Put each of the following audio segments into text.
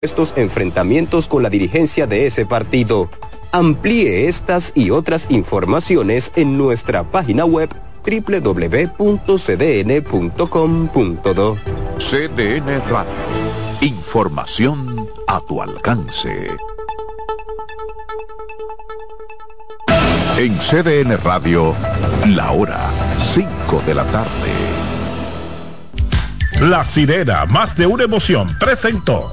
estos enfrentamientos con la dirigencia de ese partido. Amplíe estas y otras informaciones en nuestra página web www.cdn.com.do. CDN Radio. Información a tu alcance. En CDN Radio, la hora 5 de la tarde. La sirena, más de una emoción, presentó.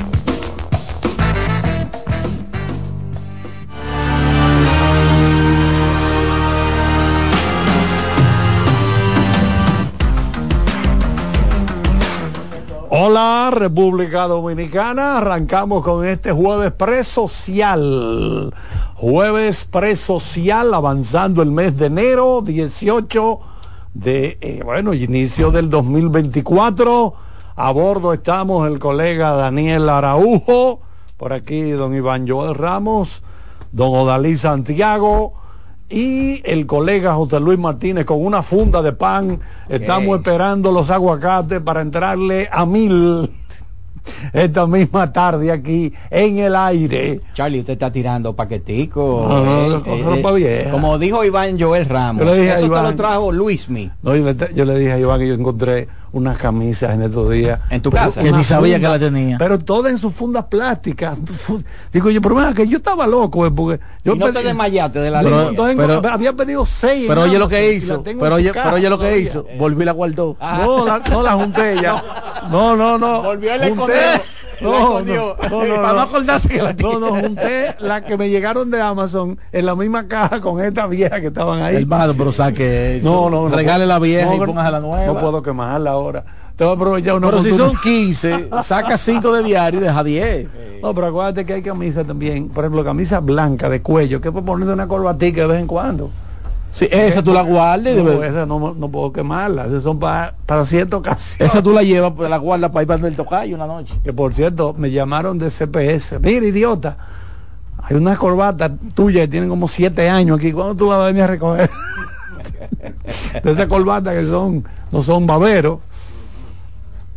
Hola República Dominicana, arrancamos con este jueves presocial Jueves presocial, avanzando el mes de enero, 18 de, eh, bueno, inicio del 2024. A bordo estamos el colega Daniel Araujo, por aquí don Iván Joel Ramos, don Odalí Santiago y el colega José Luis Martínez con una funda de pan. Estamos esperando los aguacates para entrarle a mil esta misma tarde aquí en el aire. Charlie, usted está tirando paquetico. Eh, eh, eh, como dijo Iván Joel Ramos. eso te lo trajo Luismi. No, yo, le, dije a Iván que yo encontré unas camisas en estos días. En tu casa. Que ni sabía que la tenía. Pero todas en sus fundas plásticas. Digo yo, pero que yo estaba loco, porque yo no te desmayaste de la pero, había pedido seis. Pero oye lo que hizo. Pero oye, pero oye lo que hizo. Volví la guardó. No, la, no la junté ya. No, no, no. Volvió el no, no, no, para no acordarse que la No, no, junté la que me llegaron de Amazon en la misma caja con esta vieja que estaban ahí. Hermano, pero saque eso. No, no, Regale la vieja y pongas la nueva. No puedo quemarla ahora. Te voy a aprovechar una Pero si son 15, saca 5 de diario y deja 10. No, pero acuérdate que hay camisas también. Por ejemplo, camisa blanca de cuello, que puedes ponerte una corbatica de vez en cuando. Sí, esa tú la guardas. No, esa no, no, puedo quemarla. Esas son para, para cierta ocasión. Esa tú la llevas, pues la guardas para ir para el tocayo una noche. Que por cierto, me llamaron de CPS. Mira, idiota. Hay una corbata tuya que tienen como siete años aquí. ¿Cuándo tú la vas a venir a recoger? de esa corbata que son, no son baberos.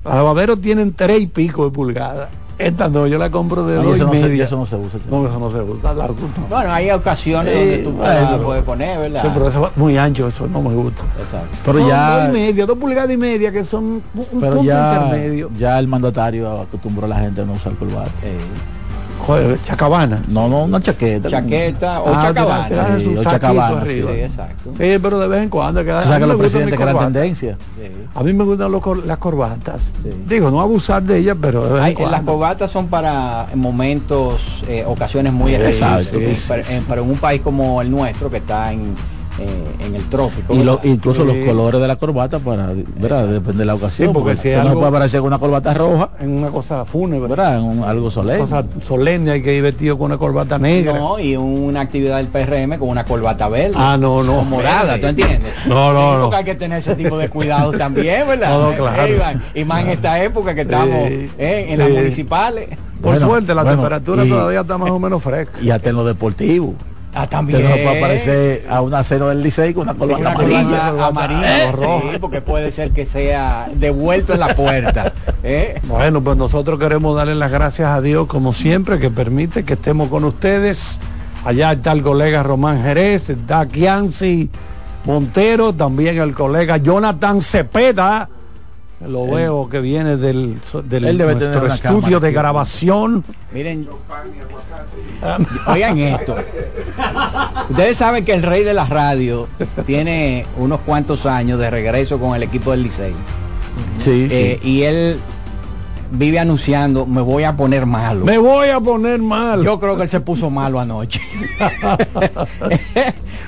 Las baberos tienen tres y pico de pulgadas. Esta no, yo la compro de dos y media. eso no se usa. No, eso no se usa. bueno, hay ocasiones donde tú puedes, puedes poner, ¿verdad? Sí, pero eso es muy ancho, eso no me gusta. Exacto. Pero ya... Dos y media, dos pulgadas y media, que son un pero punto ya, intermedio. Ya el mandatario acostumbró a la gente a no usar corbata. Eh. Chacabana. No, no, una chaqueta. Chaqueta o ah, chacabana. Sí, o chacabana. Sí, exacto. Sí, pero de vez en cuando. Que, o que los presidentes que la tendencia. A mí me gustan las corbatas. Digo, no abusar de ellas, pero de vez en Las corbatas son para momentos, eh, ocasiones muy especiales. Para, en un país como el nuestro, que está en eh, en el trópico. Y incluso los colores de la corbata para, ¿verdad? Depende de la ocasión. porque, si no puede aparecer con una corbata roja en una cosa fúnebre, ¿verdad? En algo solemne. Cosa solemne hay que ir vestido con una corbata negra. No, y una actividad del PRM con una corbata verde. Ah, no, no. O morada, ¿tú entiendes? No, no, no. hay que tener ese tipo de cuidados también, ¿verdad? No, claro. y más en esta época que estamos eh, en las municipales. Por suerte, la temperatura todavía está más o menos fresca. Y hasta en lo deportivo. Ah, también. no puede aparecer a una cena del Licey con una corbata amarilla. Amarilla, sí, porque puede ser que sea devuelto en la puerta. ¿eh? Bueno, pues nosotros queremos darle las gracias a Dios, como siempre, que permite que estemos con ustedes. Allá está el colega Román Jerez, está Kianci Montero, también el colega Jonathan Cepeda lo veo que viene del, del nuestro estudio de grabación. Miren, oigan esto. Ustedes saben que el rey de la radio tiene unos cuantos años de regreso con el equipo del Licey. Sí, eh, Y él vive anunciando, me voy a poner malo. Me voy a poner malo. Yo creo que él se puso malo anoche.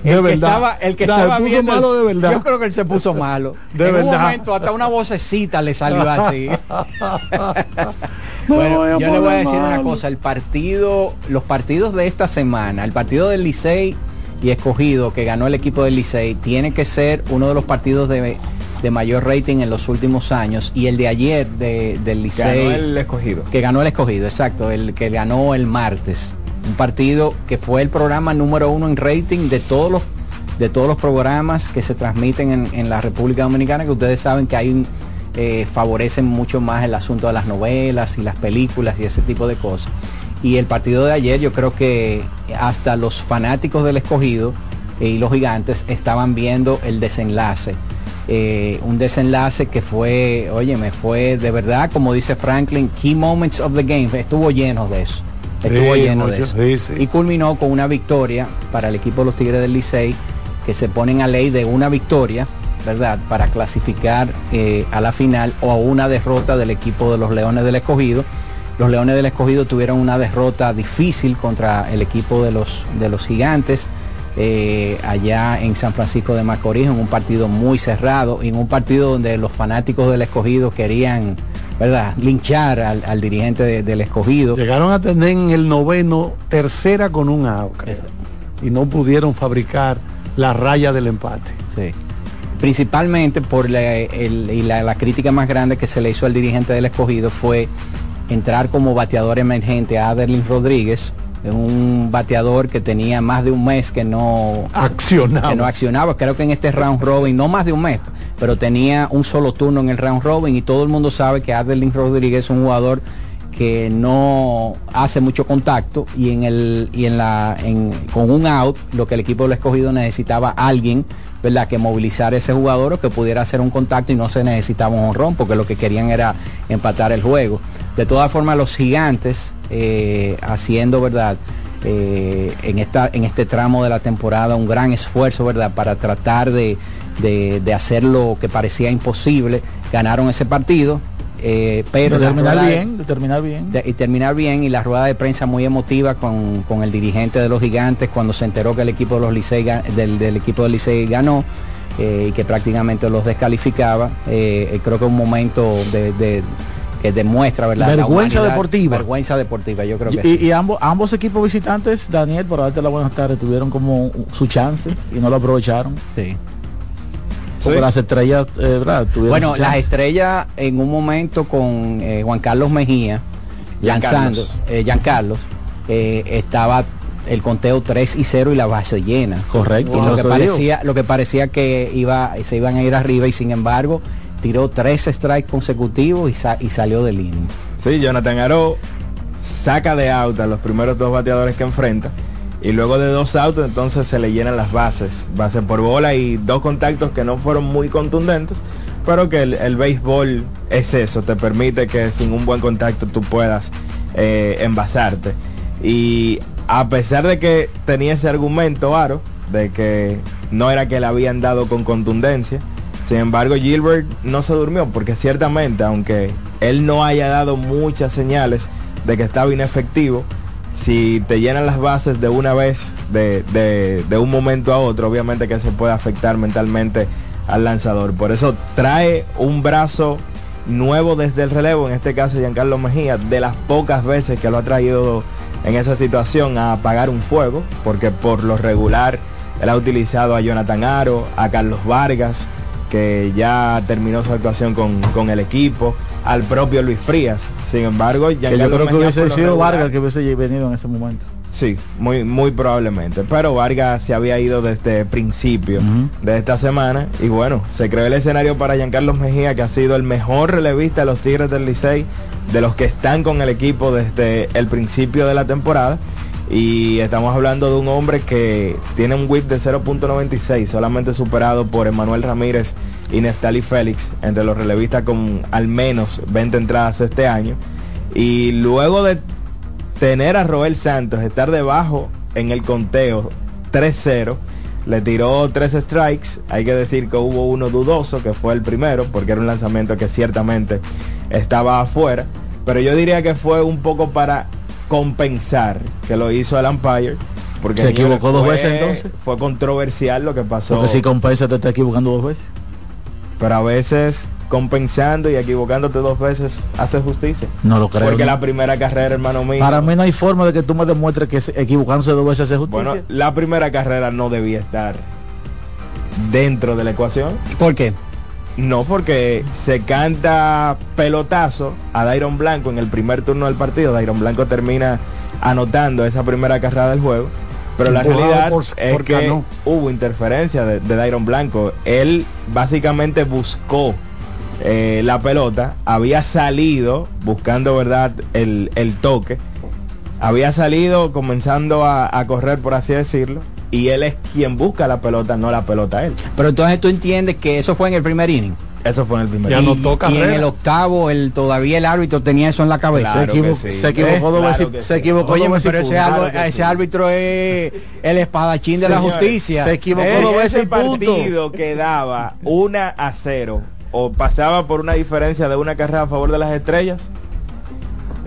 el que estaba, el que estaba viendo, malo de verdad. yo creo que él se puso malo. De en un momento hasta una vocecita le salió así. bueno, yo le voy a decir una cosa, el partido, los partidos de esta semana, el partido del Licey y escogido que ganó el equipo del Licey, tiene que ser uno de los partidos de, mayor rating en los últimos años y el de ayer del Licey. Ganó el escogido. Que ganó el escogido, exacto, el que ganó el martes. Un partido que fue el programa número uno en rating de todos los de todos los programas que se transmiten en, la República Dominicana, que ustedes saben que hay eh, favorecen mucho más el asunto de las novelas y las películas y ese tipo de cosas. Y el partido de ayer yo creo que hasta los fanáticos del escogido eh, y los gigantes estaban viendo el desenlace. Eh, un desenlace que fue, oye, me fue de verdad, como dice Franklin, key moments of the game, estuvo lleno de eso. Estuvo lleno de eso. Y culminó con una victoria para el equipo de los Tigres del Licey, que se ponen a ley de una victoria, ¿verdad? Para clasificar eh, a la final o a una derrota del equipo de los Leones del Escogido los Leones del Escogido tuvieron una derrota difícil contra el equipo de los, de los gigantes. Eh, allá en San Francisco de Macorís, en un partido muy cerrado, en un partido donde los fanáticos del escogido querían, ¿verdad?, linchar al, dirigente del escogido. Llegaron a tener en el noveno tercera con un out, y no pudieron fabricar la raya del empate. Sí. Principalmente por la, la crítica más grande que se le hizo al dirigente del escogido fue entrar como bateador emergente a Adelín Rodríguez, un bateador que tenía más de un mes que no accionaba. no accionaba. Creo que en este round robin, no más de un mes, pero tenía un solo turno en el round robin y todo el mundo sabe que Adelín Rodríguez es un jugador que no hace mucho contacto y en el y en la con un out lo que el equipo lo escogido necesitaba alguien ¿verdad? que movilizar ese jugador o que pudiera hacer un contacto y no se necesitaba un honrón porque lo que querían era empatar el juego. De todas formas, los gigantes eh, haciendo, ¿verdad? Eh, en, esta, en este tramo de la temporada un gran esfuerzo, ¿verdad? Para tratar de, hacer lo que parecía imposible. Ganaron ese partido, eh, pero terminar bien, de terminar bien. y terminar bien y la rueda de prensa muy emotiva con, el dirigente de los gigantes cuando se enteró que el equipo de los Licey, del, equipo del Licey ganó y que prácticamente los descalificaba. creo que un momento de que demuestra, ¿verdad? Vergüenza deportiva. Vergüenza deportiva, yo creo que y, y, ambos, ambos equipos visitantes, Daniel, por darte la buena tarde, tuvieron como su chance y no lo aprovecharon. Sí. Porque las estrellas, eh, ¿verdad? bueno, las estrellas en un momento con eh, Juan Carlos Mejía, lanzando, eh, Giancarlos, eh, estaba el conteo 3 y 0 y la base llena. Correcto. Y lo que parecía, lo que parecía que iba, se iban a ir arriba y sin embargo tiró tres strikes consecutivos y, salió del inning. Sí, Jonathan Aro saca de out a los primeros dos bateadores que enfrenta y luego de dos autos entonces se le llenan las bases, base por bola y dos contactos que no fueron muy contundentes, pero que el, béisbol es eso, te permite que sin un buen contacto tú puedas eh, envasarte. Y a pesar de que tenía ese argumento Aro, de que no era que le habían dado con contundencia, sin embargo, Gilbert no se durmió porque ciertamente, aunque él no haya dado muchas señales de que estaba inefectivo, si te llenan las bases de una vez, de, un momento a otro, obviamente que se puede afectar mentalmente al lanzador. Por eso trae un brazo nuevo desde el relevo, en este caso Giancarlo Mejía, de las pocas veces que lo ha traído en esa situación a apagar un fuego, porque por lo regular él ha utilizado a Jonathan Aro, a Carlos Vargas, que ya terminó su actuación con, el equipo, al propio Luis Frías. Sin embargo, ya yo creo que hubiese sido Vargas que hubiese venido en ese momento. Sí, muy, muy probablemente. Pero Vargas se había ido desde el principio de esta semana. Y bueno, se creó el escenario para Giancarlo Mejía, que ha sido el mejor relevista de los Tigres del Licey, de los que están con el equipo desde el principio de la temporada. Y estamos hablando de un hombre que tiene un whip de 0.96, solamente superado por Emanuel Ramírez y Neftali Félix, entre los relevistas con al menos 20 entradas este año. Y luego de tener a Roel Santos, estar debajo en el conteo 3-0, le tiró tres strikes. Hay que decir que hubo uno dudoso, que fue el primero, porque era un lanzamiento que ciertamente estaba afuera. Pero yo diría que fue un poco para compensar que lo hizo el umpire Porque ¿Se equivocó dos fue- veces, entonces? Fue controversial lo que pasó. Porque si compensa te está equivocando dos veces. Pero a veces compensando y equivocándote dos veces hace justicia. No lo creo. Porque ¿no? la primera carrera, hermano mío. Para mí no hay forma de que tú me demuestres que se- equivocándose dos veces hace justicia. Bueno, la primera carrera no debía estar dentro de la ecuación. ¿Por qué? No, porque se canta pelotazo a Dairon Blanco en el primer turno del partido. Dairon Blanco termina anotando esa primera carrera del juego. Pero la realidad por- es por que Cano. hubo interferencia de, de Dairon Blanco. Él básicamente buscó eh, la pelota, había salido buscando, ¿verdad?, el, el toque. Había salido comenzando a, a correr, por así decirlo. Y él es quien busca la pelota, no la pelota él. Pero entonces tú entiendes que eso fue en el primer inning. Eso fue en el primer Ya y, no toca y en el octavo el todavía el árbitro tenía eso en la cabeza. Claro se, equivo- que sí. se equivocó Eh, dos claro veces. Se sí. equivocó Oye, dos pero ese, árbitro, Claro que ese sí. árbitro es el espadachín de la justicia. se equivocó En dos veces ese partido quedaba una a cero o pasaba por una diferencia de una carrera a favor de las estrellas.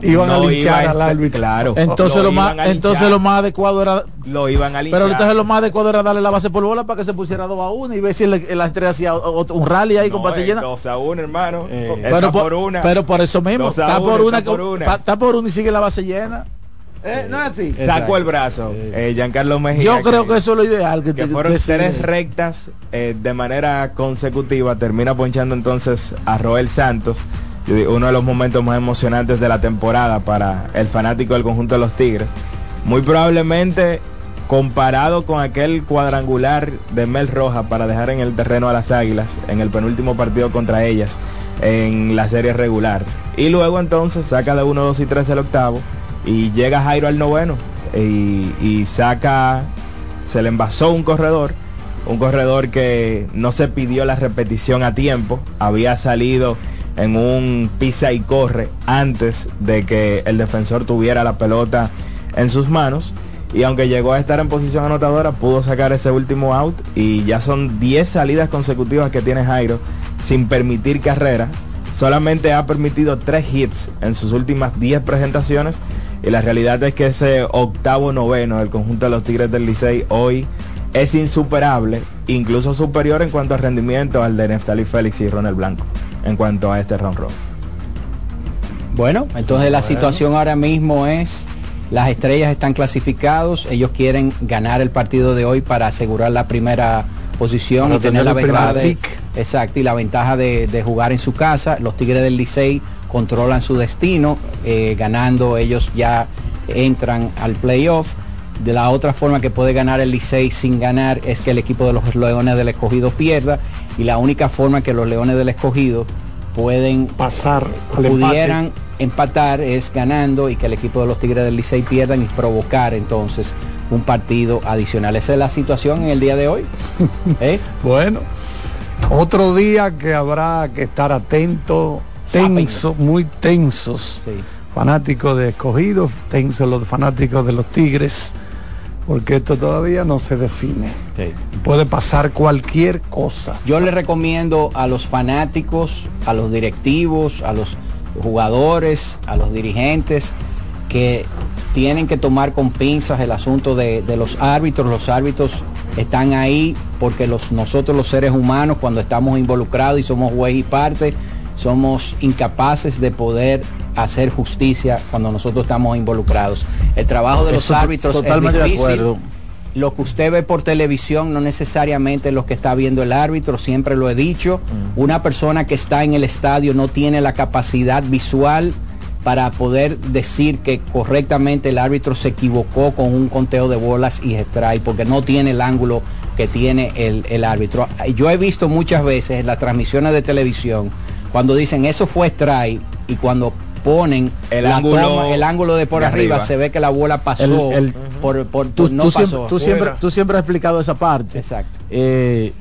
Iban a no linchar iba al este- árbitro. Claro. Entonces lo, más, iban a entonces linchar, lo más adecuado era. lo iban a linchar. Pero entonces lo más adecuado era darle la base por bola para que se pusiera 2 a 1 y ver si le- la estrella hacía otro- un rally ahí con No, base es llena. dos a uno, hermano. Eh, Está pero, por, por, una. pero por eso mismo, Dos a está, por una, está por una. pa- está por una y sigue la base llena. Eh, no es así. Sacó el brazo. Eh, Giancarlo Mejía. Yo creo que eso es lo ideal. Que, que te- fueron que tres rectas eh, de manera consecutiva. Termina ponchando entonces a Roel Santos. Uno de los momentos más emocionantes de la temporada para el fanático del conjunto de los Tigres. Muy probablemente comparado con aquel cuadrangular de Mel Roja para dejar en el terreno a las Águilas en el penúltimo partido contra ellas en la serie regular. Y luego entonces saca de 1, 2 y 3 el octavo y llega Jairo al noveno y, y saca, se le envasó un corredor, un corredor que no se pidió la repetición a tiempo, había salido en un pisa y corre antes de que el defensor tuviera la pelota en sus manos. Y aunque llegó a estar en posición anotadora, pudo sacar ese último out. Y ya son 10 salidas consecutivas que tiene Jairo sin permitir carreras. Solamente ha permitido 3 hits en sus últimas 10 presentaciones. Y la realidad es que ese octavo noveno del conjunto de los Tigres del Licey hoy es insuperable, incluso superior en cuanto a rendimiento al de Neftali Félix y Ronald Blanco, en cuanto a este round robin. Bueno, entonces la situación ahora mismo es, las estrellas están clasificados, ellos quieren ganar el partido de hoy para asegurar la primera posición Para y tener tener la ventaja de, exacto, y la ventaja de, de jugar en su casa. Los Tigres del Licey controlan su destino, eh, ganando ellos ya entran al playoff. De la otra forma que puede ganar el Licey sin ganar es que el equipo de los Leones del Escogido pierda y la única forma que los Leones del Escogido pueden Pasar al pudieran empate. empatar es ganando y que el equipo de los Tigres del Licey pierdan y provocar entonces un partido adicional. Esa es la situación en el día de hoy. ¿Eh? Bueno, otro día que habrá que estar atento, tenso, muy tensos. Sí. Fanáticos de escogidos, tensos los fanáticos de los tigres, porque esto todavía no se define. Sí. Puede pasar cualquier cosa. Yo le recomiendo a los fanáticos, a los directivos, a los jugadores, a los dirigentes, que tienen que tomar con pinzas el asunto de, de los árbitros. Los árbitros están ahí porque los, nosotros los seres humanos, cuando estamos involucrados y somos juez y parte, somos incapaces de poder hacer justicia cuando nosotros estamos involucrados. El trabajo de los árbitros totalmente es de difícil. acuerdo. Lo que usted ve por televisión no necesariamente es lo que está viendo el árbitro, siempre lo he dicho. Una persona que está en el estadio no tiene la capacidad visual para poder decir que correctamente el árbitro se equivocó con un conteo de bolas y strike, porque no tiene el ángulo que tiene el, el árbitro. Yo he visto muchas veces en las transmisiones de televisión, cuando dicen eso fue strike y cuando ponen El la ángulo toma- el ángulo de por de arriba, arriba. se ve que la bola pasó El- el- por, por- Tú, por- no tú pasó. siempre, tú, siempre, Fuera. tú siempre has explicado esa parte. Exacto. Eh,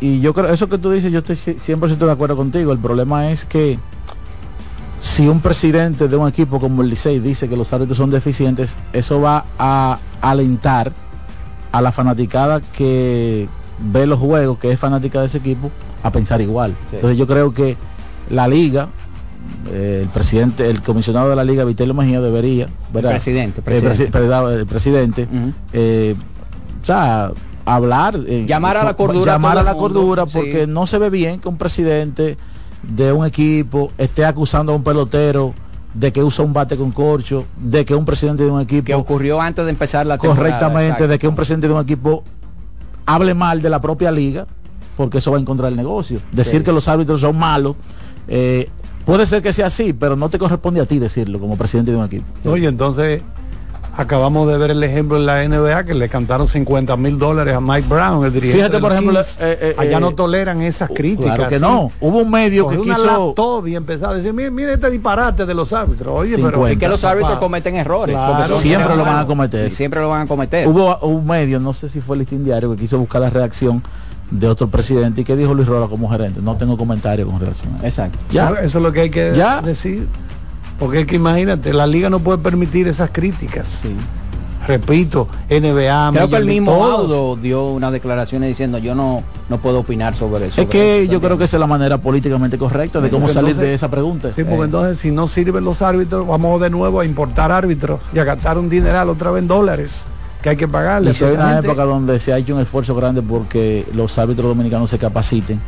y yo creo, eso que tú dices, yo estoy ci- 100% de acuerdo contigo. El problema es que si un presidente de un equipo como el Licey dice que los árbitros son deficientes, eso va a alentar a la fanaticada que ve los juegos, que es fanática de ese equipo, a pensar igual. Sí. Entonces yo creo que la liga eh, el presidente, el comisionado de la liga, Vitelio Mejía, debería, ¿verdad? presidente, Eh, presidente. presi- perdón, el presidente, eh, o sea, hablar, Llamar a la cordura llamar a el la cordura, sí. porque no se ve bien que un presidente de un equipo esté acusando a un pelotero de que usa un bate con corcho, de que un presidente de un equipo que ocurrió antes de empezar la temporada. correctamente exacto. de que un presidente de un equipo hable mal de la propia liga, porque eso va en contra del negocio. Decir Sí. que los árbitros son malos, eh, puede ser que sea así, pero no te corresponde a ti decirlo como presidente de un equipo. Oye, entonces acabamos de ver el ejemplo en la NBA que le cantaron 50 mil dólares a Mike Brown, el dirigente. Fíjate, por ejemplo, Kings. eh, eh, allá eh, no toleran esas críticas. Claro que ¿sí? no. Hubo un medio que Cogió quiso laptop y empezó a decir, mire, mire este disparate de los árbitros. Oye, pero... 50. Es que los árbitros Papá, cometen errores. Claro, porque son siempre lo van a cometer. Y siempre lo van a cometer. Hubo un medio, no sé si fue el listín diario, que quiso buscar la reacción de otro presidente y que dijo Luis Rola como gerente. No tengo comentario con relación a eso. Exacto. Ya. Eso, es lo que hay que Ya. decir. Porque es que imagínate, la liga no puede permitir esas críticas. Repito, NBA, Creo que el mismo. Audo dio unas declaraciones diciendo yo no no puedo opinar sobre eso. Es que yo creo que esa es la manera políticamente correcta de Sí, cómo salir entonces- de esa pregunta. Sí, porque Eh. entonces si no sirven los árbitros, vamos de nuevo a importar árbitros y a gastar un dineral otra vez en dólares que hay que pagarle. Y si hay una época donde se ha hecho un esfuerzo grande porque los árbitros dominicanos se capaciten,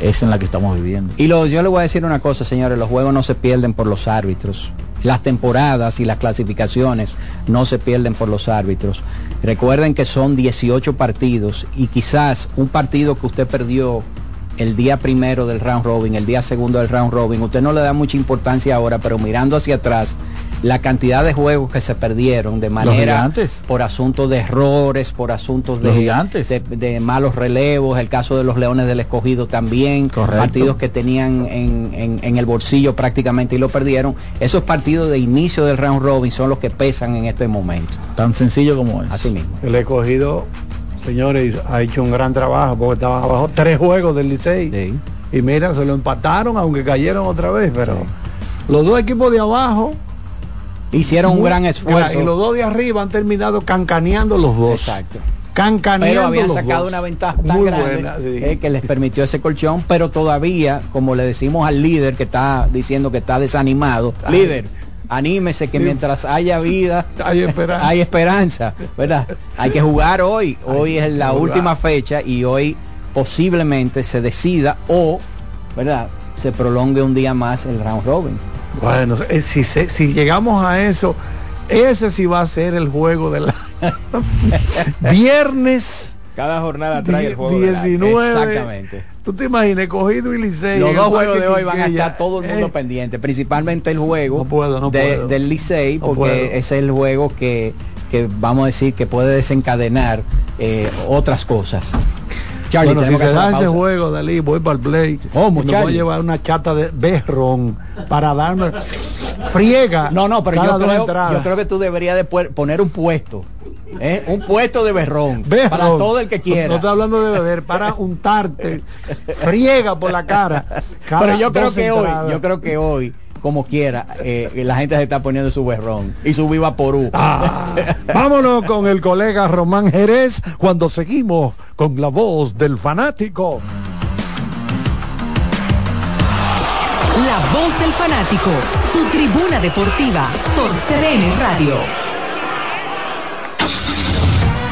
es en la que estamos viviendo. Y lo, yo le voy a decir una cosa, señores, los juegos no se pierden por los árbitros. Las temporadas y las clasificaciones no se pierden por los árbitros. Recuerden que son 18 partidos y quizás un partido que usted perdió el día primero del round robin, el día segundo del round robin, usted no le da mucha importancia ahora, pero mirando hacia atrás, la cantidad de juegos que se perdieron de manera gigantes. por asuntos de errores, por asuntos de, gigantes. de, de malos relevos, el caso de los Leones del Escogido también, Correcto. partidos que tenían en, en- en el bolsillo prácticamente y lo perdieron. Esos partidos de inicio del round robin son los que pesan en este momento. Tan sencillo como es. Así mismo. El escogido, señores, ha hecho un gran trabajo porque estaban abajo tres juegos del Licey. Sí. Y mira, se lo empataron aunque cayeron otra vez, pero los dos equipos de abajo Hicieron un gran esfuerzo. Y los dos de arriba han terminado cancaneando los dos. Exacto. Cancaneando Pero habían los sacado dos. una ventaja tan Muy grande buena, sí. eh, que les permitió ese colchón, pero todavía, como le decimos al líder que está diciendo que está desanimado, Ay. líder, anímese que Sí. mientras haya vida, Hay esperanza. hay esperanza, ¿verdad? Hay que jugar hoy. Hoy es la jugar. última fecha y hoy posiblemente se decida o, ¿verdad? Se prolongue un día más el round robin. Bueno, eh, si, se- si llegamos a eso, ese sí va a ser el juego de la viernes Cada jornada trae el juego. del año. 19. Exactamente. Tú te imaginas, cogido y Licey. Los dos juegos de hoy van a estar todo el mundo eh, pendiente, principalmente el juego No puedo, no de- puedo. del Licey, porque es el juego que, que vamos a decir que puede desencadenar eh, otras cosas. Charlie, Bueno, si se da ese juego, Dalí, voy para el play. Oh, y me voy a llevar una chata de berrón para darme friega. No, no, pero yo creo, yo creo que tú deberías de poner un puesto, ¿eh? un puesto de berrón, Berrón. para todo el que quiera. No estoy hablando de beber, para untarte friega por la cara. pero yo creo que hoy, yo creo que hoy, como quiera, eh, la gente se está poniendo su berrón y su viva porú. Ah, vámonos con el colega Román Jerez cuando seguimos con la voz del fanático. La voz del fanático, tu tribuna deportiva por CDN Radio.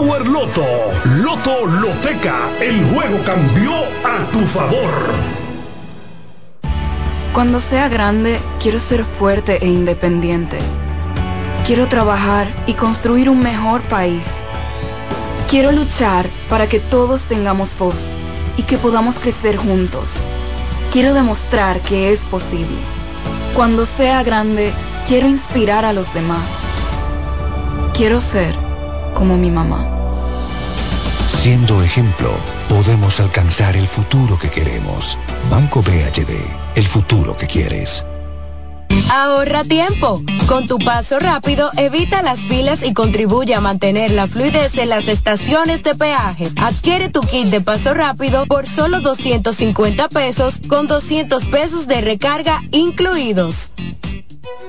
Loto. Loto Loteca, el juego cambió a tu favor. Cuando sea grande, quiero ser fuerte e independiente. Quiero trabajar y construir un mejor país. Quiero luchar para que todos tengamos voz y que podamos crecer juntos. Quiero demostrar que es posible. Cuando sea grande, quiero inspirar a los demás. Quiero ser como mi mamá. Siendo ejemplo, podemos alcanzar el futuro que queremos. Banco BHD, el futuro que quieres. Ahorra tiempo. Con tu paso rápido, evita las filas y contribuye a mantener la fluidez en las estaciones de peaje. Adquiere tu kit de paso rápido por solo 250 pesos con 200 pesos de recarga incluidos.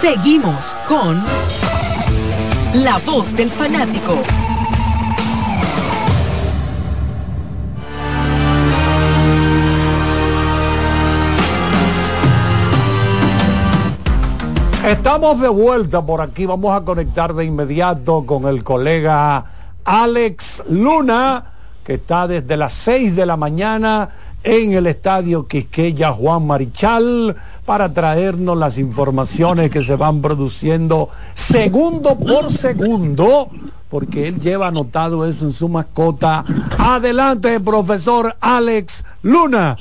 Seguimos con La Voz del Fanático. Estamos de vuelta por aquí. Vamos a conectar de inmediato con el colega Alex Luna, que está desde las 6 de la mañana en el estadio Quisqueya Juan Marichal para traernos las informaciones que se van produciendo segundo por segundo, porque él lleva anotado eso en su mascota. Adelante, profesor Alex Luna.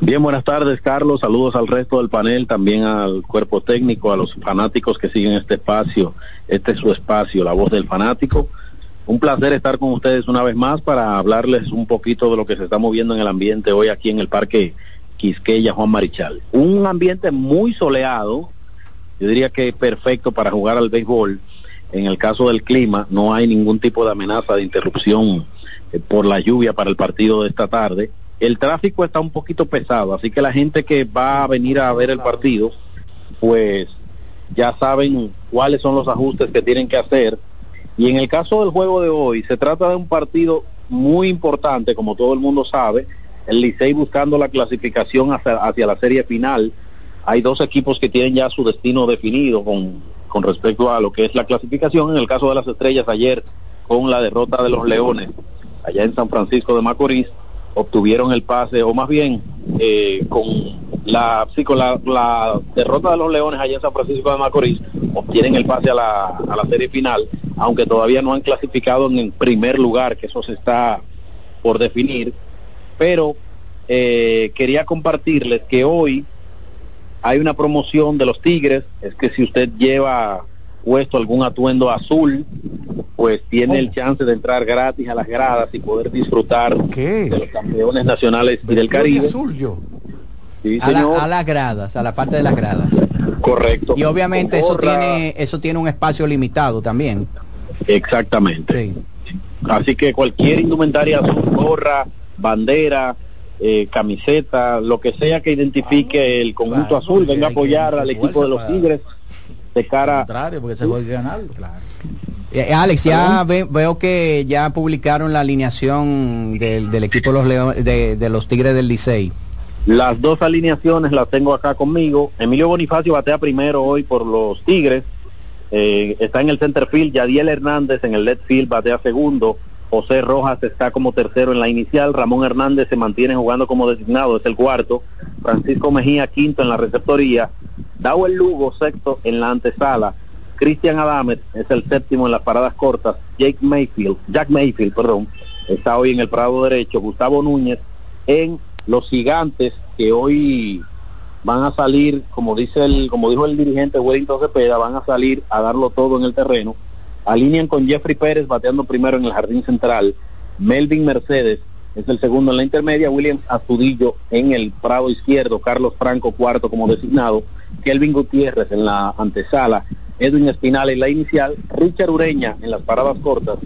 Bien, buenas tardes, Carlos. Saludos al resto del panel, también al cuerpo técnico, a los fanáticos que siguen este espacio. Este es su espacio, la voz del fanático. Un placer estar con ustedes una vez más para hablarles un poquito de lo que se está moviendo en el ambiente hoy aquí en el Parque Quisqueya Juan Marichal. Un ambiente muy soleado, yo diría que perfecto para jugar al béisbol. En el caso del clima, no hay ningún tipo de amenaza de interrupción eh, por la lluvia para el partido de esta tarde. El tráfico está un poquito pesado, así que la gente que va a venir a ver el partido, pues ya saben cuáles son los ajustes que tienen que hacer. Y en el caso del juego de hoy, se trata de un partido muy importante, como todo el mundo sabe, el Licey buscando la clasificación hacia, hacia, la serie final. Hay dos equipos que tienen ya su destino definido con, con respecto a lo que es la clasificación. En el caso de las estrellas ayer, con la derrota de los Leones, allá en San Francisco de Macorís, obtuvieron el pase, o más bien eh, con la sí, con la, la, derrota de los Leones allá en San Francisco de Macorís, obtienen el pase a la, a la serie final, aunque todavía no han clasificado en el primer lugar, que eso se está por definir, pero eh, quería compartirles que hoy hay una promoción de los Tigres, es que si usted lleva puesto algún atuendo azul, pues tiene el chance de entrar gratis a las gradas y poder disfrutar de los campeones nacionales y del Caribe. Azul yo. Sí, a, la- a las gradas, a la parte de las gradas. Correcto. Y obviamente Con eso gorra. tiene, eso tiene un espacio limitado también. Exactamente. Así que cualquier indumentaria azul, gorra, bandera, eh, camiseta, lo que sea que identifique el conjunto azul, venga a apoyar al equipo de los Tigres de cara contrario, porque se puede ganar. Eh, Alex, ya ve- veo que ya publicaron la alineación del, del equipo de los, Leo- de, de los Tigres del Licey. Las dos alineaciones las tengo acá conmigo. Emilio Bonifacio batea primero hoy por los Tigres. Eh, está en el center field. Yadiel Hernández en el left field batea segundo. José Rojas está como tercero en la inicial. Ramón Hernández se mantiene jugando como designado, es el cuarto. Francisco Mejía quinto en la receptoría. Dawel Lugo sexto en la antesala. Cristian Adames es el séptimo en las paradas cortas. Jake Mayfield, Jack Mayfield, perdón, está hoy en el prado derecho. Gustavo Núñez en los gigantes que hoy van a salir, como dice el, como dijo el dirigente Wellington Cepeda, van a salir a darlo todo en el terreno. Alinean con Jeffrey Pérez bateando primero en el jardín central. Melvin Mercedes es el segundo en la intermedia. William Astudillo en el prado izquierdo. Carlos Franco cuarto como designado. Kelvin Gutiérrez en la antesala. Edwin Espinal en la inicial. Richard Ureña en las paradas cortas.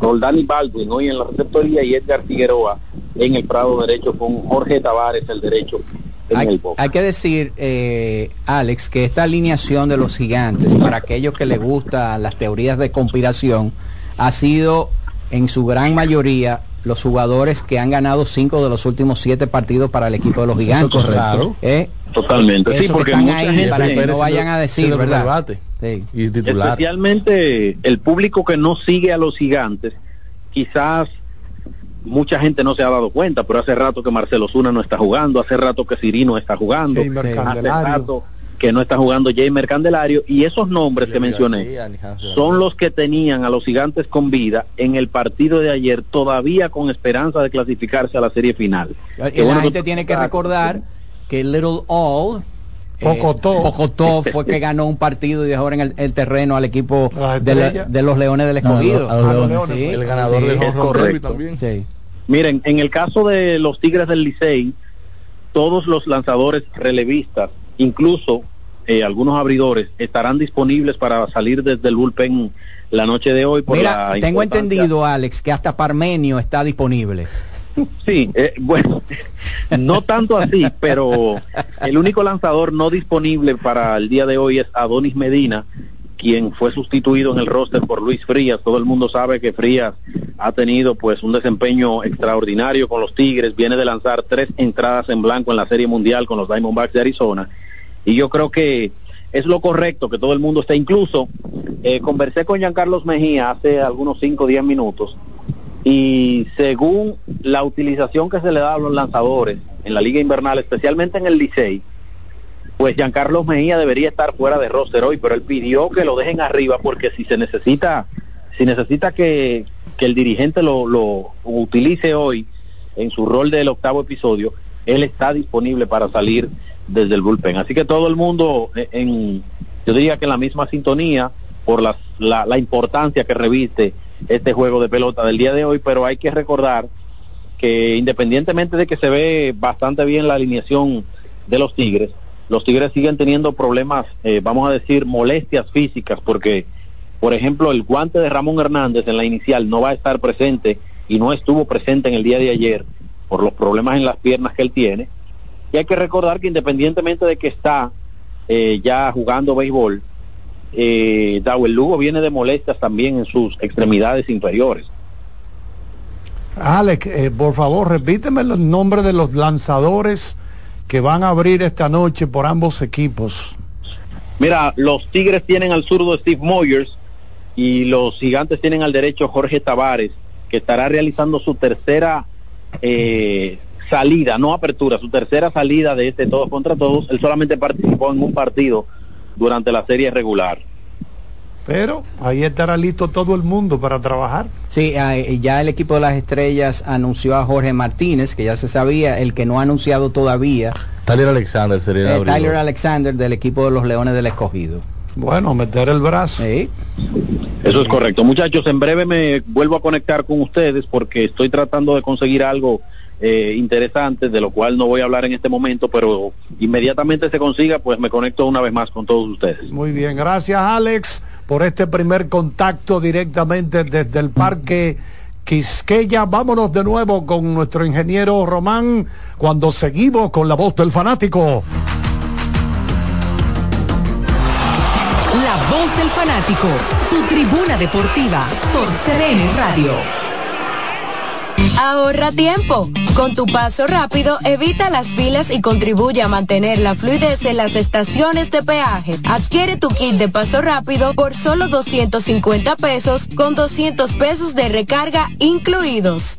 Roldani Baldwin hoy en la receptoría y Edgar Figueroa en el prado derecho con Jorge Tavares el derecho en el Hay, hay que decir, eh, Alex, que esta alineación de los gigantes, para aquellos que les gustan las teorías de conspiración, ha sido en su gran mayoría los jugadores que han ganado cinco de los últimos siete partidos para el equipo de los gigantes. es correcto. ¿Eh? Totalmente, sí, Eso que porque están mucha ahí gente- para que no vayan a decir, ¿verdad? Sí. Y titular. Especialmente el público que no sigue a los gigantes, quizás mucha gente no se ha dado cuenta, pero hace rato que Marcelo Zuna no está jugando, hace rato que Cirino está jugando, Jamer hace Candelario. rato que no está jugando Jamer Candelario y esos nombres que mencioné son los que tenían a los gigantes con vida en el partido de ayer todavía con esperanza de clasificarse a la serie final. Y la bueno gente tiene que recordar que Little All eh, Pocotó. Pocotó fue que ganó un partido y dejó en el, el terreno al equipo de, la- de los Leones del No, Escogido. a los Leones. Sí. El ganador Sí. correcto. también. Sí. Miren, en el caso de los Tigres del Licey, todos los lanzadores relevistas, incluso eh, algunos abridores, estarán disponibles para salir desde el bullpen la noche de hoy. Por Mira, la tengo entendido, Alex, que hasta Parmenio está disponible. Sí, eh, bueno, no tanto así, pero el único lanzador no disponible para el día de hoy es Adonis Medina, quien fue sustituido en el roster por Luis Frías. Todo el mundo sabe que Frías ha tenido pues un desempeño extraordinario con los Tigres, viene de lanzar tres entradas en blanco en la Serie Mundial con los Diamondbacks de Arizona. Y yo creo que es lo correcto que todo el mundo esté. Incluso eh, conversé con Giancarlos Mejía hace algunos 5 o 10 minutos y según la utilización que se le da a los lanzadores en la liga invernal, especialmente en el Licey, pues Giancarlos Mejía debería estar fuera de roster hoy, pero él pidió que lo dejen arriba porque si se necesita, si necesita que, que el dirigente lo, lo utilice hoy en su rol del octavo episodio, él está disponible para salir desde el bullpen. Así que todo el mundo eh, en, yo diría que en la misma sintonía por las- la, la importancia que reviste este juego de pelota del día de hoy, pero hay que recordar que independientemente de que se ve bastante bien la alineación de los Tigres, los Tigres siguen teniendo problemas, eh, vamos a decir, molestias físicas, porque, por ejemplo, el guante de Ramón Hernández en la inicial no va a estar presente y no estuvo presente en el día de ayer por los problemas en las piernas que él tiene. Y hay que recordar que independientemente de que está eh, ya jugando béisbol, eh, Dawel Lugo viene de molestias también en sus extremidades inferiores. Alex, eh, por favor, repíteme los nombres de los lanzadores que van a abrir esta noche por ambos equipos. Mira, los Tigres tienen al zurdo Steve Moyers y los Gigantes tienen al derecho Jorge Tavares, que estará realizando su tercera eh, salida, no apertura, su tercera salida de este todos contra todos. Él solamente participó en un partido durante la serie regular. Pero ahí estará listo todo el mundo para trabajar. Sí, ah, eh, ya el equipo de las estrellas anunció a Jorge Martínez, que ya se sabía, el que no ha anunciado todavía. Tyler Alexander sería el eh. Tyler Alexander del equipo de los Leones del Escogido. Bueno, meter el brazo. Sí. Eso es correcto. Muchachos, en breve me vuelvo a conectar con ustedes porque estoy tratando de conseguir algo eh, interesante, de lo cual no voy a hablar en este momento, pero inmediatamente se consiga, pues me conecto una vez más con todos ustedes. Muy bien, gracias Alex por este primer contacto directamente desde el parque Quisqueya. Vámonos de nuevo con nuestro ingeniero Román cuando seguimos con la voz del fanático. Del fanático, tu tribuna deportiva por CDN Radio. Ahorra tiempo. Con tu paso rápido, evita las filas y contribuye a mantener la fluidez en las estaciones de peaje. Adquiere tu kit de paso rápido por solo 250 pesos con 200 pesos de recarga incluidos.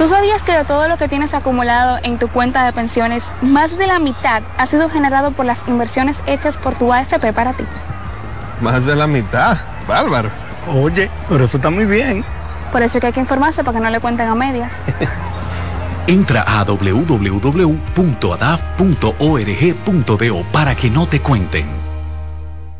¿Tú sabías que de todo lo que tienes acumulado en tu cuenta de pensiones, más de la mitad ha sido generado por las inversiones hechas por tu AFP para ti? Más de la mitad. Bárbaro. Oye, pero eso está muy bien. Por eso es que hay que informarse para que no le cuenten a medias. Entra a www.adaf.org.do para que no te cuenten.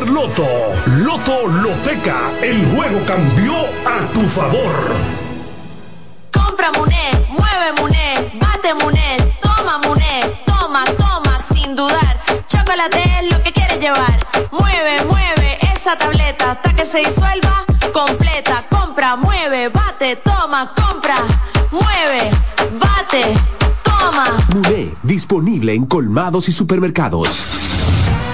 Loto. Loto Loteca. El juego cambió a tu favor. Compra Muné, mueve Muné, bate Muné, toma Muné, toma, toma, sin dudar. Chocolate es lo que quieres llevar. Mueve, mueve esa tableta hasta que se disuelva completa. Compra, mueve, bate, toma, compra, mueve, bate, toma. Muné, disponible en colmados y supermercados.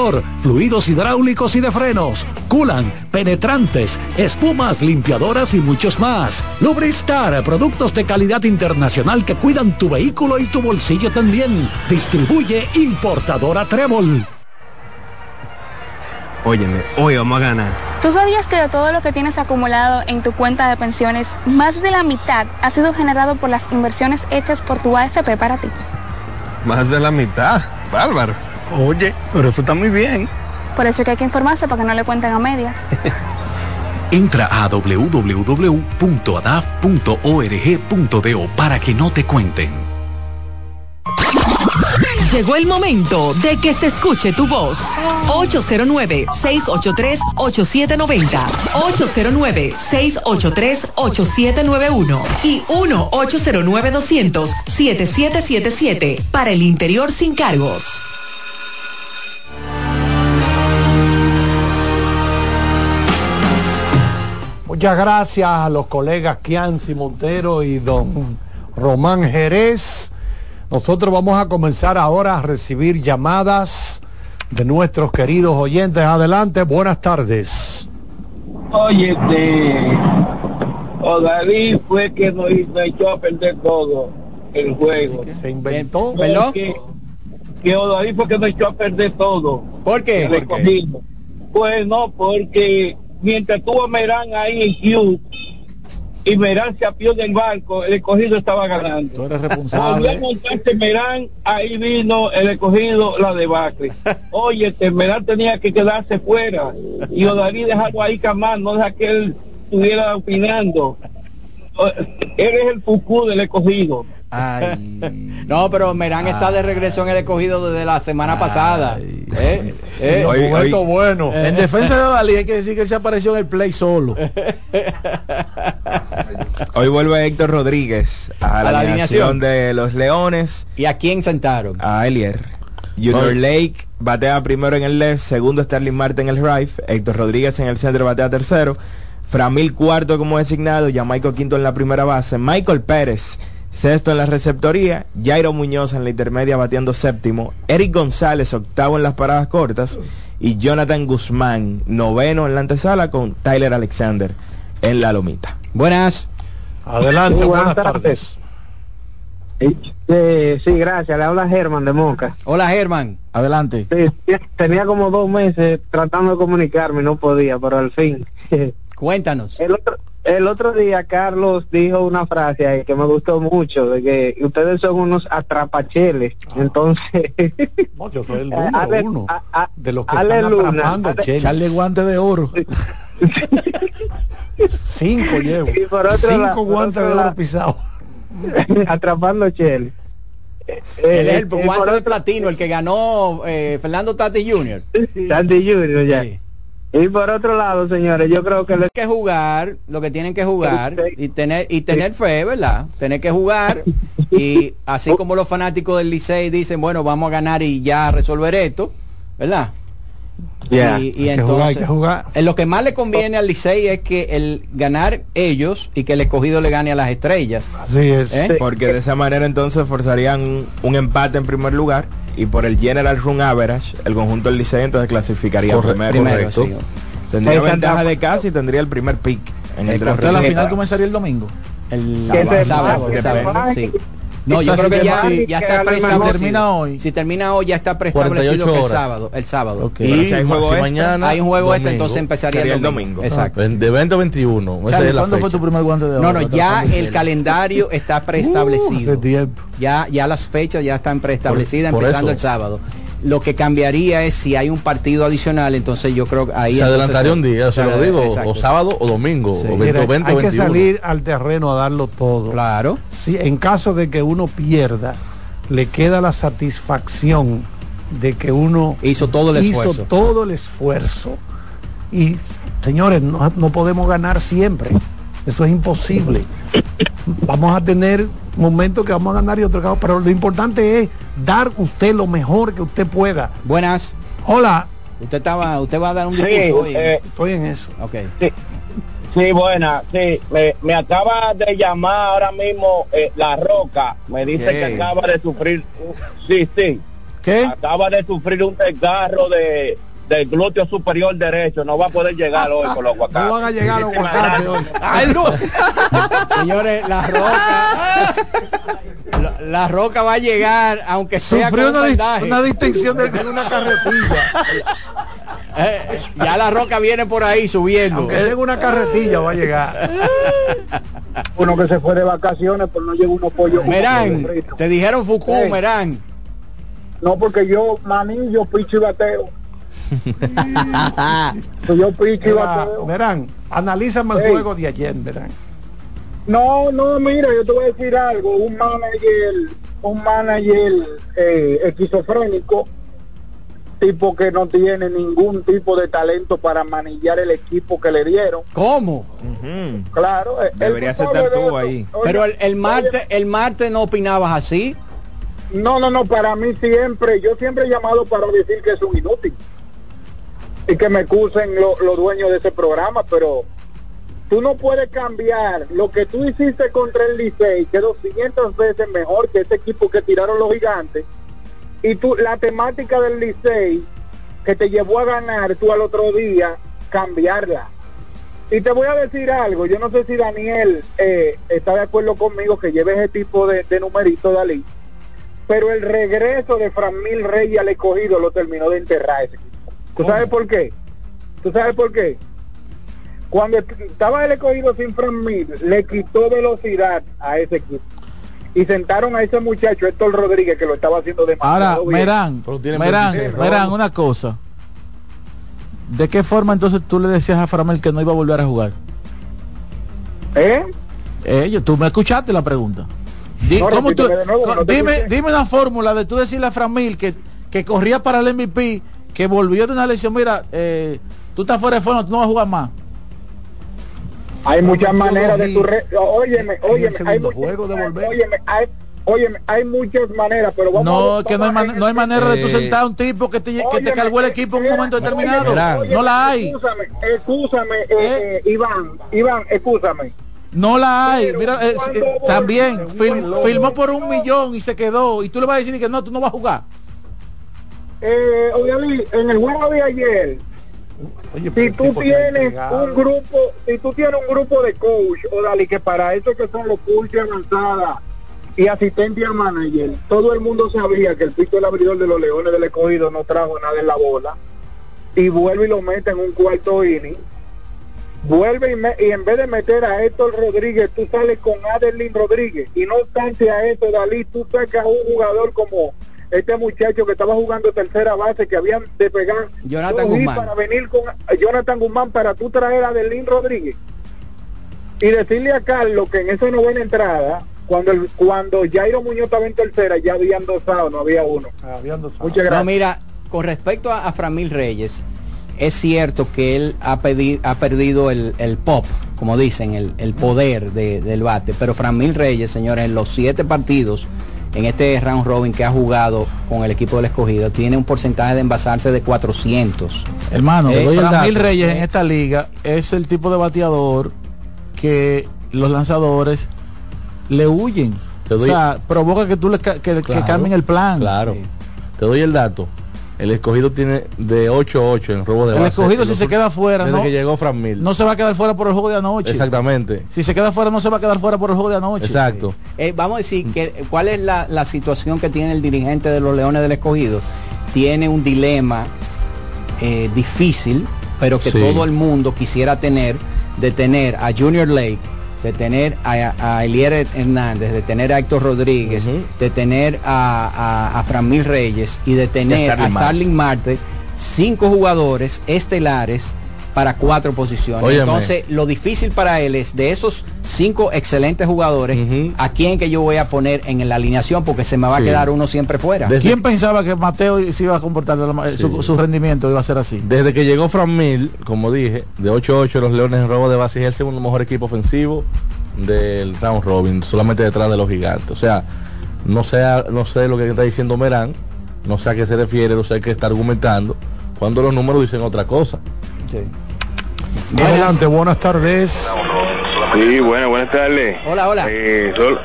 motor, fluidos hidráulicos y de frenos, culan, penetrantes, espumas, limpiadoras y muchos más. Lubristar, productos de calidad internacional que cuidan tu vehículo y tu bolsillo también. Distribuye importadora Trébol. Óyeme, hoy vamos a ganar. ¿Tú sabías que de todo lo que tienes acumulado en tu cuenta de pensiones, más de la mitad ha sido generado por las inversiones hechas por tu AFP para ti? Más de la mitad. Bárbaro. Oye, pero eso está muy bien. Por eso es que hay que informarse para que no le cuenten a medias. Entra a www.adaf.org.do para que no te cuenten. Llegó el momento de que se escuche tu voz. 809-683-8790. 809-683-8791. Y 1-809-200-7777. Para el interior sin cargos. Muchas gracias a los colegas Kianci Montero y don Román Jerez. Nosotros vamos a comenzar ahora a recibir llamadas de nuestros queridos oyentes. Adelante, buenas tardes. Oye, este, Odarí fue que nos echó a perder todo el juego. Se inventó. Que, que Odarí fue que nos echó a perder todo. ¿Por qué? El escogido. Pues no, porque mientras tuvo Merán ahí en Q y Merán se apió del barco, el escogido estaba ganando. Tú eres responsable. montarse Merán, ahí vino el escogido la debacle. Oye, este Merán tenía que quedarse fuera y Odarí dejarlo ahí camar, no deja que él estuviera opinando. O- Él es el Fuku del escogido. No, pero Merán está de regreso en el escogido desde la semana pasada. ¿Eh? ¿Eh? Los momentos buenos. En defensa de Dalí hay que decir que él se apareció en el play solo. Hoy vuelve Héctor Rodríguez a, la, la alineación alineación. de los Leones. ¿Y a quién sentaron? A Elier. Junior. Lake batea primero en el left, segundo Sterling Marte en el right, Héctor Rodríguez en el centro batea tercero, Framil cuarto como designado, Jamaico quinto en la primera base, Michael Pérez sexto en la receptoría, Jairo Muñoz en la intermedia bateando séptimo, Eric González octavo en las paradas cortas y Jonathan Guzmán noveno en la antesala con Tyler Alexander en la lomita. Buenas. Adelante, Sí, buenas buenas tardes. Eh, sí, gracias. Le habla Germán de Moca. Hola, Germán. Adelante. Sí, tenía como dos meses tratando de comunicarme y no podía, pero al fin. Cuéntanos. El otro, el otro día Carlos dijo una frase ahí que me gustó mucho, de que ustedes son unos atrapacheles. Entonces, No, yo soy el Eh, número Ale- uno a- a- de los que Ale están Luna, atrapando Ale- cheles. Echarle guante de oro. Cinco llevo. Y por otro Cinco lado- por guantes otro de oro pisados. atrapando Chele. Eh, Él es eh, el eh, guante por de platino, el que ganó eh, Fernando Tati Jr. Sandy Junior ya. Y por otro lado, señores, yo creo que le que jugar lo que tienen que jugar y tener y tener fe, ¿verdad? Tener que jugar y así como los fanáticos del Licey dicen, bueno, vamos a ganar y ya resolver esto, ¿verdad? Ya. Y, y Hay que jugar, hay entonces, que jugar. en lo que más le conviene al Licey es que el ganar ellos y que el escogido le gane a las estrellas. Así es. ¿Eh? Porque de esa manera entonces forzarían un empate en primer lugar y por el General Run Average, el conjunto del Liceo entonces clasificaría Corre- primero. primero, sí. Tendría ventaja de casa y tendría el primer pick en el Eh, draft. Entonces la final comenzaría el domingo. El sábado, sí. No, yo creo si que ya, termina- ya está preestablecido. Termina hoy. Si termina hoy ya está preestablecido 48 que el sábado, el sábado. Ok. Pero si hay juego si extra, mañana, Hay un juego este, domingo, entonces empezaría el el domingo. Exacto. En- De 20 a 21. Esa Charlie, es la ¿Cuándo fue tu primer guante de oro? No, no, ya el calendario está Uh, preestablecido. Ya, ya las fechas ya están preestablecidas, empezando el sábado. Lo que cambiaría es si hay un partido adicional, entonces yo creo que ahí... Se adelantaría un día, se lo digo, exacto. o sábado o domingo, Sí. o Mira, 20, 20 hay que 21. salir al terreno a darlo todo. Claro. Si en caso de que uno pierda, le queda la satisfacción de que uno Hizo todo el hizo esfuerzo. todo el esfuerzo. Y señores, no, no podemos ganar siempre. Eso es imposible. Vamos a tener momentos que vamos a ganar y otros que vamos, pero lo importante es dar usted lo mejor que usted pueda. Buenas. Hola, Usted estaba, usted va a dar un Sí, discurso hoy. eh, estoy en eso. ok. Sí, sí, buena, sí, me, me acaba de llamar ahora mismo eh, La Roca, me dice ¿Qué? que acaba de sufrir, sí, sí, ¿Qué ¿Qué? Acaba de sufrir un desgarro de del glúteo superior derecho, no va a poder llegar hoy con los aguacates. No van a llegar los aguacates hoy. Ay, no. Señores, la roca. La, la roca va a llegar, aunque sea Sufrió con una, dis- bandaje. una distinción de una carretilla. Eh, ya la roca viene por ahí subiendo. Aunque sea en una carretilla va a llegar. Uno que se fue de vacaciones, pero no llegó unos pollos. Merán, te dijeron Fuku, Sí. Merán. No, porque yo manillo, picho y bateo. Pues yo picho y. Verán, analízame el juego de ayer, verán. No, no, mira, yo te voy a decir algo. Un manager, un manager eh, esquizofrénico, tipo que no tiene ningún tipo de talento para manillar el equipo que le dieron. ¿Cómo? Claro, eh, Debería ser tú eso- ahí. Oye, Pero el, el martes, el martes no opinabas así. No, no, no, para mí siempre, yo siempre he llamado para decir que es un inútil. Y que me excusen lo- los dueños de ese programa, pero tú no puedes cambiar lo que tú hiciste contra el Licey, que 200 veces mejor que este equipo que tiraron los gigantes, y tú, la temática del Licey que te llevó a ganar tú al otro día, cambiarla. Y te voy a decir algo, yo no sé si Daniel eh, está de acuerdo conmigo que lleve ese tipo de, de numerito, pero el regreso de Framil Reyes al escogido lo terminó de enterrar. ¿Tú sabes por qué? ¿Tú sabes por qué? Cuando estaba el escogido sin Framil, le quitó velocidad a ese equipo. Y sentaron a ese muchacho, Héctor Rodríguez, que lo estaba haciendo demasiado Ahora, bien. Merán, Merán, 26, Merán, una cosa. ¿De qué forma entonces tú le decías a Framel que no iba a volver a jugar? ¿Eh? Eh, yo- tú me escuchaste la pregunta. Di- No, ¿cómo tú- repíteme de nuevo, co- no te dime, dime una fórmula de tú decirle a Framil que, que corría para el MVP, que volvió de una lesión, mira, eh, tú estás fuera de forma, tú no vas a jugar más. Hay muchas maneras de tu re... Óyeme, óyeme, hay juego de volver. óyeme, hay, óyeme, hay muchas maneras, pero vamos No, a- que no hay, no hay manera de tú Eh, sentar a un tipo que te, que te Óyeme, cargó el equipo en un momento óyeme, determinado. óyeme, no la hay. Escúchame, escúchame, eh, eh, Iván, Iván, escúchame. No la hay. Pero Mira, eh, eh, también reloj. filmó por un millón y se quedó. Y tú le vas a decir que no, tú no vas a jugar. Eh, en el juego de ayer, Oye, si tú tienes un grupo, si tú tienes un grupo de coach, o Dali, que para eso que son los coaches avanzadas y asistentes a manager, todo el mundo sabía que el pico del abridor de los Leones del Escogido no trajo nada en la bola, y vuelve y lo mete en un cuarto inning, vuelve y, me- y en vez de meter a Héctor Rodríguez, tú sales con Adelín Rodríguez, y no obstante a eso, Dalí, tú sacas a un jugador como este muchacho que estaba jugando tercera base, que habían de pegar Jonathan Guzmán. para venir con Jonathan Guzmán para tú traer a Adelín Rodríguez y decirle a Carlos que en esa novena entrada cuando el, cuando Jairo Muñoz estaba en tercera ya habían dos outs, no había uno Ah, habían dos- muchas gracias No, mira, con respecto a, a Framil Reyes, es cierto que él ha, pedi- ha perdido el, el pop, como dicen, el, el poder de- del bate. Pero Framil Reyes, señores, en los siete partidos, en este round robin que ha jugado con el equipo del escogido, tiene un porcentaje de envasarse de 400. Hermano, Eh, dato. Reyes en esta liga es el tipo de bateador que los lanzadores le huyen. O sea, provoca que tú le que Claro, cambien el plan. Claro. Te doy el dato. El escogido tiene de 8-8 en robo de El base. escogido En si se queda fuera, Desde no, que llegó Fran Mil. no se va a quedar fuera por el juego de anoche. Exactamente. Si se queda fuera no se va a quedar fuera por el juego de anoche. Exacto. Eh, vamos a decir que cuál es la, la situación que tiene el dirigente de los Leones del Escogido. Tiene un dilema eh, difícil, pero que Sí. todo el mundo quisiera tener, de tener a Junior Lake, de tener a, a Elier Hernández, de tener a Héctor Rodríguez, de tener a, a, a Framil Reyes y de tener a Starling Starling Marte, cinco jugadores estelares para cuatro posiciones. Óyeme. Entonces, lo difícil para él es de esos cinco excelentes jugadores, a quién que yo voy a poner en la alineación porque se me va Sí. a quedar uno siempre fuera. ¿Quién pensaba que Mateo se iba a comportar, ma- su, su rendimiento iba a ser así? Desde que llegó Fran Mil, como dije, de 8-8 los Leones en robo de base es el segundo mejor equipo ofensivo del round robin, solamente detrás de los gigantes. O sea, no sé, no sé lo que está diciendo Merán, no sé a qué se refiere, no sé qué está argumentando, cuando los números dicen otra cosa. Adelante, buenas tardes. Sí, bueno, buenas tardes. Hola, hola. Eh, solo,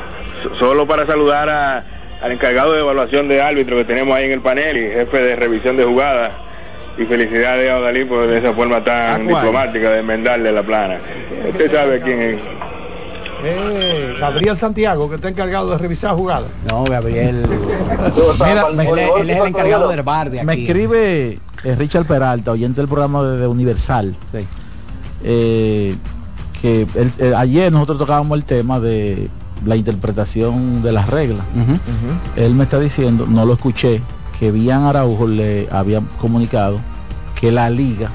solo para saludar a, al encargado de evaluación de árbitro que tenemos ahí en el panel y jefe de revisión de jugadas. Y felicidades a Odalí por esa forma tan diplomática de enmendarle la plana. Usted sabe quién es. Eh, Gabriel Santiago, que está encargado de revisar jugadas. No, Gabriel. Mira, me- él, es- él es el encargado del bar de aquí. Me escribe eh, Richard Peralta, oyente del programa de, de Universal, eh, que ayer nosotros tocábamos el tema de la interpretación de las reglas. Él me está diciendo, no lo escuché, que Bian Araujo le había comunicado que la liga,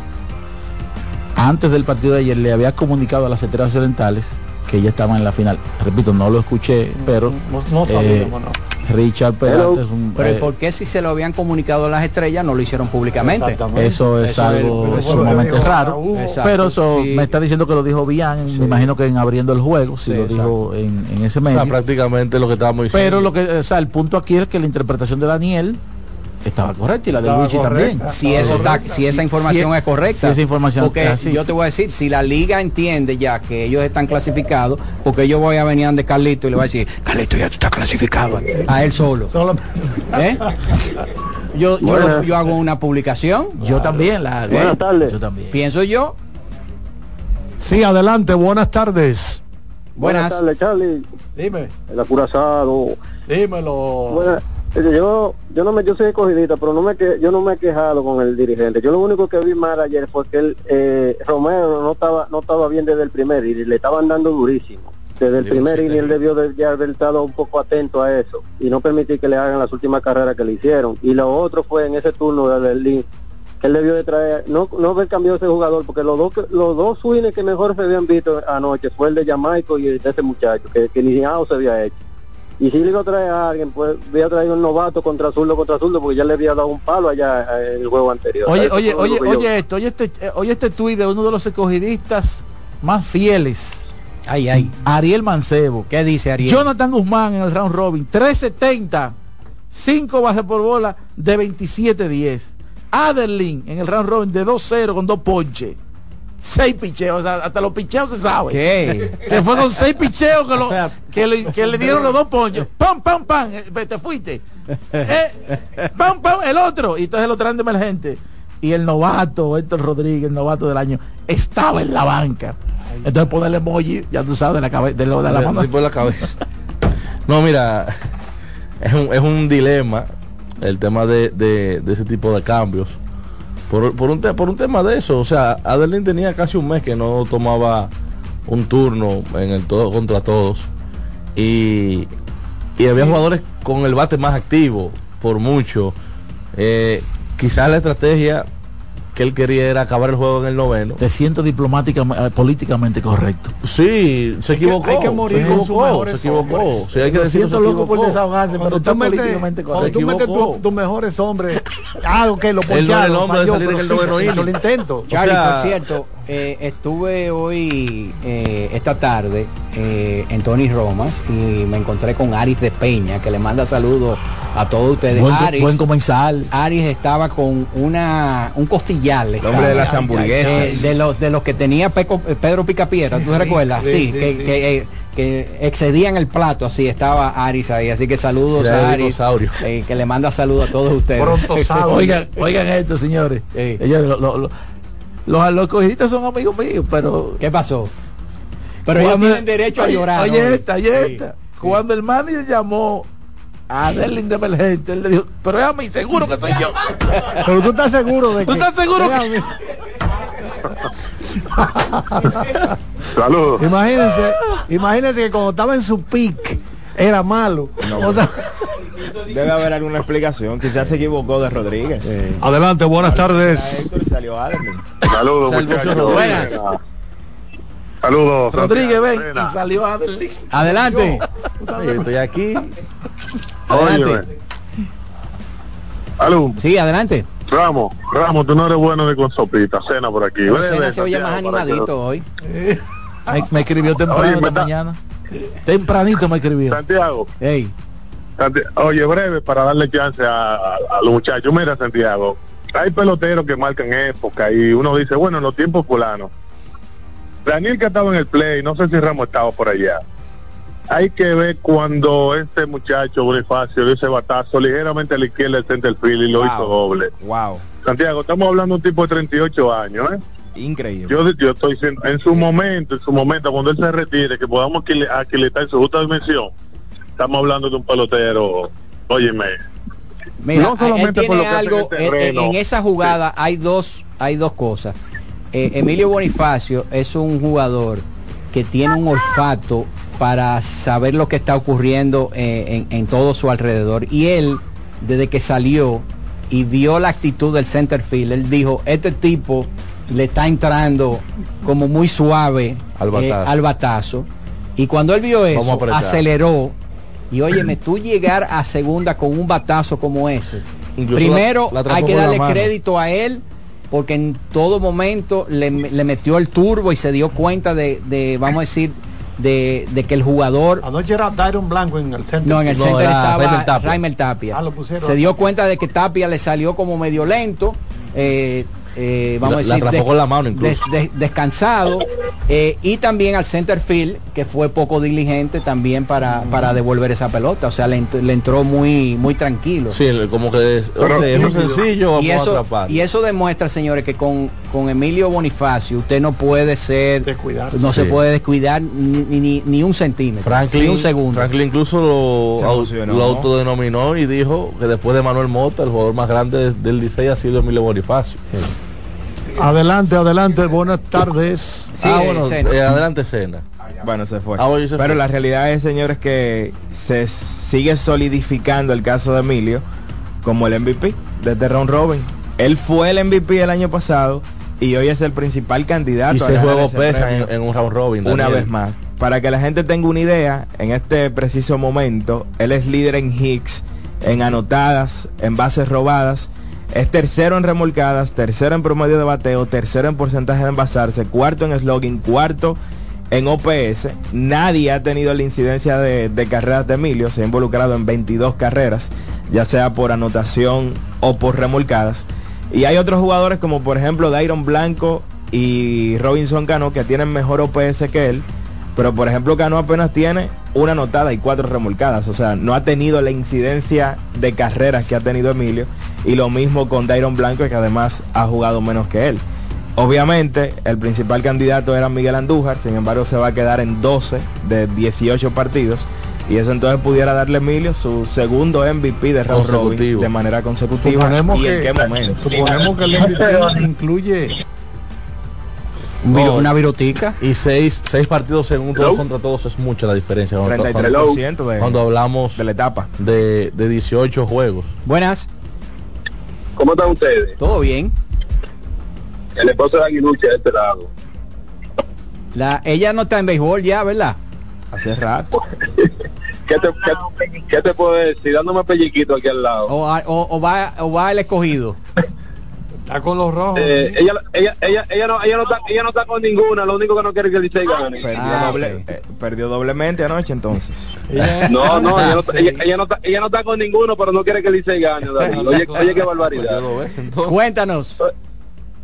antes del partido de ayer, le había comunicado a las estrellas orientales que ya estaban en la final. Repito, no lo escuché, pero no eh, sabíamos, no. Richard Peralta es un... Pero eh, ¿por qué si se lo habían comunicado a las estrellas no lo hicieron públicamente? Eso es algo sumamente es- raro. Exacto, Pero eso sí. me está diciendo que lo dijo bien, me imagino que en abriendo el juego, si Sí, lo dijo en, en ese O medio. sea, prácticamente lo que estábamos diciendo. Pero lo que, o sea, el punto aquí es que la interpretación de Daniel estaba correcta y la de Estaba Luigi correcta. también. Si eso está, si esa información Si- es correcta. Si esa información porque es así. yo te voy a decir, si la liga entiende ya que ellos están clasificados, porque yo voy a venir de Carlito y le voy a decir, Carlito ya tú estás clasificado a él solo. ¿Eh? Yo, yo, Buenas. lo- yo hago una publicación. Yo también la hago. Buenas tardes. Yo también. Pienso yo. Sí, adelante, buenas tardes. Buenas. tardes, Charlie. Dime. El acurazado. Dímelo. Buenas- yo yo no me yo soy escogidita pero no me que, yo no me he quejado con el dirigente. Yo lo único que vi mal ayer fue que el eh, Romero no estaba no estaba bien desde el primer y le estaban dando durísimo. Desde el primer y él debió de ya haber estado un poco atento a eso y no permitir que le hagan las últimas carreras que le hicieron. Y lo otro fue en ese turno de Berlín que él debió de traer no no haber cambiado ese jugador porque los dos los dos swings que mejor se habían visto anoche fue el de Jamaica y el de ese muchacho que, que ni se había hecho y si le iba a traer a alguien, pues voy a traer un novato contra zurdo contra zurdo, porque ya le había dado un palo allá en el juego anterior. Oye, oye, oye, que yo- oye esto, oye este, eh, oye este tuit de uno de los escogidistas más fieles. Ay, ay. Ariel Mancebo. ¿Qué dice Ariel? Jonathan Guzmán en el round robin, 370, 5 bases por bola de 27-10. Adelín en el round robin de 2-0 con dos ponches. 6 picheos, o sea, hasta los picheos se sabe. ¿Qué? Que fue con 6 picheos que, lo- que, le, que le dieron los dos ponches. ¡Pam, pam, pam! eh, Te fuiste. Eh, ¡Pam, pam! El otro. Y entonces lo traen de emergente. Y el novato, Héctor Rodríguez, el novato del año, estaba en la banca. Entonces ponerle emoji, ya tú sabes, de la cabeza, de, lo- de la mano. sí, por la cabeza. No, mira, es un, es un dilema el tema de, de- de ese tipo de cambios. Por, por, un te- por un tema de eso, o sea, Adelín tenía casi un mes que no tomaba un turno en el todo contra todos. Y, y había jugadores con el bate más activo, por mucho. Eh, quizás la estrategia que él quería era acabar el juego en el noveno. Te siento diplomática, eh, políticamente correcto. Sí, se equivocó. hay que morir se con sus equivocó, se equivocó. Sí, hay que Lo decirlo, siento se loco por desahogarse, pero está políticamente cuando correcto. tú metes Se tu- tus mejores hombres, ah, ok, lo Él no era el poncharon, hombre de salir en el noveno el intento. Charlie, O sea- por cierto, eh, estuve hoy, eh, esta tarde, eh, en Tony Romas y me encontré con Aris de Peña, que le manda saludos a todos ustedes. Buen, Aris, buen comensal. Aris estaba con una un costillar. El hombre de las hamburguesas. Eh, de los de los que tenía Peco- Pedro Picapiedra, ¿tú Sí, recuerdas? sí, Sí, sí, que, sí. que, eh, que excedían el plato, así estaba Aris ahí. Así que saludos a Aris, eh, que le manda saludos a todos ustedes. oigan, oigan esto, señores. Lo- lo- los los escogidistas son amigos míos, pero. ¿Qué pasó? Pero ellos tienen derecho a llorar, Oye, ¿no? esta, oye, esta. Cuando el manager llamó a Derlin de emergente, él le dijo, pero es a mí, seguro que soy yo. Pero tú estás seguro de que. ¿Tú estás seguro que- Saludos. Imagínense, imagínate que cuando estaba en su pick era malo. O sea, Debe haber alguna explicación. Quizás se equivocó de Rodríguez. Adelante, buenas tardes. Héctor y salió Adelín. Saludos, muchachos. buenas. Saludos. Rodríguez, ven, y salió Adelín. Adelante. Yo estoy aquí. Adelante. Aló. Sí, adelante. Ramos, Ramos, tú no eres bueno ni con sopita, cena por aquí. Cena se oye más que animadito hoy. Me, me escribió temprano Oye, me mañana. Tempranito me escribió. Santiago. Ey. Santi- Oye, breve, para darle chance a, a- a los muchachos. Mira, Santiago, hay peloteros que marcan época y uno dice, bueno, en los tiempos fulanos. Daniel que estaba en el play, no sé si Ramos estaba por allá. hay que ver cuando este muchacho Bonifacio dio ese batazo ligeramente a la izquierda del center field y lo Wow. hizo doble. Wow. Santiago, estamos hablando de un tipo de 38 años, ¿eh? Increíble. Yo, yo estoy diciendo, en su momento, en su momento, cuando él se retire, que podamos aquil- aquilitar en su justa dimensión, estamos hablando de un pelotero, óyeme, Mira, no él solamente por lo que en el en- terreno. en esa jugada hay dos, hay dos cosas. Eh, Emilio Bonifacio es un jugador que tiene un olfato para saber lo que está ocurriendo eh, en, en todo su alrededor. Y él, desde que salió y vio la actitud del center field, él dijo, este tipo le está entrando como muy suave Al eh, batazo. al batazo. Y cuando él vio eso, aceleró. Y óyeme, tú llegar a segunda con un batazo como ese. Incluso Primero la- la atrapó hay que darle crédito a él porque en todo momento le, le metió el turbo y se dio cuenta de, de, vamos a decir, de, de que el jugador... Anoche era Dairon Blanco en el centro. No, en el center era estaba Raimel Tapia. Raimel Tapia. Ah, lo pusieron. Se dio cuenta de que Tapia le salió como medio lento. eh, eh, vamos La- a la decir, atrapó con la mano incluso. des- des- descansado eh, y también al center field que fue poco diligente también para, para devolver esa pelota, o sea, le, ent- le entró muy muy tranquilo. Sí, como que es, muy sencillo, vamos y a eso, atrapar. y eso demuestra, señores, que con, con Emilio Bonifacio usted no puede ser, no se puede descuidar ni, ni, ni un centímetro, Franklin, ni un segundo. Franklin incluso lo, emocionó. lo autodenominó y dijo que después de Manuel Mota, el jugador más grande del Licey ha sido Emilio Bonifacio. Adelante, adelante, buenas tardes. ah, bueno, eh, adelante, Cena. Bueno, se fue. Ah, bueno, se Pero fue. la realidad es, señores, que se sigue solidificando el caso de Emilio como el MVP de este round robin. Él fue el MVP el año pasado y hoy es el principal candidato. Y a se juego ese pesa en, en un round robin. Una Daniel. vez más. Para que la gente tenga una idea, en este preciso momento, él es líder en hits, en anotadas, en bases robadas. Es tercero en remolcadas, tercero en promedio de bateo, tercero en porcentaje de envasarse, cuarto en slogan, cuarto en OPS. Nadie ha tenido la incidencia de, carreras de Emilio, se ha involucrado en 22 carreras, ya sea por anotación o por remolcadas. Y hay otros jugadores como por ejemplo Dairon Blanco y Robinson Cano que tienen mejor OPS que él. Pero por ejemplo Cano apenas tiene una anotada y cuatro remolcadas. O sea, no ha tenido la incidencia de carreras que ha tenido Emilio. Y lo mismo con Dairon Blanco que además ha jugado menos que él. Obviamente el principal candidato era Miguel Andújar. Sin embargo se va a quedar en 12 de 18 partidos. Y eso entonces pudiera darle a Emilio su segundo MVP de round robin de manera consecutiva. Suponemos ¿Y en que- qué momento? Suponemos que el MVP incluye viro- una virotica. Y seis, seis partidos en un todos contra todos es mucha la diferencia. Cuando, 33% de- cuando hablamos de la etapa. De, de 18 juegos. Buenas. ¿Cómo están ustedes? Todo bien. El esposo de Aguilucha de este lado. La, ella no está en béisbol ya, ¿verdad? Hace rato. ¿Qué te, qué, qué te puedo decir? Dándome pelliquito aquí al lado. O, a- o- o va, o va el escogido. Está con los rojos. Eh, ella, ella, ella, ella, no, ella, no está, ella no está con ninguna, lo único que no quiere es que el Licey gane. Perdió, Ah, doble- eh, perdió doblemente anoche entonces. No, no, ella no, Sí. está- ella, ella no está, ella no está con ninguno, pero no quiere que el Licey gane. David. Oye, oye, qué barbaridad. Cuéntanos.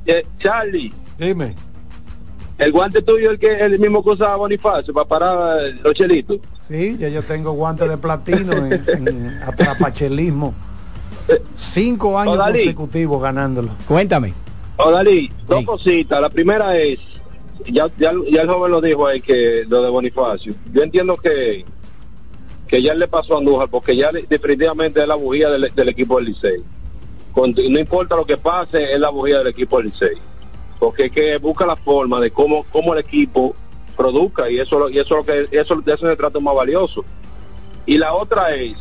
Eh, Charlie, Dime. el guante tuyo el que el mismo que usaba Bonifacio para parar eh, los chelitos. Sí, ya yo tengo guantes de platino en, en atrapachelismo. Cinco años Odalí. consecutivos ganándolo. Cuéntame. Odalí, dos cositas. La primera es, ya, ya, ya el joven lo dijo ahí que lo de Bonifacio. Yo entiendo que que ya le pasó a Andújar porque ya definitivamente es la bujía del, del equipo del Licey. No importa lo que pase, es la bujía del equipo del Licey. Porque es que busca la forma de cómo, cómo el equipo produzca y eso lo- y eso es lo que eso de eso se trata más valioso. Y la otra es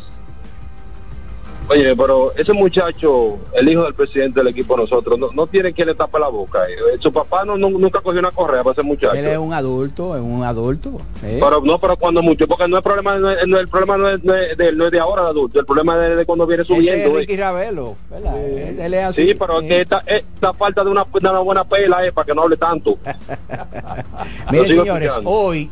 Oye, pero ese muchacho, el hijo del presidente del equipo nosotros, no, no tiene quien le tape la boca. eh. Su papá no, nu- nunca cogió una correa para ese muchacho. Él es un adulto, es un adulto. ¿eh? Pero no, pero cuando mucho, porque no es problema, no el problema no es, de, no es de ahora de adulto, el problema es de, cuando viene Ese es subiendo. eh. Ricky Ravelo, ¿verdad? Él, él es así. Sí, pero que esta, esta falta de una, de una buena pela es para que no hable tanto. Miren, señores, escuchando. hoy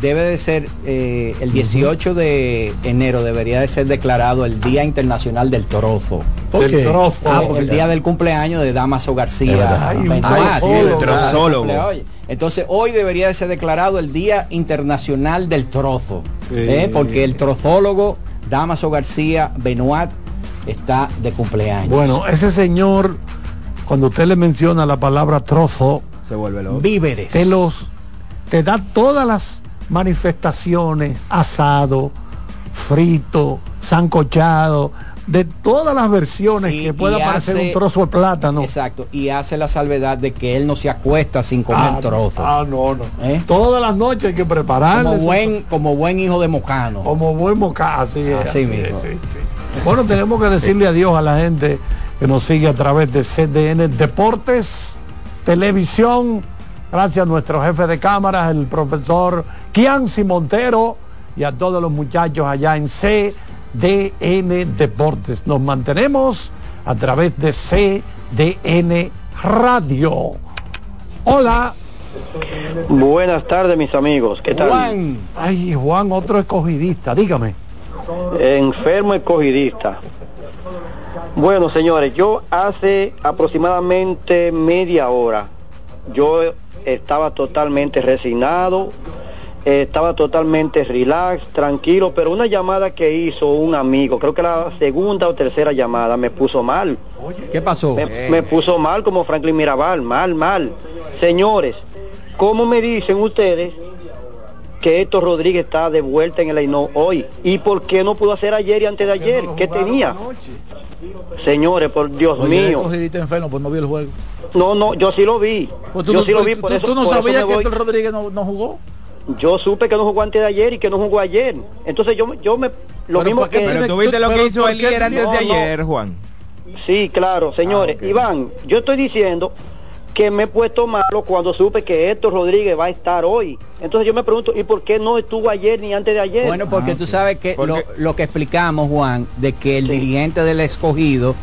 debe de ser eh, el 18 de enero debería de ser declarado el Día Internacional del Trozo. ¿Por qué? trozo. Ah, porque el día del cumpleaños de Damaso García. Ay, trozólogo. el trozólogo. Oye, Entonces hoy debería de ser declarado el Día Internacional del Trozo, ¿eh? porque el trozólogo Damaso García Benoit está de cumpleaños. Bueno, ese señor, cuando usted le menciona la palabra trozo, Se vuelve loco. Víveres. te los te da todas las manifestaciones, asado, frito, sancochado, de todas las versiones Y- que pueda hace- un trozo de plátano. Exacto, y hace la salvedad de que él no se acuesta sin comer Ah, trozos. Ah, no, no. ¿Eh? Todas las noches hay que prepararle. como eso- buen, como buen hijo de Mocano. como buen moca, así es. Así así mismo. es, sí, sí. Bueno, tenemos que decirle adiós a la gente que nos sigue a través de CDN Deportes, Televisión. Gracias a nuestro jefe de cámaras, el profesor Kianci Montero y a todos los muchachos allá en CDN Deportes. Nos mantenemos a través de CDN Radio. Hola. Buenas tardes, mis amigos. ¿Qué tal? Juan, Ay, Juan, otro escogidista. Dígame. Enfermo escogidista. Bueno, señores, yo hace aproximadamente media hora, yo estaba totalmente resignado, eh, estaba totalmente relax, tranquilo, pero una llamada que hizo un amigo, creo que la segunda o tercera llamada, me puso mal. ¿qué pasó? Me, me puso mal como Franklin Mirabal, mal, mal. Señores, ¿cómo me dicen ustedes que Héctor Rodríguez está de vuelta en el Ainó hoy? ¿Y por qué no pudo hacer ayer y antes de ayer? ¿Qué tenía? Señores, por Dios Oye, mío. enfermo, pues no vio el juego. No, no, yo sí lo vi. Pues tú, yo no- sí lo tú- vi, tú- por tú eso, no por sabías que voy. Héctor Rodríguez no, no jugó. Yo supe que no jugó antes de ayer y que no jugó ayer. Entonces yo, yo me... Lo Pero mismo ¿para qué que... Pero tú viste lo que hizo ¿por el líder antes de no, ayer, Juan. Sí, claro, señores. Ah. Iván, yo estoy diciendo que me he puesto malo cuando supe que Héctor Rodríguez va a estar hoy. Entonces yo me pregunto, ¿y por qué no estuvo ayer ni antes de ayer? Bueno, porque tú sabes que Porque- lo, lo que explicamos, Juan, de que el dirigente del escogido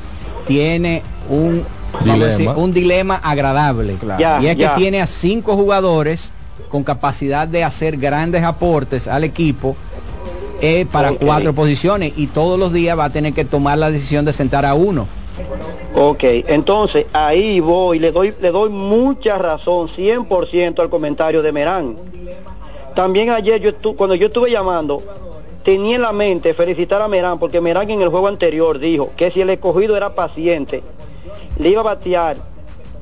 tiene un vamos a Dilema. decir, un dilema agradable. Ya, y es que tiene a cinco jugadores con capacidad de hacer grandes aportes al equipo eh, para cuatro posiciones y todos los días va a tener que tomar la decisión de sentar a uno. Ok, entonces ahí voy, le doy, le doy mucha razón, 100% al comentario de Merán. También ayer yo cuando yo estuve llamando, tenía en la mente felicitar a Merán, porque Merán en el juego anterior dijo que si el escogido era paciente, le iba a batear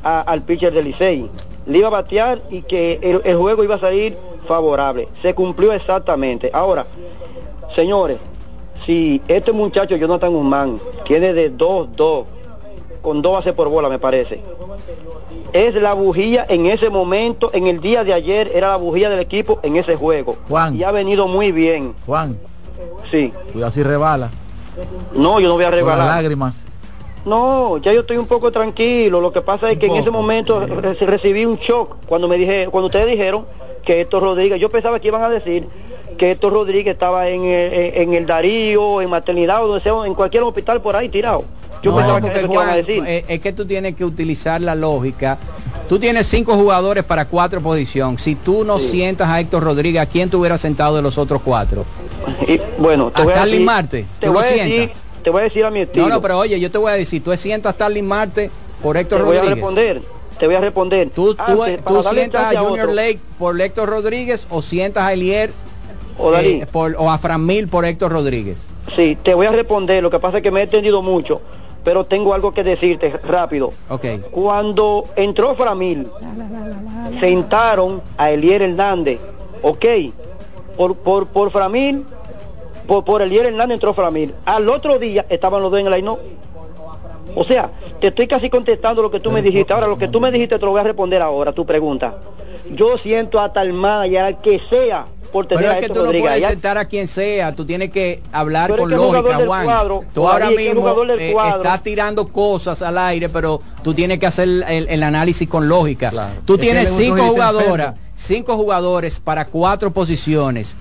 al pitcher del Licey, le iba a batear y que el juego iba a salir favorable. Se cumplió exactamente. Ahora, señores, si este muchacho Jonathan Guzmán tiene de 2-2, con dos bases por bola me parece, es la bujía en ese momento, en el día de ayer, era la bujía del equipo en ese juego. Juan. Y ha venido muy bien. Juan, Sí. cuidado si rebala. No, yo no voy a Con las lágrimas. No, ya yo estoy un poco tranquilo. Lo que pasa es que en ese momento re- recibí un shock cuando me dije, cuando ustedes dijeron que Héctor Rodríguez, yo pensaba que iban a decir que Héctor Rodríguez estaba en, el- en el Darío, en maternidad o donde sea, en cualquier hospital por ahí tirado. Yo No, pensaba que a decir. eh, es que tú tienes que utilizar la lógica. Tú tienes cinco jugadores para cuatro posiciones. Si tú no sientas a Héctor Rodríguez, ¿a quién te hubiera sentado de los otros cuatro? Y, bueno, te a voy a decir, Marte. te ¿Tú lo voy a decir, sientas? te voy a decir a mi estilo. No, no, pero oye, yo te voy a decir, tú sientas a Starling Marte por Héctor te voy a responder. Te voy a responder. ¿Tú, tú, Antes, para tú sientas a Junior Lake por Héctor Rodríguez o sientas a Elier O eh, por- o a Fran Mil por Héctor Rodríguez? Sí, te voy a responder. Lo que pasa es que me he entendido mucho, pero tengo algo que decirte rápido. Ok. Cuando entró Framil, sentaron a Elier Hernández, ok, por, por, por Framil, por, por Elier Hernández entró Framil. Al otro día estaban los dos en el Ainó. O sea, te estoy casi contestando lo que tú me dijiste. Ahora, lo que tú me dijiste te lo voy a responder ahora, tu pregunta. Yo siento hasta el manager, al que sea, por tener Pero es que tú no puedes allá. sentar a quien sea, tú tienes que hablar Pero es con que lógica, Juan. cuadro, tú ahora mismo eh, estás tirando cosas al aire, pero tú tienes que hacer el, el análisis con lógica. Tú tienes cinco jugador jugadoras, cinco jugadores para cuatro posiciones.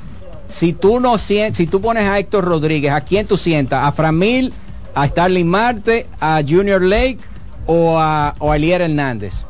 Si tú no si tú pones a Héctor Rodríguez, ¿a quién tú sientas? ¿A Framil, a Starling Marte, a Junior Lake o a, o a Elier Hernández?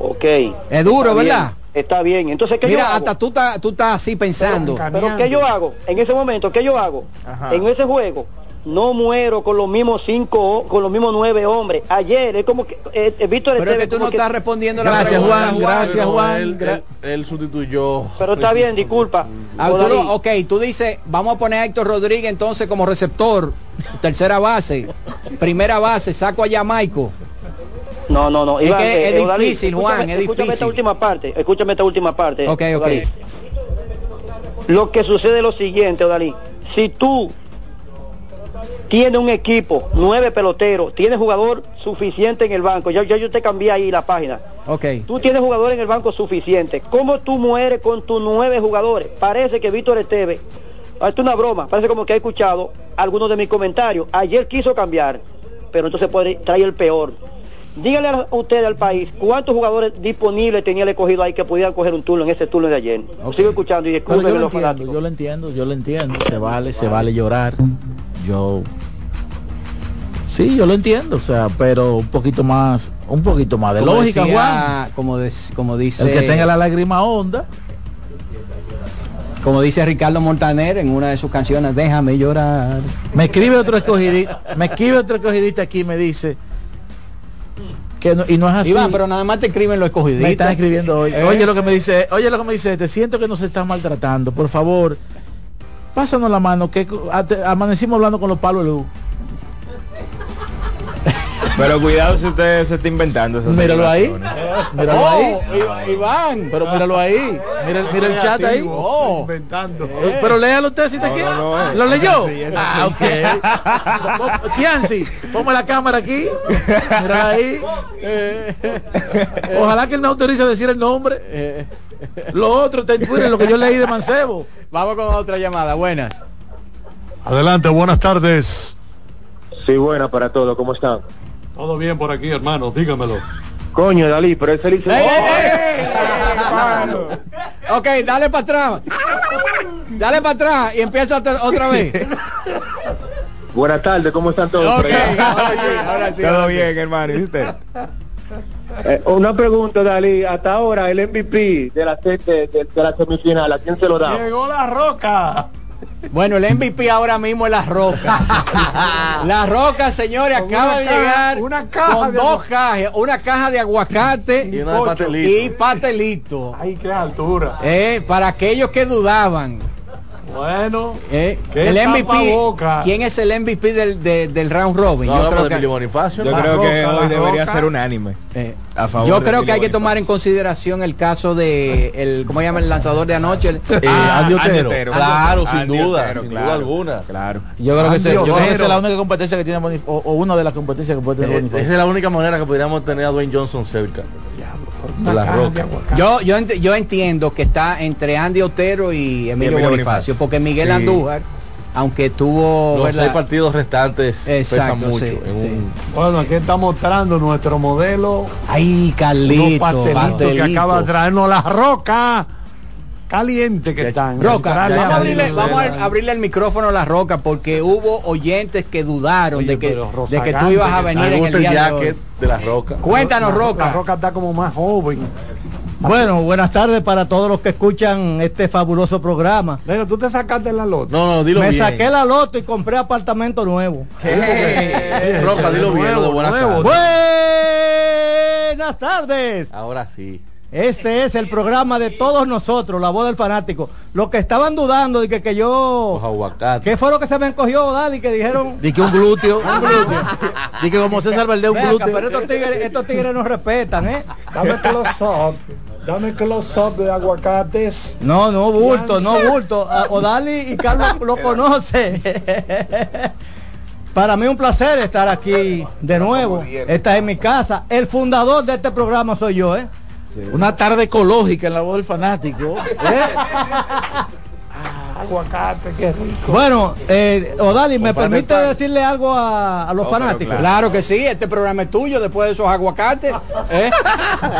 Ok. Es duro, ¿verdad? Está bien. Entonces, ¿qué yo Mira, hago? hasta tú estás tú estás así pensando. Pero ¿qué yo hago? En ese momento, ¿qué yo hago? En ese juego, no muero con los mismos cinco, con los mismos nueve hombres. Ayer es como que eh, eh, Víctor Pero es que tú no estás respondiendo la Gracias, pregunta, Juan, gracias, Pero Juan. Él, él- él sustituyó. Pero está bien, disculpa. Ah, tú Odalí. lo- ok, tú dices, vamos a poner a Héctor Rodríguez entonces como receptor, tercera base, primera base, saco a Jamaico. No, no, no. Es Iván, que eh, es Odalí, difícil, Juan, escúchame- es Escúchame esta difícil. última parte. Escúchame esta última parte. Ok, ok. Odalí. Lo que sucede es lo siguiente, Odalí. Si tú tienes un equipo, nueve peloteros, tienes jugador suficiente en el banco, ya, ya yo te cambié ahí la página. Ok. Tú tienes jugador en el banco suficiente. ¿Cómo tú mueres con tus nueve jugadores? Parece que Víctor Esteves, ah, esto es una broma, parece como que ha escuchado algunos de mis comentarios. Ayer quiso cambiar, pero entonces puede traer el peor. Díganle a ustedes al país cuántos jugadores disponibles tenía el escogido ahí que pudieran coger un turno en ese turno de ayer. Sigo escuchando y Pero disculpen yo lo entiendo, yo lo entiendo, yo lo entiendo. Se vale, se vale llorar. Yo sí, yo lo entiendo, o sea, pero un poquito más, un poquito más de Como lógica, decía- Juan. Como, des- como dice El que tenga la lágrima honda. como dice Ricardo Montaner en una de sus canciones, déjame llorar. Me escribe otro escogidista, me escribe otro escogidista aquí y me dice que no, y no es así. Iván, pero nada más te escriben los escogidistas. Me están escribiendo hoy. ¿Eh? Oye lo que me dice, oye lo que me dice, te siento que nos estás maltratando, por favor, pásanos la mano, que amanecimos hablando con los palos de luz. Pero cuidado si usted se está inventando esas Míralo ahí. Míralo Oh, ahí. Iván. Pero míralo ahí. Mira, mira el chat ahí. Oh. Inventando. Eh, Pero léalo usted si te No, quiere. no, no, ¿Lo leyó? Ah, ok. Tiansi, ponme la cámara aquí. Mira ahí. Eh, Ojalá que él me autorice a decir el nombre. Lo otro está en Twitter, lo que yo leí de Mancebo. Vamos con otra llamada, buenas. Adelante, buenas tardes. Sí, buena para todos, ¿cómo están? Todo bien por aquí, hermano, dígamelo. Coño, Dalí, pero ese dice... Ok, dale para atrás. Dale para atrás y empieza otra- vez. Buenas tardes, ¿cómo están todos? Ok, ahora sí, ahora sí. Todo bien, hermano. ¿Y usted? Eh, una pregunta, Dalí. Hasta ahora, el MVP de la, de- de la semifinal, ¿a quién se lo da? Llegó la roca. Bueno, el MVP ahora mismo es La Roca. La Roca, señores, Con acaba de caja- llegar una caja con de dos cajas, una caja de aguacate Y una de pastelito. y pastelito. Ay, qué altura. Eh, para aquellos que dudaban. Bueno, eh, Qué el MVP, tapaboca. ¿quién es el MVP del, de- del round robin? No, hablamos de que, Bonifacio. Yo creo que Roca, hoy debería ser unánime. eh, A favor yo creo que hay que tomar en Bonifacio. consideración el caso de el ¿cómo se llama el lanzador de anoche? El- Eh, Ah, Andy Andy Otero. Otero. Claro, sin Andy duda, Otero, sin claro. duda alguna. Claro. Yo creo que, yo creo esa es la única competencia que tiene Bonif- o, o una de las competencias que puede tener Eh, Bonifacio. esa es la única manera que podríamos tener a Dwayne Johnson cerca. De la caja de roca. aguacate. Yo, yo, ent- yo entiendo que está entre Andy Otero y Emilio, Emilio Bonifacio, Bonifacio. porque Miguel Sí. Andújar, aunque tuvo Los ¿verdad? seis partidos restantes Exacto, pesan mucho. sí, en sí. un- Bueno, aquí está mostrando nuestro modelo. Ay, Unos Carlito, que acaba de traernos la roca. Caliente que están. Roca, vamos a abrirle, vamos a abrirle el micrófono a la Roca porque hubo oyentes que dudaron Oye, de que, de que tú ibas a venir en el día de jacket hoy. de la roca. Cuéntanos, Roca. La roca está como más joven. Bueno, buenas tardes para todos los que escuchan este fabuloso programa. Pero tú te sacaste la lota. No, no, dilo Me bien. saqué la loto y compré apartamento nuevo. Roca, dilo bien, lo de buenas nuevo. tardes. Buenas tardes. Ahora sí. Este es el programa de todos nosotros, la voz del fanático. Los que estaban dudando de que, que Los yo... aguacates. ¿Qué fue lo que se me encogió, Dali? Que dijeron... Di que un glúteo. un glúteo. Di que como César Valdés un "Ven acá, glúteo. pero estos tigres, estos tigres nos respetan, ¿eh? Dame close up. Dame close up de aguacates. No, no bulto, no bulto. A- Odali y Carlos lo conoce. Para mí un placer estar aquí de nuevo. Esta es mi casa. El fundador de este programa soy yo, ¿eh? Una tarde ecológica en la voz del fanático. Aguacate, qué rico. Bueno, eh, Odali, ¿me permite pan. decirle algo a, a los Oh, fanáticos? Claro que sí, este programa es tuyo después de esos aguacates. ¿eh?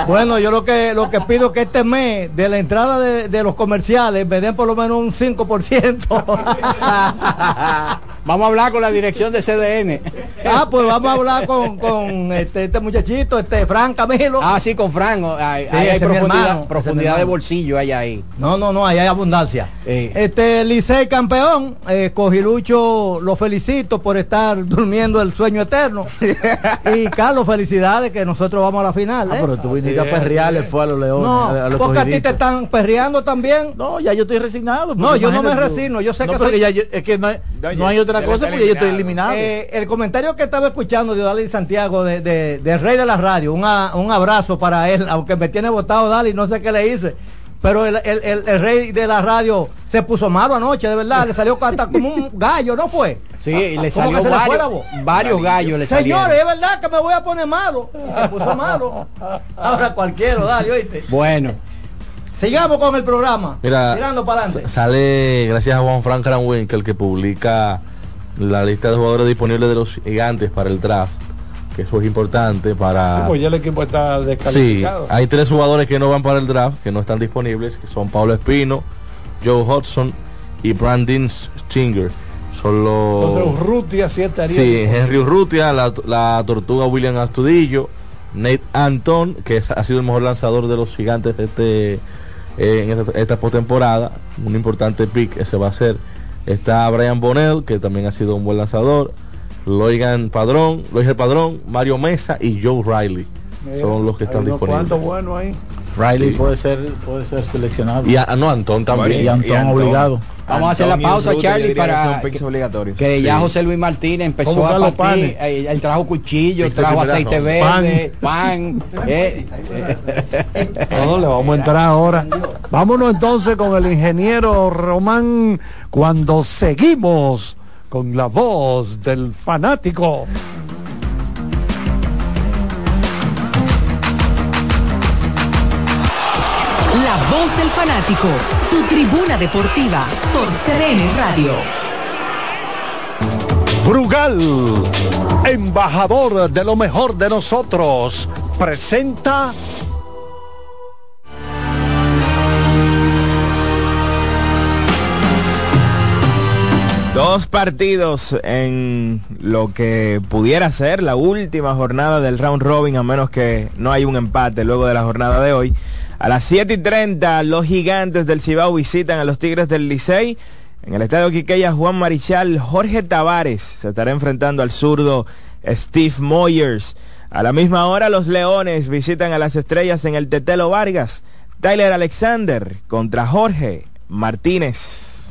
Bueno, yo lo que lo que pido es que este mes de la entrada de, de los comerciales me den por lo menos un 5%. Vamos a hablar con la dirección de CDN. Ah, pues vamos a hablar con, con este, este muchachito, este Fran Camilo. Ah, sí, con Fran. Hay, Sí, hay profundidad, hermano, profundidad de bolsillo hay ahí. No, no, no, ahí hay abundancia. Este Licey campeón, eh, Cogilucho lo felicito por estar durmiendo el sueño eterno. y Carlos, felicidades que nosotros vamos a la final. Ah, ¿eh? pero tú viniste a perrearle, fue a los leones. No, a los porque a ti te están perreando también. No, ya yo estoy resignado. No, yo no me tú. resigno, yo sé No, que soy- ya yo- es que no hay, no hay otra cosa porque yo estoy eliminado. Eh, el comentario que estaba escuchando de Dali Santiago de, de- del rey de la radio, un a- un abrazo para él, aunque me tiene votado Dali, no sé qué le hice. Pero el, el- el- el rey de la radio se puso malo anoche, de verdad, le salió hasta como un gallo, ¿no fue? Sí, y le ¿Cómo que salió se le varios, voz? varios gallos le Señores, salieron. es verdad que me voy a poner malo. Y se puso malo. Ahora cualquiera, Dali, oíste. Bueno. Sigamos con el programa. Mira, Tirando para adelante. Sale gracias a Juan Frank Kranwinkel que publica la lista de jugadores disponibles de los gigantes para el draft, que eso es importante para... Pues ya el equipo está Sí, descalificado. hay tres jugadores que no van para el draft, que no están disponibles, que son Pablo Espino, Joe Hudson y Brandon Stinger. Son los... Entonces Urrutia sí estaría. Sí, Henry Urrutia, la, la tortuga William Astudillo, Nate Anton, que es- ha sido el mejor lanzador de los gigantes de este, eh, en esta, esta postemporada, un importante pick ese va a ser. Está Brian Bonnell, que también ha sido un buen lanzador, Loigan Padrón, Loigan Padrón, Mario Mesa y Joe Riley. Son los que están disponibles. ahí. Riley Sí. puede ser puede ser seleccionado. Y a- no, Antón también. Y Antón, obligado. Vamos a hacer la pausa, Charlie, que para que, obligatorios. que ya Sí. José Luis Martínez empezó a a buscar los partir. eh, Él trajo cuchillo, de trajo aceite verde, pan. eh. No, le vamos a entrar ahora. Vámonos entonces con el ingeniero Román cuando seguimos con la voz del fanático. La voz del fanático, tu tribuna deportiva por CDN Radio. Brugal, embajador de lo mejor de nosotros, presenta Dos partidos en lo que pudiera ser la última jornada del round robin, a menos que no hay un empate luego de la jornada de hoy. A las 7 y 30, los gigantes del Cibao visitan a los Tigres del Licey. En el estadio Quiqueya, Juan Marichal, Jorge Tavares se estará enfrentando al zurdo Steve Moyers. A la misma hora, los Leones visitan a las Estrellas en el Tetelo Vargas. Tyler Alexander contra Jorge Martínez.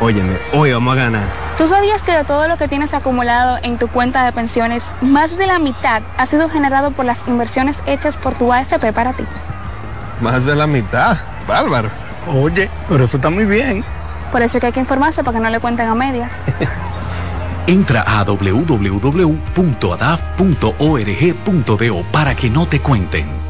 Óyeme, hoy vamos a ganar. ¿Tú sabías que de todo lo que tienes acumulado en tu cuenta de pensiones, más de la mitad ha sido generado por las inversiones hechas por tu AFP para ti? Más de la mitad. Bárbaro. Oye, pero eso está muy bien. Por eso es que hay que informarse para que no le cuenten a medias. Entra a www.adaf.org.do para que no te cuenten.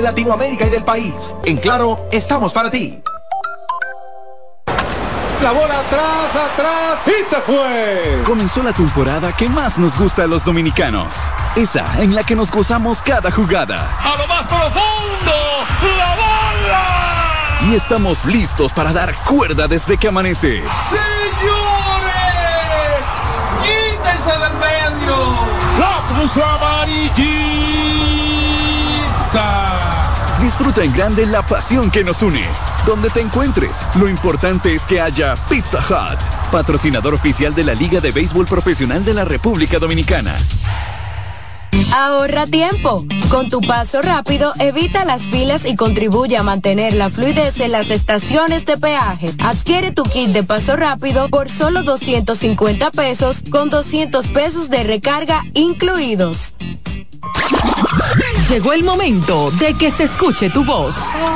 Latinoamérica y del país. En Claro, estamos para ti. La bola atrás, atrás y se fue. Comenzó la temporada que más nos gusta a los dominicanos. Esa en la que nos gozamos cada jugada. A lo más profundo, la bola. Y estamos listos para dar cuerda desde que amanece. Señores, quítense del medio. La cruz amarillita. Disfruta en grande la pasión que nos une. Donde te encuentres, lo importante es que haya Pizza Hut, patrocinador oficial de la Liga de Béisbol Profesional de la República Dominicana. Ahorra tiempo. Con tu paso rápido, evita las filas y contribuye a mantener la fluidez en las estaciones de peaje. Adquiere tu kit de paso rápido por solo 250 pesos con 200 pesos de recarga incluidos. Llegó el momento de que se escuche tu voz.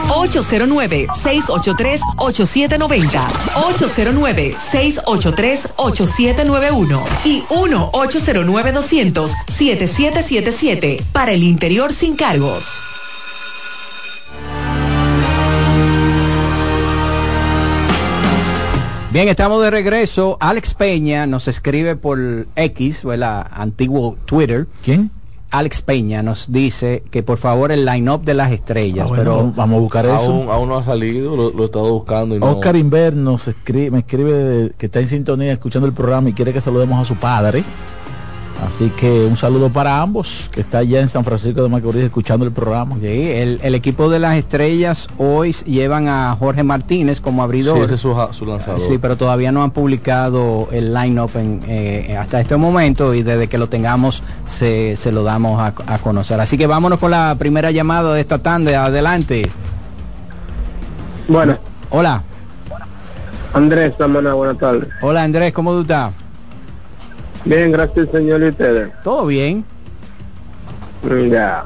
809-683-8790. 809-683-8791. Y 1-809-200-7777. Para el interior sin cargos. Bien, estamos de regreso. Alex Peña nos escribe por X, o el antiguo Twitter. ¿Quién? Alex Peña nos dice que por favor el line-up de las estrellas, Ah, bueno, pero vamos a buscar eso. Aún, aún no ha salido, lo, lo he estado buscando y no. Oscar nos escribe, me escribe de- que está en sintonía escuchando el programa y quiere que saludemos a su padre. Así que un saludo para ambos, que está allá en San Francisco de Macorís escuchando el programa. Sí, el, el equipo de las estrellas hoy llevan a Jorge Martínez como abridor. Sí, ese es su, lanzador. Sí, pero todavía no han publicado el line-up en, eh, hasta este momento y desde que lo tengamos se, se lo damos a, a conocer. Así que vámonos con la primera llamada de esta tanda. Adelante. Bueno. Hola. Andrés Samana, buenas tardes. Hola Andrés, ¿cómo tú estás? Bien, gracias señor y ustedes. Todo bien. Ya.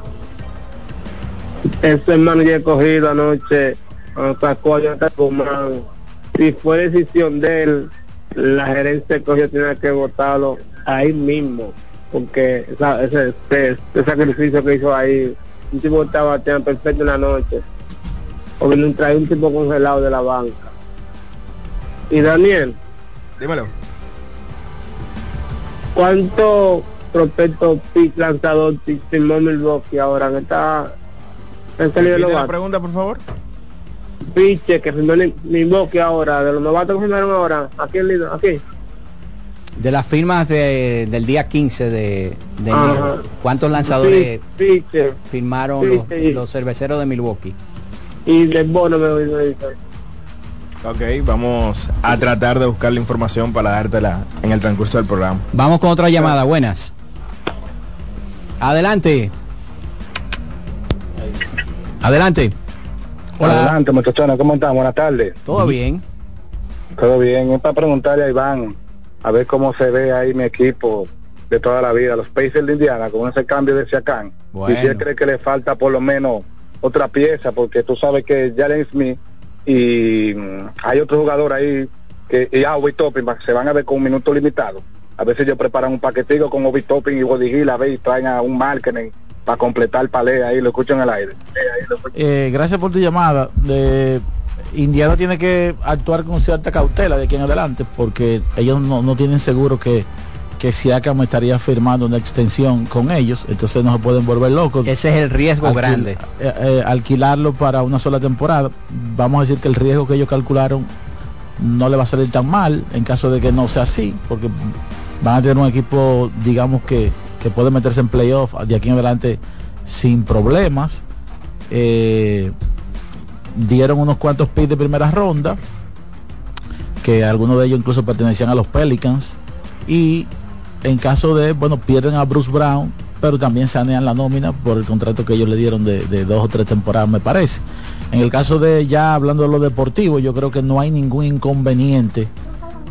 Ese hermano ya he cogido anoche, sacó a Guzmán. Si fue decisión de él, la gerencia cogió tiene que votarlo ahí mismo. Porque esa- ese, ese, ese sacrificio que hizo ahí, un tipo estaba bateando perfecto en la noche. Porque no trae un tipo congelado de la banca. Y Daniel, Dímelo. ¿Cuánto prospecto pick lanzador firmó Milwaukee ahora? que está en de Repite la pregunta, por favor. Piche que firmó Mil- Milwaukee ahora, de los novatos que firmaron ahora, aquí en Lido, aquí. De las firmas de- del día 15 de, de enero, ¿cuántos lanzadores Piche. firmaron Sí, los, sí. los cerveceros de Milwaukee? Y de bono me me dice. Ok, vamos a tratar de buscar la información para dártela en el transcurso del programa. Vamos con otra llamada, buenas. Adelante. Adelante. Adelante, muchachones, ¿cómo están? Buenas tardes. Todo bien. Todo bien. Es para preguntarle a Iván a ver cómo se ve ahí mi equipo de toda la vida, los Pacers de Indiana, con ese cambio de Siakam. Bueno. Y si él cree que le falta por lo menos otra pieza, porque tú sabes que Jalen Smith y mm, hay otro jugador ahí que y ah, Topping se van a ver con un minuto limitado. A veces ellos preparan un paquetico con Obi Topping y Body Hill, a ver y traen a un marketing para completar palé ahí, lo escuchan en el aire. Eh, gracias por tu llamada. De, Indiana tiene que actuar con cierta cautela de aquí en adelante porque ellos no, no tienen seguro que, que Siakam estaría firmando una extensión con ellos, entonces no se pueden volver locos. Ese es el riesgo Alquil- grande. eh, eh, alquilarlo para una sola temporada. Vamos a decir que el riesgo que ellos calcularon no le va a salir tan mal en caso de que no sea así, porque van a tener un equipo, digamos que, que puede meterse en playoff de aquí en adelante sin problemas. Eh, dieron unos cuantos picks de primera ronda, que algunos de ellos incluso pertenecían a los Pelicans, y en caso de, bueno, pierden a Bruce Brown, pero también sanean la nómina por el contrato que ellos le dieron de, dos o tres temporadas, me parece. En el caso de ya hablando de lo deportivo, yo creo que no hay ningún inconveniente,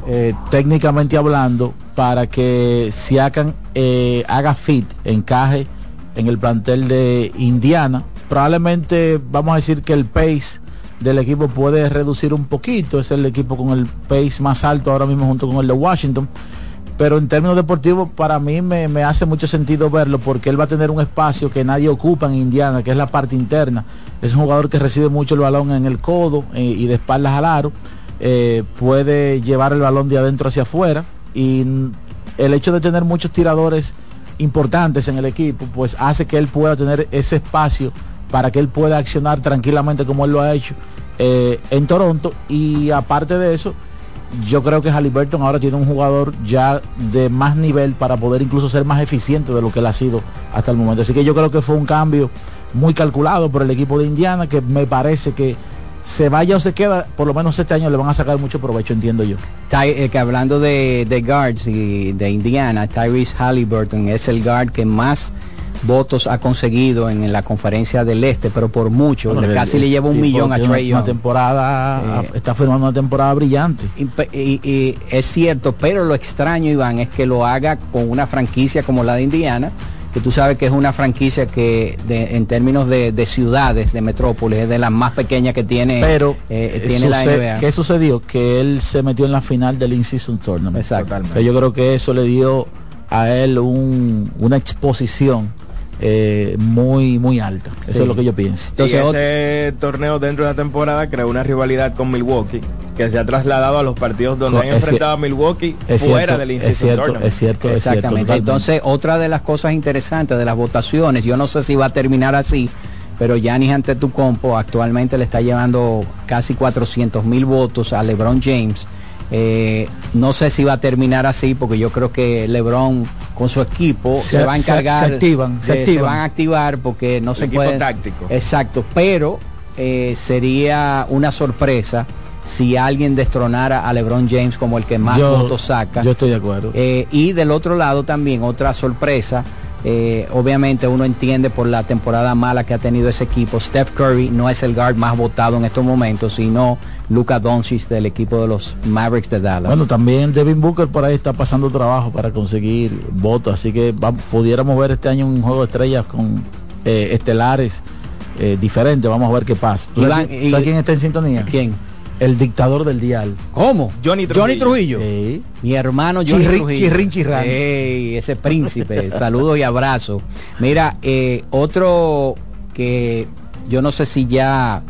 eh, técnicamente hablando, para que Siakan eh, haga fit, encaje en el plantel de Indiana. Probablemente vamos a decir que el pace del equipo puede reducir un poquito, es el equipo con el pace más alto ahora mismo junto con el de Washington pero en términos deportivos para mí me, hace mucho sentido verlo porque él va a tener un espacio que nadie ocupa en Indiana, que es la parte interna. Es un jugador que recibe mucho el balón en el codo y de espaldas al aro. Eh, puede llevar el balón de adentro hacia afuera y el hecho de tener muchos tiradores importantes en el equipo pues hace que él pueda tener ese espacio para que él pueda accionar tranquilamente como él lo ha hecho eh, en Toronto y aparte de eso yo creo que Halliburton ahora tiene un jugador ya de más nivel para poder incluso ser más eficiente de lo que él ha sido hasta el momento. Así que yo creo que fue un cambio muy calculado por el equipo de Indiana que me parece que se vaya o se queda, por lo menos este año le van a sacar mucho provecho, entiendo yo. Eh, que hablando de, de guards y de Indiana, Tyrese Halliburton es el guard que más votos ha conseguido en, la conferencia del este, pero por mucho, casi le lleva un millón a Trey Una temporada, eh, está firmando una temporada brillante. Y, es cierto, pero lo extraño, Iván, es que lo haga con una franquicia como la de Indiana, que tú sabes que es una franquicia que en términos de, ciudades, de metrópolis, es de las más pequeñas que tiene, pero eh, tiene la NBA. ¿Qué sucedió? Que él se metió en la final del In-Season Tournament. Exacto. Yo creo que eso le dio a él una exposición eh, muy muy alta. Eso es lo que yo pienso. Entonces, ese torneo dentro de la temporada creó una rivalidad con Milwaukee que se ha trasladado a los partidos donde han enfrentado a Milwaukee fuera del es cierto, es cierto, exactamente. Entonces, otra de las cosas interesantes de las votaciones, yo no sé si va a terminar así, pero Giannis ante tu compo actualmente le está llevando casi 400 mil votos a LeBron James eh, no sé si va a terminar así porque yo creo que LeBron con su equipo se, va a encargar. Se, activan, se, van a activar porque no se puede. táctico. Exacto, pero eh, sería una sorpresa si alguien destronara a LeBron James como el que más votos saca. Yo estoy de acuerdo. Eh, y del otro lado también otra sorpresa eh, obviamente uno entiende por la temporada mala que ha tenido ese equipo. Steph Curry no es el guard más votado en estos momentos, sino Luca Doncic del equipo de los Mavericks de Dallas. Bueno, también Devin Booker por ahí está pasando trabajo para conseguir votos, así que pudiéramos ver este año un juego de estrellas con eh, estelares eh, diferentes. Vamos a ver qué pasa. ¿Sabes quién está en sintonía? ¿Quién? El dictador del dial. ¿Cómo? Johnny Trujillo. Johnny Trujillo. Mi hermano Johnny Trujillo. Chirrin, ese príncipe. Saludos y abrazo. Mira, eh, otro que yo no sé si ya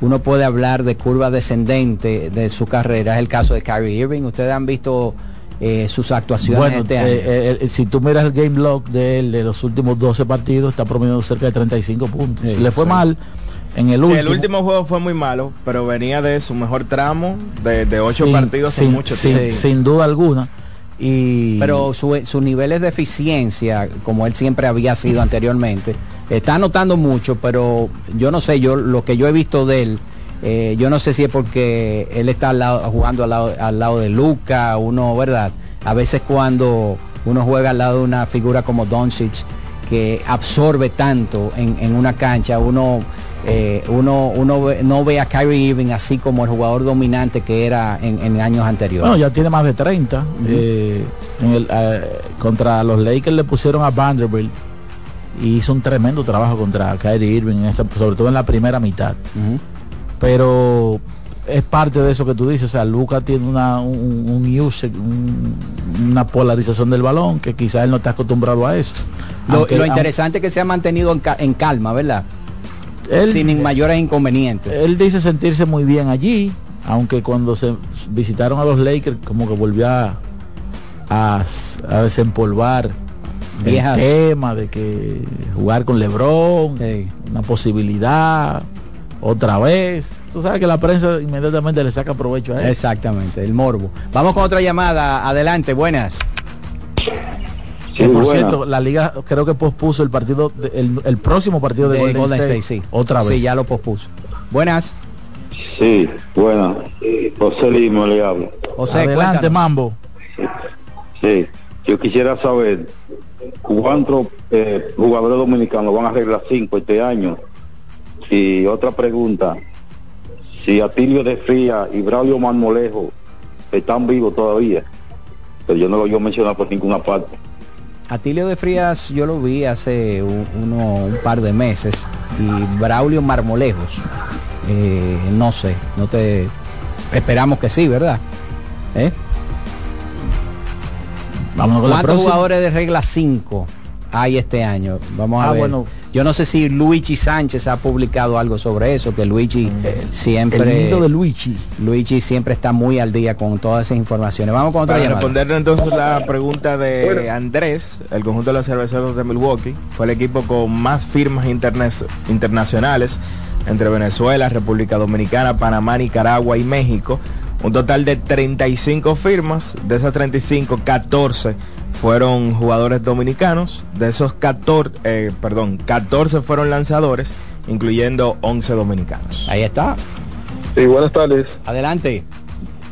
uno puede hablar de curva descendente de su carrera es el caso de Kyrie Irving. Ustedes han visto eh, sus actuaciones bueno, este año. Eh, si tú miras el game log de él de los últimos 12 partidos, está promediando cerca de 35 puntos. Le fue mal en el, último. el último juego fue muy malo, pero venía de su mejor tramo de, de ocho partidos sin, mucho tiempo. Sin, duda alguna. Y... Pero sus niveles de eficiencia, como él siempre había sido anteriormente, está anotando mucho, pero yo no sé, yo lo que yo he visto de él, eh, yo no sé si es porque él está al lado, jugando al lado, al lado de Luca, uno, ¿verdad? A veces cuando uno juega al lado de una figura como Doncic, que absorbe tanto en, en una cancha, uno eh, uno, uno no ve a Kyrie Irving así como el jugador dominante que era en, años anteriores. Ya tiene más de 30. Eh, eh, contra los Lakers le pusieron a Vanderbilt y hizo un tremendo trabajo contra Kyrie Irving, sobre todo en la primera mitad. Pero es parte de eso que tú dices. O sea, Luca tiene una, un, una polarización del balón que quizás él no está acostumbrado a eso. Lo, interesante es que se ha mantenido en calma, ¿verdad? Sin mayores inconvenientes. Él dice sentirse muy bien allí, aunque cuando se visitaron a los Lakers como que volvió a, a, desempolvar el tema de que jugar con LeBron, una posibilidad, otra vez. Tú sabes que la prensa inmediatamente le saca provecho a él. Exactamente, el morbo. Vamos con otra llamada. Adelante, buenas por cierto, la liga creo que pospuso el partido, el, próximo partido de, Golden, State, sí. Otra vez. Sí, ya lo pospuso. Buenas. Sí, buenas. José Limo le hablo. José, Adelante, Mambo. Sí. Yo quisiera saber cuántos eh, jugadores dominicanos van a arreglar cinco este año. Y otra pregunta, si Atilio de Fría y Braulio Marmolejo están vivos todavía. Pero yo no lo voy a mencionar por ninguna parte. Atilio de Frías yo lo vi hace un, uno- un par de meses y Braulio Marmolejos, eh, no sé, no te esperamos que sí, ¿verdad? ¿Eh? Vámonos con ¿Cuántos jugadores de regla 5 hay este año? Vamos a Ah, ver. bueno. Yo no sé si Luigi Sánchez ha publicado algo sobre eso, que Luigi siempre... el de Luigi. Luigi siempre está muy al día con todas esas informaciones. Vamos con otra Para responderle entonces la pregunta de Andrés, el conjunto de los cerveceros de Milwaukee fue el equipo con más firmas internacionales entre Venezuela, República Dominicana, Panamá, Nicaragua y México. Un total de 35 firmas, de esas 35, 14 fueron jugadores dominicanos, de esos 14, eh, perdón, 14 fueron lanzadores, incluyendo 11 dominicanos. Ahí está. Sí, buenas tardes. Adelante.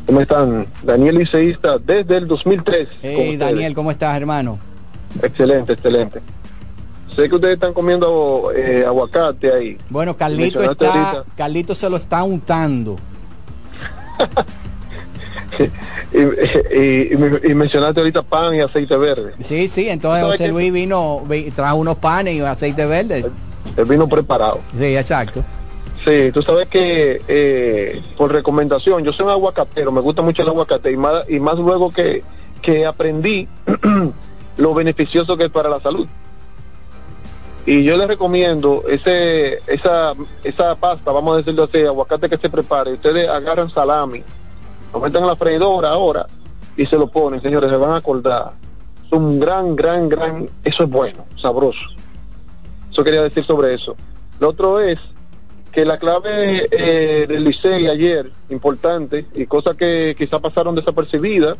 ¿Cómo están? Daniel Liceísta desde el 2003. con Hey ustedes. Daniel, ¿cómo estás, hermano? Excelente, excelente. Sé que ustedes están comiendo eh, aguacate ahí. Bueno, Carlito está, Carlito se lo está untando. Y, y- y me- y mencionaste ahorita pan y aceite verde. Sí, sí, entonces ¿Sabes José? Luis vino, vi- trajo unos panes y aceite verde. El vino preparado. Sí, exacto. Sí, tú sabes que eh, por recomendación, yo soy un aguacatero, me gusta mucho el aguacate y más, y más luego que, que aprendí lo beneficioso que es para la salud. Y yo les recomiendo ese, esa, esa pasta, vamos a decirlo así, aguacate que se prepare. Ustedes agarran salami, lo meten en la freidora ahora y se lo ponen, señores, se van a acordar. Es un gran, gran, gran, eso es bueno, sabroso. Eso quería decir sobre eso. Lo otro es que la clave eh, del Licey ayer, importante, y cosas que quizá pasaron desapercibidas,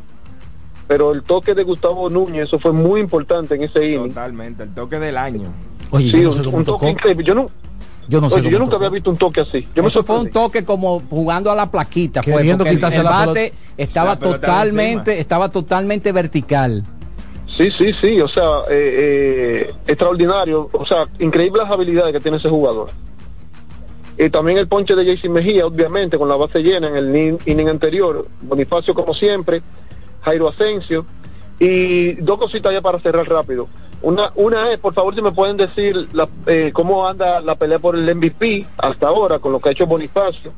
pero el toque de Gustavo Núñez, eso fue muy importante en ese inning. Totalmente, el toque del año. Oye, Sí, yo no sé un, toque increíble. Yo no, Yo no sé oye, yo nunca tocó. había visto un toque así. Yo me Eso fue un toque como jugando a la plaquita, fue el, el la bate estaba La totalmente, estaba totalmente vertical. Sí, sí, sí, o sea, eh, eh, extraordinario, o sea, increíbles las habilidades que tiene ese jugador. Y también el ponche de JC Mejía, obviamente, con la base llena en el ni- inning anterior. Bonifacio, como siempre, Jairo Asensio. Y dos cositas ya para cerrar rápido. Una, una es, por favor, si me pueden decir eh, cómo anda la pelea por el MVP hasta ahora, con lo que ha hecho Bonifacio.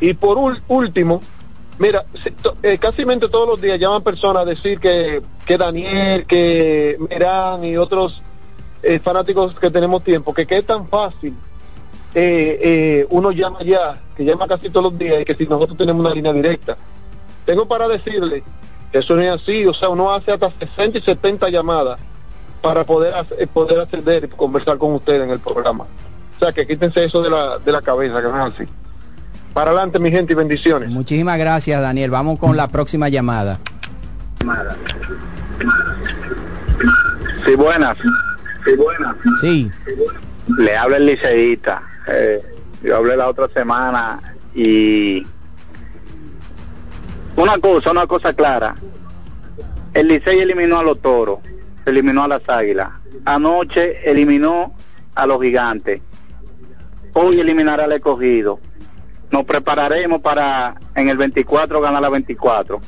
Y por ul- último, mira, si- to- eh, casi todos los días llaman personas a decir que, que Daniel, que Merán y otros eh, fanáticos que tenemos tiempo, que, que es tan fácil. uno llama ya, que llama casi todos los días y que si nosotros tenemos una línea directa. Tengo para decirle eso no es así, o sea, uno hace hasta 60 y 70 llamadas para poder, hacer- eh, poder acceder y conversar con ustedes en el programa. O sea, que quítense eso de la, de la cabeza, que no es así. Para adelante, mi gente, y bendiciones. Muchísimas gracias, Daniel. Vamos con la próxima llamada. Sí, buenas. Sí, buenas. Sí. Le habla el liceísta. Eh, yo hablé la otra semana y una cosa, una cosa clara. El Licey eliminó a los toros, eliminó a las águilas. Anoche eliminó a los gigantes. Hoy eliminará al escogido. Nos prepararemos para en el 24 ganar la 24.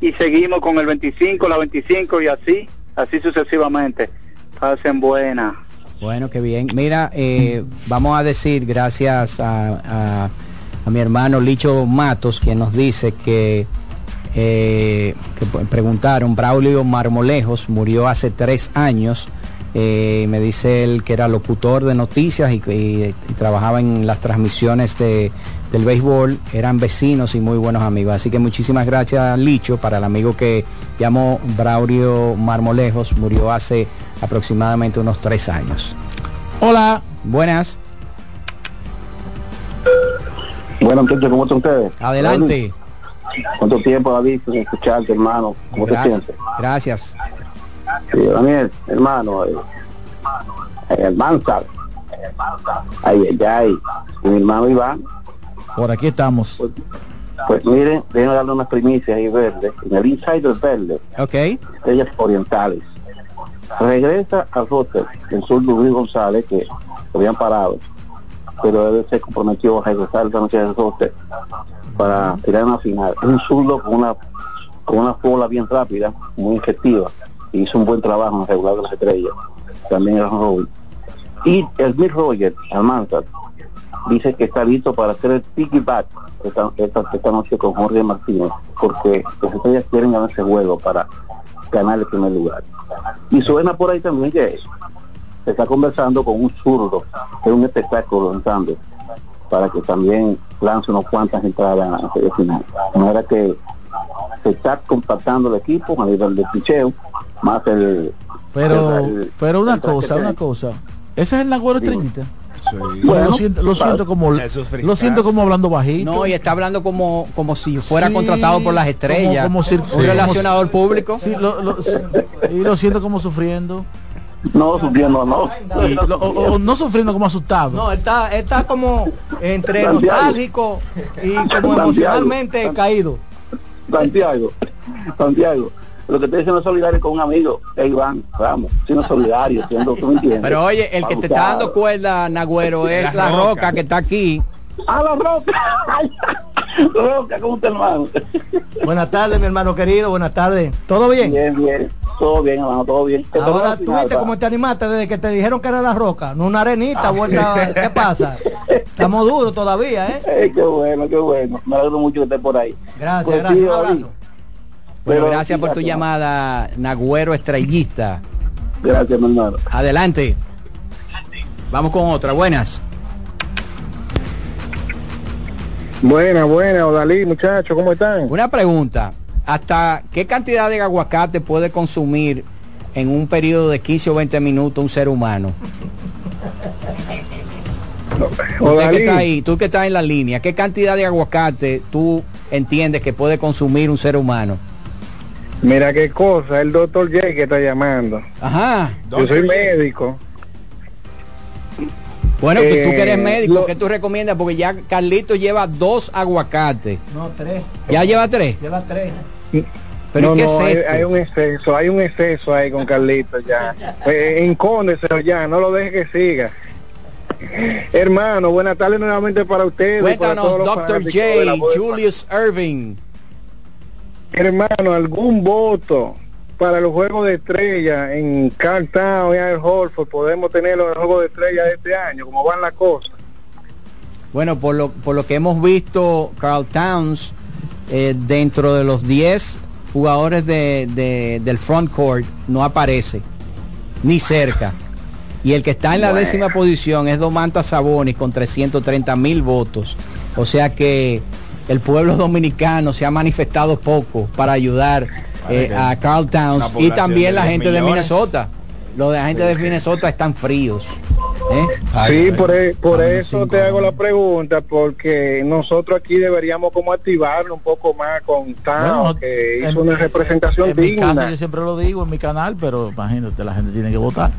Y seguimos con el 25, la 25 y así, así sucesivamente. Pasen buenas. Bueno, qué bien. Mira, eh, vamos a decir gracias a, a- a mi hermano Licho Matos, quien nos dice que, eh, que preguntaron, Braulio Marmolejos murió hace tres años. Eh, me dice él que era locutor de noticias y, y- y trabajaba en las transmisiones de, del béisbol. Eran vecinos y muy buenos amigos. Así que muchísimas gracias, Licho, para el amigo que llamó Braulio Marmolejos. Murió hace aproximadamente unos tres años. Hola. Buenas. Bueno, muchachos, ¿cómo están ustedes? Adelante. ¿Cuánto tiempo, David, sin escucharte, hermano? ¿Cómo te Gracias. sientes? Gracias. Sí, Daniel, hermano, eh, Almanzar. Ay, ay, ay. Mi hermano Iván. Por aquí estamos. Pues miren, déjenme darle unas primicias ahí verde. En el Insider Verde, Ok. Estrellas Orientales. Regresa al roster el sur Luis González, que lo habían parado, pero él se comprometió a regresar esta noche al roster para tirar una final. Un zurdo con una con una bola bien rápida, muy efectiva, y hizo un buen trabajo en regular las estrellas. También era Robin. Y el Mick Roger, Almanzar, dice que está listo para hacer el piggyback esta, esta, esta noche con Jorge Martínez, porque las estrellas quieren ganar ese juego para ganar el primer lugar. Y suena por ahí también que se está conversando con un zurdo, que es un espectáculo lanzando, para que también lance unas cuantas entradas serie final. De manera que se está compactando el equipo a nivel de picheo, más el... Pero, el- el- pero una cosa, una cosa. Ese es el Nagüero estrellita. Bueno, lo siento, lo siento como lo siento como hablando bajito. No, y está hablando como, como si fuera Sí, contratado por las estrellas. como- como si- un sí. relacionador público. Sí, lo- lo- y lo siento como sufriendo. No, sufriendo no. Y lo- o, o no sufriendo como asustado. No, está, está como entre Santiago. nostálgico y como Santiago. emocionalmente caído. Santiago, Santiago, lo que te dicen es solidario con un amigo, eh, Iván, vamos, siendo solidario, siendo, tú me entiendes. Pero oye, el que te está dando cuerda, Nagüero, es la roca que está aquí. Ah, la roca. roca, ¿cómo está hermano? Buenas tardes, mi hermano querido, buenas tardes. ¿Todo bien? Bien, bien, todo bien, hermano, todo bien. Ahora tú viste cómo te animaste desde que te dijeron que era la roca, no una arenita, Ah. vuelta, ¿qué pasa? Estamos duros todavía, ¿eh? Eh, qué bueno, qué bueno. Me alegro mucho que estés por ahí. Gracias, Pues gracias. sí, Un abrazo. Bueno, Pero gracias por tu llamada, Nagüero estrellista. Gracias, mi hermano. Adelante. Vamos con otra. Buenas. Buena, buena, Odalí, muchachos, ¿cómo están? Una pregunta. ¿Hasta qué cantidad de aguacate puede consumir en un periodo de 15 o 20 minutos un ser humano? Usted que Odalí. está ahí, tú que estás en la línea, ¿qué cantidad de aguacate tú entiendes que puede consumir un ser humano? Mira qué cosa, el doctor J que está llamando. Ajá. Yo soy médico. Bueno, que tú que eres Eh, médico, lo- ¿qué tú recomiendas? Porque ya Carlito lleva dos aguacates. No, tres. ¿Ya lleva tres? Lleva tres. ¿Pero no, qué no, es hay, esto? hay un exceso, hay un exceso ahí con Carlitos ya. Eh, encóndeselo ya, no lo deje que siga. Hermano, buenas tardes nuevamente para ustedes. para Cuéntanos, los Dr. J, Julius Irving. Hermano, algún voto para los juegos de estrella en Carltown y Al Holford podemos tenerlo en el juego de estrella de este año, como van las cosas. Bueno, por lo, por lo que hemos visto, Carl Towns, eh, dentro de los 10 jugadores de, de- del front court, no aparece, ni cerca. Y el que está en la Bueno. décima posición es Domantas Sabonis con 330 mil votos. O sea que el pueblo dominicano se ha manifestado poco para ayudar eh, a Carl Towns y también la 10 gente de. Minnesota. Los de la gente de Minnesota están fríos. ¿eh? sí, por, e- por eso te hago la pregunta, porque nosotros aquí deberíamos como activarlo un poco más con Tao, Bueno, que en- hizo una representación En mi caso digna. yo siempre lo digo en mi canal, pero imagínate, la gente tiene que votar.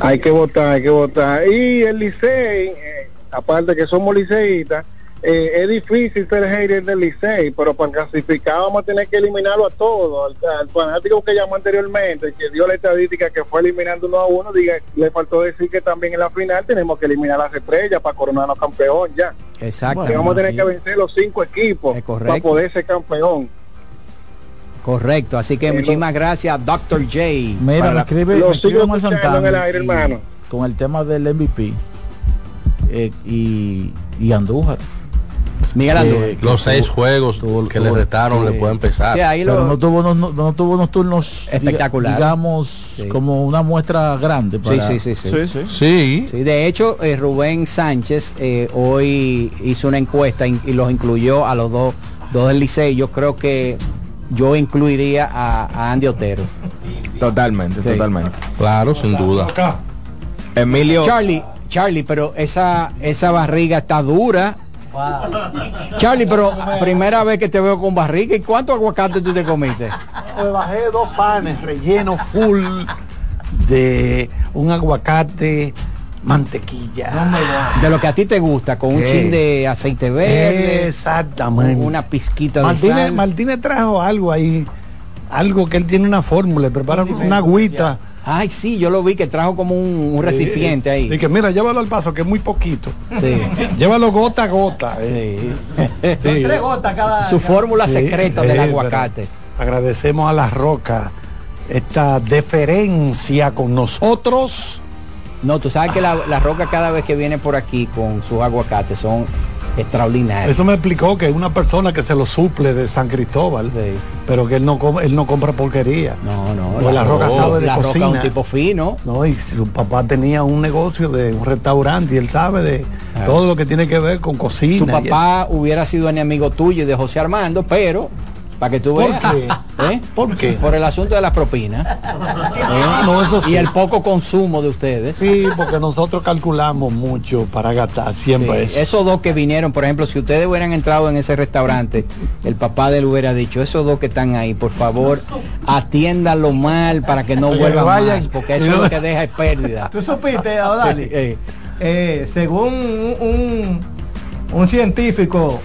Hay que votar, hay que votar. Y el Licey, eh, aparte que somos liceístas, eh, es difícil ser hater del Licey, pero para clasificar vamos a tener que eliminarlo a todos. Al, al fanático que llamó anteriormente, que dio la estadística que fue eliminando uno a uno, diga, le faltó decir que también en la final tenemos que eliminar a las estrellas para coronarnos campeón ya. Exacto. vamos a tener sí. que vencer los cinco equipos correcto. para poder ser campeón. Correcto, así que muchísimas gracias, Dr. J. Mira, me la- escribe, Lo me escribe Santana en el aire, y- hermano. con el tema del MVP eh, y, y Andújar. Miguel Andújar. Eh, Los seis tuvo- juegos tuvo- que le tuvo- restaron sí. le pueden pesar. Sí, ahí Pero no tuvo unos, no, no tuvo unos turnos Espectaculares. digamos Sí. como una muestra grande Sí, para- sí, sí, sí. Sí. Sí, de hecho, eh, Rubén Sánchez eh, hoy hizo una encuesta in- y los incluyó a los dos, dos del Licey. Yo creo que yo incluiría a, a Andy Otero. Totalmente, Sí. totalmente. Claro, sin duda. Emilio. Charlie, Charlie, pero esa, esa barriga está dura. Charlie, pero primera vez que te veo con barriga. ¿Y cuántos aguacates tú te comiste? Pues bajé dos panes rellenos full de un aguacate mantequilla. De lo que a ti te gusta, con un chin de aceite verde. Exactamente. Una pizquita de Martínez, sal. Martínez trajo algo ahí, algo que él tiene una fórmula, prepara una agüita. Ay, sí, yo lo vi que trajo como un, un recipiente ahí. Y que mira, llévalo al paso, que es muy poquito. Sí. Llévalo gota a gota. eh. Sí. Tres gotas cada. Su fórmula Sí, secreta sí, del pero aguacate. Agradecemos a la roca esta deferencia con nosotros. No, tú sabes que la, la roca cada vez que viene por aquí con sus aguacates son extraordinarios. Eso me explicó que una persona que se lo suple de San Cristóbal, pero que él no él no compra porquería. No, no. Pues la, roca sabe de la roca cocina. un tipo fino. No, y su papá tenía un negocio de un restaurante y él sabe de todo lo que tiene que ver con cocina. Su papá hubiera sido enemigo tuyo y de José Armando, pero para que tú ¿Por veas. qué? ¿eh? ¿Por qué? Por el asunto de las propinas. Ah, no, eso sí. Y el poco consumo de ustedes. Sí, porque nosotros calculamos mucho para gastar siempre Sí, eso. Esos dos que vinieron, por ejemplo, si ustedes hubieran entrado en ese restaurante, el papá de él hubiera dicho, esos dos que están ahí, por favor, atiéndanlo mal para que no Que vuelvan vayan. más, porque eso es lo que deja es pérdida. Tú supiste, Eh, Eh, según un, un, un científico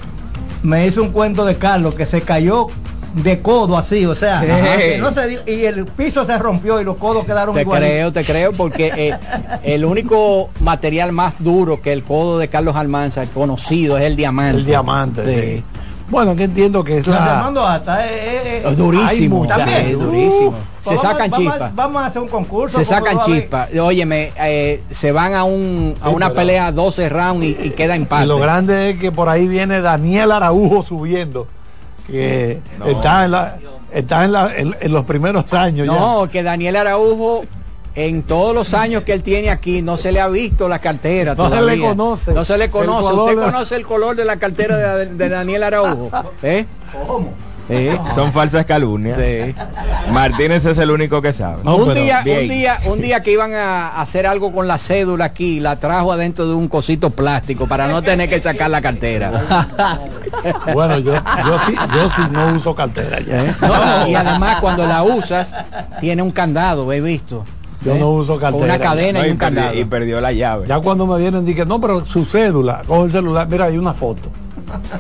me hizo un cuento de Carlos que se cayó de codo así, o sea, Sí. que no se dio- y el piso se rompió y los codos quedaron Te igualitos. creo, te creo, porque eh, el único material más duro que el codo de Carlos Almanza conocido es el diamante. El diamante, sí. Bueno, que entiendo que es la... llamando hasta eh, eh, eh, Es durísimo, ya, es Uf, durísimo. Se pues vamos- sacan vamos a- chispas. Vamos a hacer un concurso. Se sacan chispas. Óyeme, eh, se van a un a Sí, una pero- pelea 12 rounds y, y queda Y empate. lo grande es que por ahí viene Daniel Araujo subiendo, que está, en, la, está en, la- en- en los primeros años No, que Daniel Araujo en todos los años que él tiene aquí no se le ha visto la cartera. No se le conoce. No se le conoce. ¿Usted de- conoce el color de la cartera de, de Daniel Araujo? ¿Eh? ¿Cómo? Son falsas calumnias. Sí. Martínez es el único que sabe. un día, un día, un día que iban a hacer algo con la cédula aquí, la trajo adentro de un cosito plástico para no tener que sacar la cartera. Bueno, yo, yo sí, yo sí no uso cartera ya. ¿Eh? No, y además cuando la usas tiene un candado, he visto. Yo ¿Eh? no uso Con cartera. una cadena No, y y, un perdió, candado. y perdió la llave. Ya cuando me vienen dije, no, pero su cédula, cojo el celular, mira, hay una foto.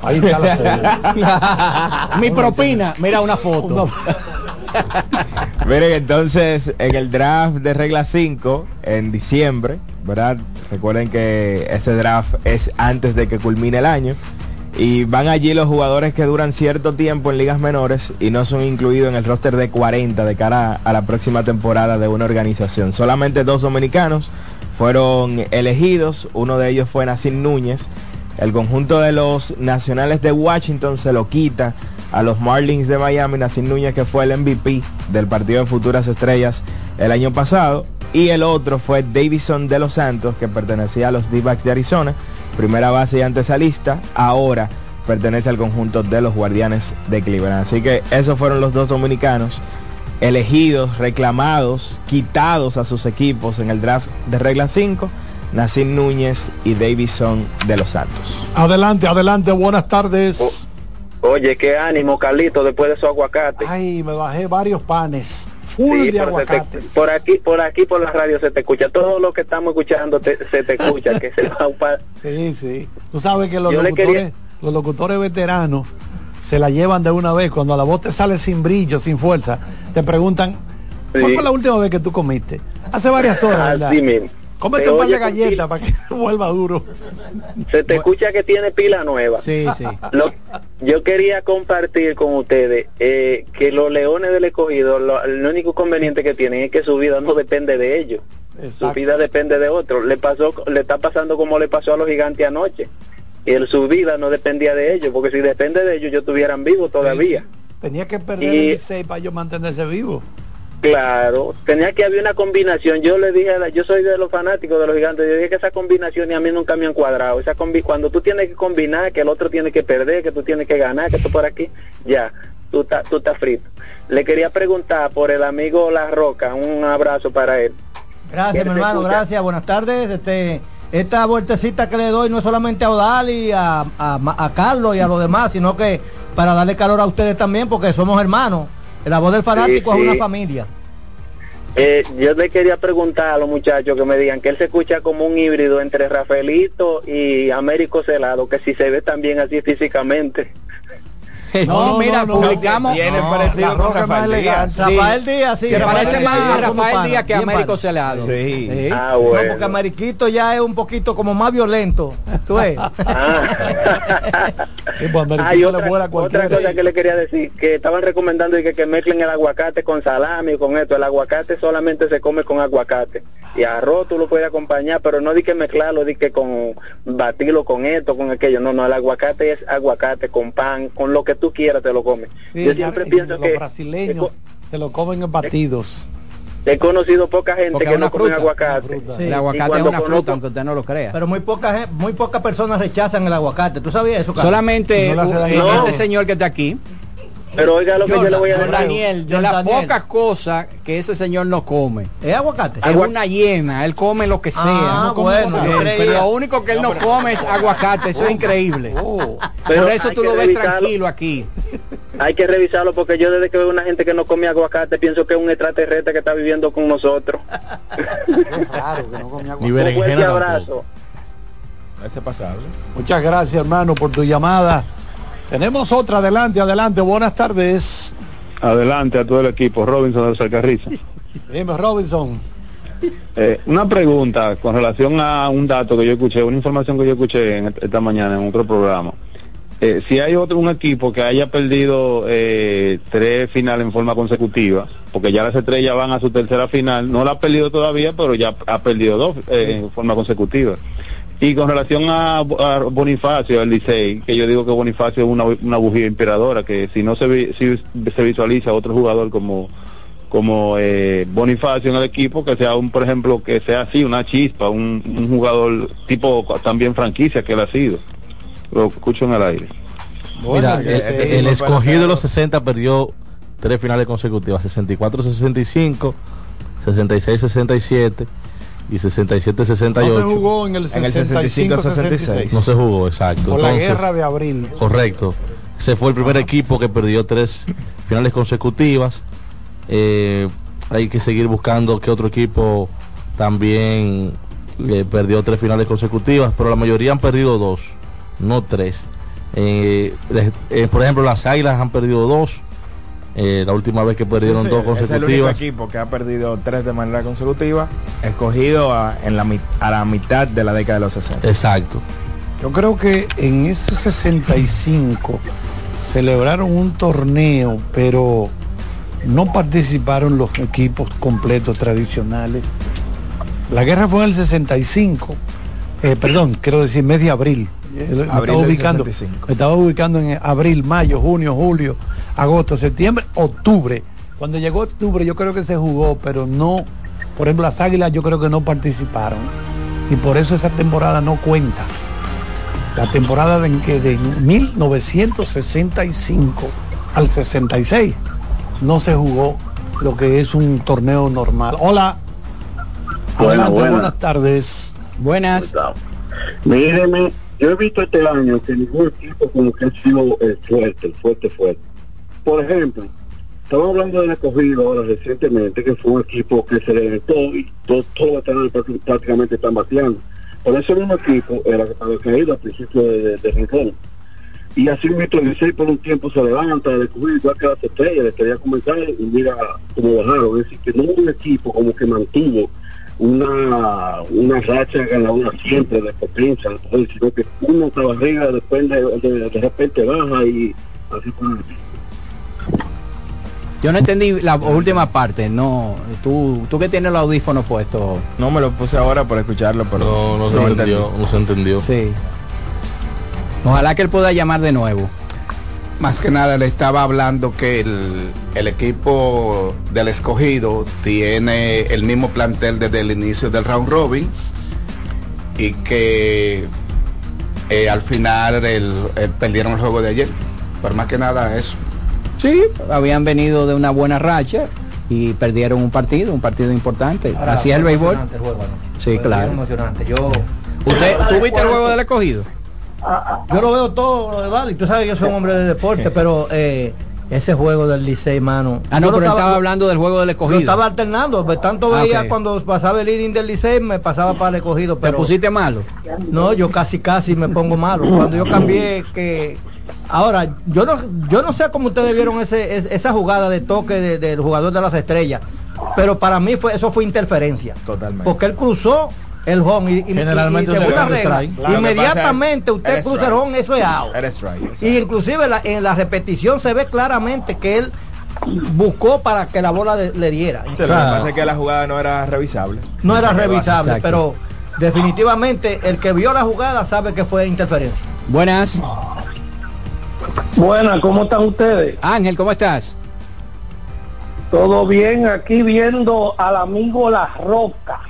Ahí está la cédula. Mi propina, mira una foto. Miren, entonces, en el draft de regla 5, en diciembre, ¿verdad? Recuerden que ese draft es antes de que culmine el año. Y van allí los jugadores que duran cierto tiempo en ligas menores y no son incluidos en el roster de 40 de cara a la próxima temporada de una organización. Solamente dos dominicanos fueron elegidos. Uno de ellos fue Nacin Núñez. El conjunto de los nacionales de Washington se lo quita a los Marlins de Miami, Nacin Núñez que fue el MVP del partido de Futuras Estrellas el año pasado. Y el otro fue Davison de los Santos, que pertenecía a los D-Backs de Arizona, primera base y antesalista, ahora pertenece al conjunto de los Guardianes de Cleveland. Así que esos fueron los dos dominicanos elegidos, reclamados, quitados a sus equipos en el draft de regla 5, Nacin Núñez y Davison de los Santos. Adelante, adelante, buenas tardes. Oye, qué ánimo, Carlito, después de su aguacate. Ay, me bajé varios panes, full Sí, de te- aguacate. por aquí, por aquí, por la radio se te escucha. Todo lo que estamos escuchando te- se te escucha. que se va un pa- Sí, sí. Tú sabes que los Yo locutores, quería- los locutores veteranos se la llevan de una vez. Cuando la voz te sale sin brillo, sin fuerza, te preguntan, ¿cuál fue la última vez que tú comiste? Hace varias horas, ¿verdad? Así mismo. Cómete un par de galletas para que vuelva duro. Se te escucha que tiene pila nueva. Sí, sí. Lo- yo quería compartir con ustedes eh, que los leones del escogido, lo, el único conveniente que tienen es que su vida no depende de ellos. Su vida depende de otro. Le pasó, le está pasando como le pasó a los gigantes anoche. Y el, su vida no dependía de ellos, porque si depende de ellos, ellos estuvieran vivos todavía. Tenía que perder Y- el 6 para yo mantenerse vivo. Claro, tenía que haber una combinación. Yo le dije, a la- yo soy de los fanáticos de los gigantes, yo dije que esa combinación y a mí nunca me han cuadrado. Esa combi cuando tú tienes que combinar, que el otro tiene que perder, que tú tienes que ganar, que tú por aquí, ya, tú estás tú estás frito. Le quería preguntar por el amigo La Roca, un abrazo para él. Gracias, ¿Quién mi hermano, gracias, buenas tardes. Este, esta vueltecita que le doy no es solamente a Odali, a, a, a Carlos y a los demás, sino que para darle calor a ustedes también, porque somos hermanos. La voz del fanático Sí, es una familia. Eh, yo le quería preguntar a los muchachos que me digan que él se escucha como un híbrido entre Rafaelito y Américo Celado, que si se ve también así físicamente. No, mira, publicamos. Tiene parecido con Rafael Díaz. Sí. Rafael Díaz, sí. Se parece más a Rafael Díaz que a Américo. Celado. Sí. Sí. Ah, No, bueno. porque Mariquito ya es un poquito como más violento. ¿Tú ves? Sí, pues, Hay otra, cosa que le quería decir, que estaban recomendando y que, que mezclen el aguacate con salami o con esto. El aguacate solamente se come con aguacate. Y arroz tú lo puedes acompañar, pero no di que mezclarlo, di que con batirlo con esto, con aquello. No, no, el aguacate es aguacate con pan, con lo que tú quieras te lo comes. Sí, Yo siempre pienso los que brasileños se lo comen en batidos. he conocido poca gente Porque que no come fruta. aguacate. Sí. El aguacate es una conozco- fruta, aunque usted no lo crea. Pero muy pocas muy pocas personas rechazan el aguacate. ¿Tú sabías eso, Carlos? Solamente No este señor que está aquí, Pero oiga lo que yo le voy a decir. Daniel, de las pocas cosas que ese señor no come. ¿Es aguacate? Es una hiena, él come lo que sea. Ah, No come bueno, aguacate. pero lo único que él no come es aguacate, eso es increíble. Pero Por eso tú lo ves revisarlo. tranquilo aquí. Hay que revisarlo porque yo desde que veo una gente que no come aguacate pienso que es un extraterrestre que está viviendo con nosotros. Claro, que no comía Ni Un fuerte abrazo. Ese pasable. Muchas gracias, hermano, por tu llamada. Tenemos otra, adelante, adelante. Buenas tardes. Adelante a todo el equipo, Robinson de Salcarriza. Dime, Robinson. Eh, una pregunta con relación a un dato que yo escuché, una información que yo escuché en- esta mañana en otro programa. Eh, si hay otro un equipo que haya perdido eh, tres finales en forma consecutiva, porque ya las estrellas van a su tercera final, no la ha perdido todavía, pero ya ha perdido dos eh, en forma consecutiva. Y con relación a, a Bonifacio, el Licey, que yo digo que Bonifacio es una, una bujía inspiradora, que si no se, vi- si se visualiza otro jugador como como eh, Bonifacio en el equipo, que sea un, por ejemplo, que sea así, una chispa, un, un jugador tipo también franquicia que él ha sido. Lo escucho en el aire. Mira, Bueno, el, ese- el escogido de los 60 perdió tres finales consecutivas, 64-65, 66-67 y 67-68. No se jugó en el En el 65-66. No se jugó, exacto. Por la guerra de abril. Correcto. Ese fue el primer equipo que perdió tres finales consecutivas. Eh, hay que seguir buscando que otro equipo también eh, perdió tres finales consecutivas, pero la mayoría han perdido dos, no tres. Eh, eh, por ejemplo, las Águilas han perdido dos. Eh, la última vez que perdieron Sí, sí, dos es el único consecutivas. equipo que ha perdido tres de manera consecutiva, escogido a, en la, a la mitad de la década de los 60. Exacto. Yo creo que en ese 65 celebraron un torneo, pero no participaron los equipos completos tradicionales. La guerra fue en el 65, eh, perdón, quiero decir mes de abril. Eh, Me estaba, ubicando, 65. me estaba ubicando en abril, mayo, junio, julio, agosto, septiembre, octubre. Cuando llegó octubre yo creo que se jugó, pero no, por ejemplo las águilas yo creo que no participaron. Y por eso esa temporada no cuenta. La temporada de, que de 1965 al 66 no se jugó lo que es un torneo normal. Hola. Buenas, Adelante, buenas. buenas tardes. Buenas. Míreme, yo he visto este año que ningún equipo como que ha sido eh, fuerte, fuerte, fuerte. Por ejemplo, estamos hablando del escogido ahora recientemente, que fue un equipo que se levantó y todos todo prácti- prácticamente están bateando. Pero ese mismo equipo era que estaba caído al principio de, de, de. Y así mismo el 16 por un tiempo se levanta el escogido igual que las estrellas, le quería comentar y mira cómo bajaron. Es decir, que no hubo un equipo como que mantuvo una, una racha ganadora siempre de potencia, sino que uno estaba arriba, después de, de, de repente baja y así por. Yo no entendí la última parte, no. Tú, tú que tienes el audífono puesto. No me lo puse ahora para escucharlo, pero No, no se entendió, entendí. no se entendió. Sí. Ojalá que él pueda llamar de nuevo. Más que nada le estaba hablando que el, el equipo del escogido tiene el mismo plantel desde el inicio del round robin y que eh, al final el, el- perdieron el juego de ayer. Pero más que nada eso. Sí, habían venido de una buena racha y perdieron un partido, un partido importante. Ahora, Así es el béisbol. el juego. Sí, Fue claro. emocionante. Yo, ¿Usted, ¿Tú viste el juego del escogido? Yo lo veo todo lo de Vale. Tú sabes que yo soy un hombre de deporte, pero eh, ese juego del Licey, mano. Ah, no, Yo pero estaba hablando del juego del Lo escogido. estaba alternando, pues, tanto Ah, veía cuando pasaba el inning del Licey, me pasaba para el escogido. ¿Te Pero pusiste malo? No, yo casi casi me pongo malo. Cuando yo cambié que ahora yo no yo no sé cómo ustedes vieron ese, es- esa jugada de toque de- del jugador de las estrellas, pero para mí fue eso fue interferencia. Totalmente. Porque él cruzó el home y, y- Generalmente y- según regla, Claro, inmediatamente usted cruza el home, eso es out. Y inclusive la- en la repetición se ve claramente que él buscó para que la bola de- le diera. Sí, lo que pasa es que la jugada no era revisable. No era revisable, Exacto. pero definitivamente el que vio la jugada sabe que fue interferencia. Buenas. Buenas, ¿cómo están ustedes? Ángel, ¿cómo estás? Todo bien, aquí viendo al amigo La Roca.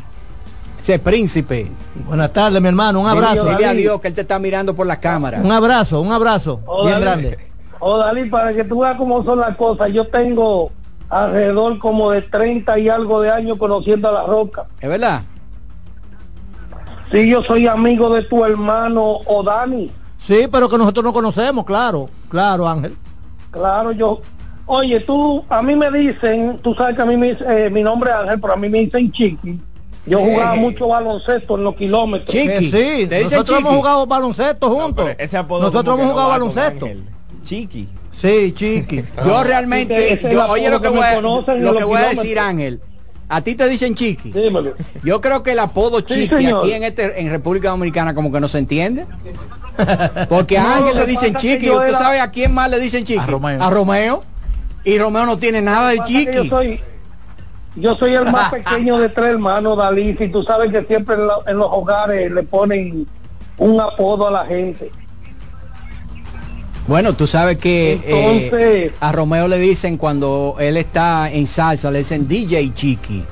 Ese príncipe. Buenas tardes, mi hermano. Un abrazo. Dile a. Dios que él te está mirando por la cámara. Un abrazo, un abrazo. Oh, bien Dalí. grande. Oh, Dalí, para que tú veas cómo son las cosas, yo tengo alrededor como de 30 y algo de años conociendo a La Roca. ¿Es verdad? Sí, yo soy amigo de tu hermano Odani. Sí, pero que nosotros no conocemos, claro, claro, Ángel. Claro, yo... Oye, tú, a mí me dicen, tú sabes que a mí me, eh, mi nombre es Ángel, pero a mí me dicen Chiqui. Yo Eh. jugaba mucho baloncesto en los kilómetros. Que sí, nosotros hemos jugado baloncesto juntos. Ese apodo nosotros hemos no jugado baloncesto. Chiqui. Sí, chiqui. Yo realmente, Ese es yo- oye lo que que voy a, lo que voy a decir, Ángel. A ti te dicen chiqui. Dímelo. Yo creo que el apodo chiqui aquí en este en República Dominicana como que no se entiende. Porque a No, Ángel le dicen chiqui. yo ¿Usted era- sabe a quién más le dicen chiqui? A Romeo. A Romeo. Y Romeo no tiene nada de chiqui. Yo soy el más pequeño de tres hermanos, Dalí, y tú sabes que siempre en, lo- en los hogares le ponen un apodo a la gente. Bueno, tú sabes que eh, a Romeo le dicen cuando él está en salsa, le dicen DJ Chiqui.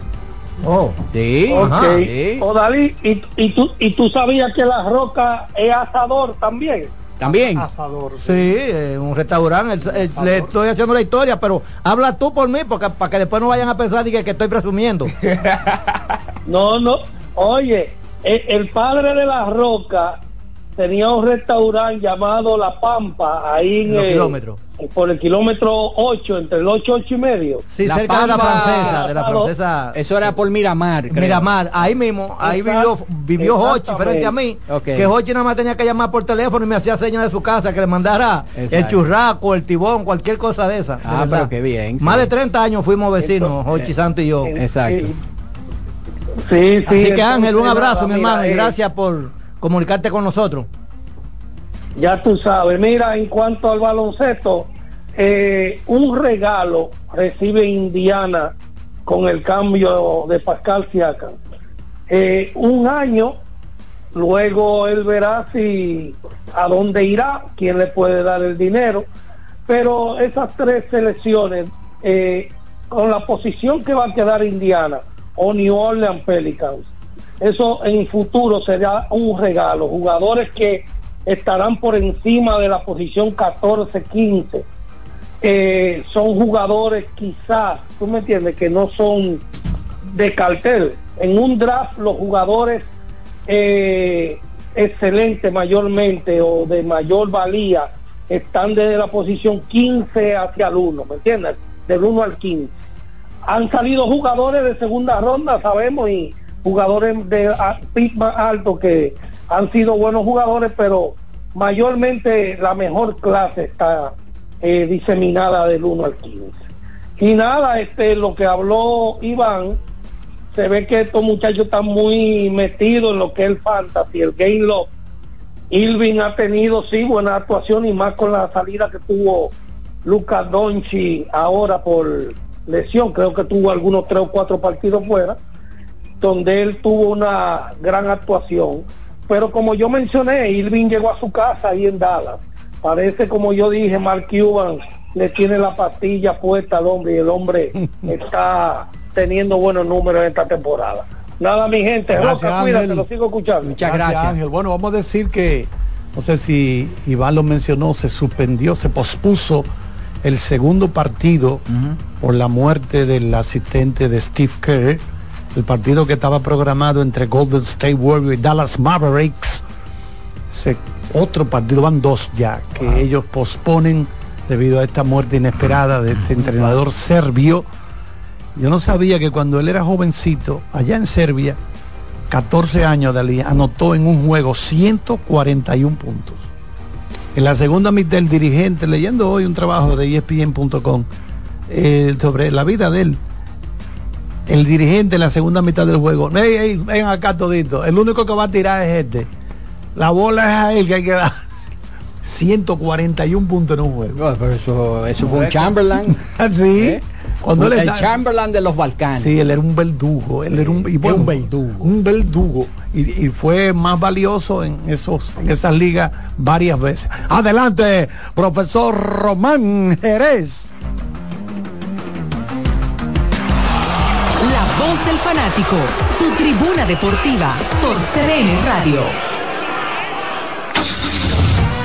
Oh. Sí. Ok. ajá, sí. O Dalí, y, y, tú, y tú sabías que la roca es asador también. También. Asador. Sí, eh, un restaurante. el- el- le estoy haciendo la historia, pero habla tú por mí, porque para que después no vayan a pensar que, que estoy presumiendo. No, no. Oye, e- el, padre de la roca tenía un restaurante llamado La Pampa, ahí en En el- kilómetros. por el kilómetro 8, entre el 8 8 y medio. Sí, La cerca de la Pampa- francesa, de la francesa. Eso era por Miramar, creo. Miramar, ahí mismo, ahí Exacto, vivió, vivió Hochi frente a mí, que Hochi nada más tenía que llamar por teléfono y me hacía señas de su casa que le mandara el churraco, el tibón, cualquier cosa de esa. Ah, pero qué bien. Más sí. de 30 años fuimos vecinos, Hochi Santo y yo. Exacto. Sí, sí. Así que Ángel, un abrazo, mi hermano, y eh, gracias por comunicarte con nosotros. Ya tú sabes, mira, en cuanto al baloncesto, eh, un regalo recibe Indiana con el cambio de Pascal Siakam. Eh, un año, luego él verá si a dónde irá, quién le puede dar el dinero, pero esas tres selecciones, eh, con la posición que va a quedar Indiana o New Orleans Pelicans, eso en futuro será un regalo. Jugadores que estarán por encima de la posición 14-15. Eh, son jugadores quizás, tú me entiendes, que no son de cartel. En un draft los jugadores eh, excelentes mayormente o de mayor valía están desde la posición 15 hacia el 1, ¿me entiendes? Del 1 al 15 han salido jugadores de segunda ronda, sabemos, y jugadores de pick más alto que han sido buenos jugadores, pero mayormente la mejor clase está eh, diseminada del 1 al 15. Y nada, este lo que habló Iván, se ve que estos muchachos están muy metidos en lo que es el fantasy, el game love. Irving ha tenido sí buena actuación y más con la salida que tuvo Lucas Donchi ahora por lesión, creo que tuvo algunos tres o cuatro partidos fuera, donde él tuvo una gran actuación. Pero como yo mencioné, Irving llegó a su casa ahí en Dallas. Parece como yo dije, Mark Cuban le tiene la pastilla puesta al hombre y el hombre está teniendo buenos números en esta temporada. Nada, mi gente, Gracias, Roca, cuídate, lo sigo escuchando. Ángel. Bueno, vamos a decir que, no sé si Iván lo mencionó, se suspendió, se pospuso el segundo partido por la muerte del asistente de Steve Kerr, el partido que estaba programado entre Golden State Warriors y Dallas Mavericks. Se- otro partido, van dos ya, que ellos posponen debido a esta muerte inesperada de este entrenador serbio. Yo no sabía que cuando él era jovencito, allá en Serbia, 14 años de Ali, anotó en un juego 141 puntos. En la segunda mitad, el dirigente, leyendo hoy un trabajo de ESPN.com eh, sobre la vida de él, el dirigente en la segunda mitad del juego, "Ey, ey, ven acá todito, el único que va a tirar es este. La bola es a él que hay que dar. 141 puntos en un juego. pero eso, eso fue un Chamberlain. sí. ¿Eh? Cuando él el está- Chamberlain de los Balcanes. Sí, él era un verdugo, él era un, y bueno, un verdugo. un verdugo. Y, y fue más valioso en esos, en esas ligas varias veces. Adelante, profesor Román Jerez. Del fanático, tu tribuna deportiva por CDN Radio.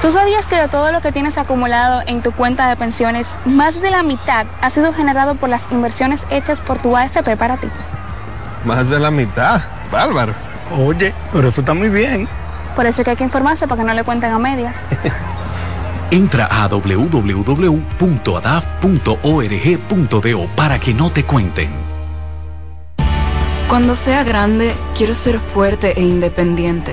¿Tú sabías que de todo lo que tienes acumulado en tu cuenta de pensiones, más de la mitad ha sido generado por las inversiones hechas por tu AFP para ti? Más de la mitad. Bárbaro. Oye, pero eso está muy bien. Por eso es que hay que informarse para que no le cuenten a medias. Entra a www.adaf.org.do para que no te cuenten. Cuando sea grande, quiero ser fuerte e independiente.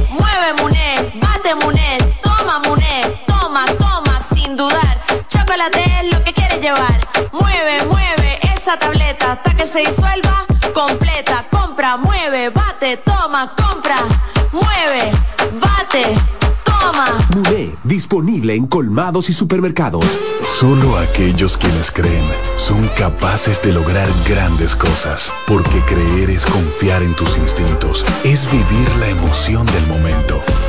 Muné, bate Muné, toma Muné, toma, toma, sin dudar. Chocolate es lo que quieres llevar. Mueve, mueve esa tableta hasta que se disuelva completa. Compra, mueve, bate, toma, compra, mueve, bate, toma. Muné, disponible en colmados y supermercados. Solo aquellos quienes creen son capaces de lograr grandes cosas, porque creer es confiar en tus instintos, es vivir la emoción del momento,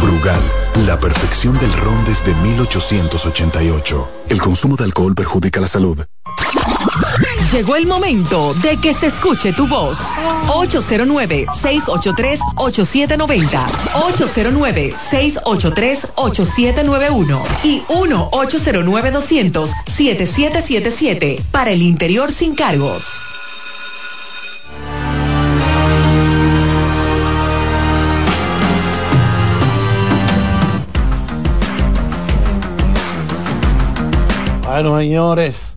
Brugal, la perfección del ron desde 1888. El consumo de alcohol perjudica la salud. Llegó el momento de que se escuche tu voz. 809-683-8790. 809-683-8791. Y 1-809-200-7777. Para el interior sin cargos. Bueno, señores,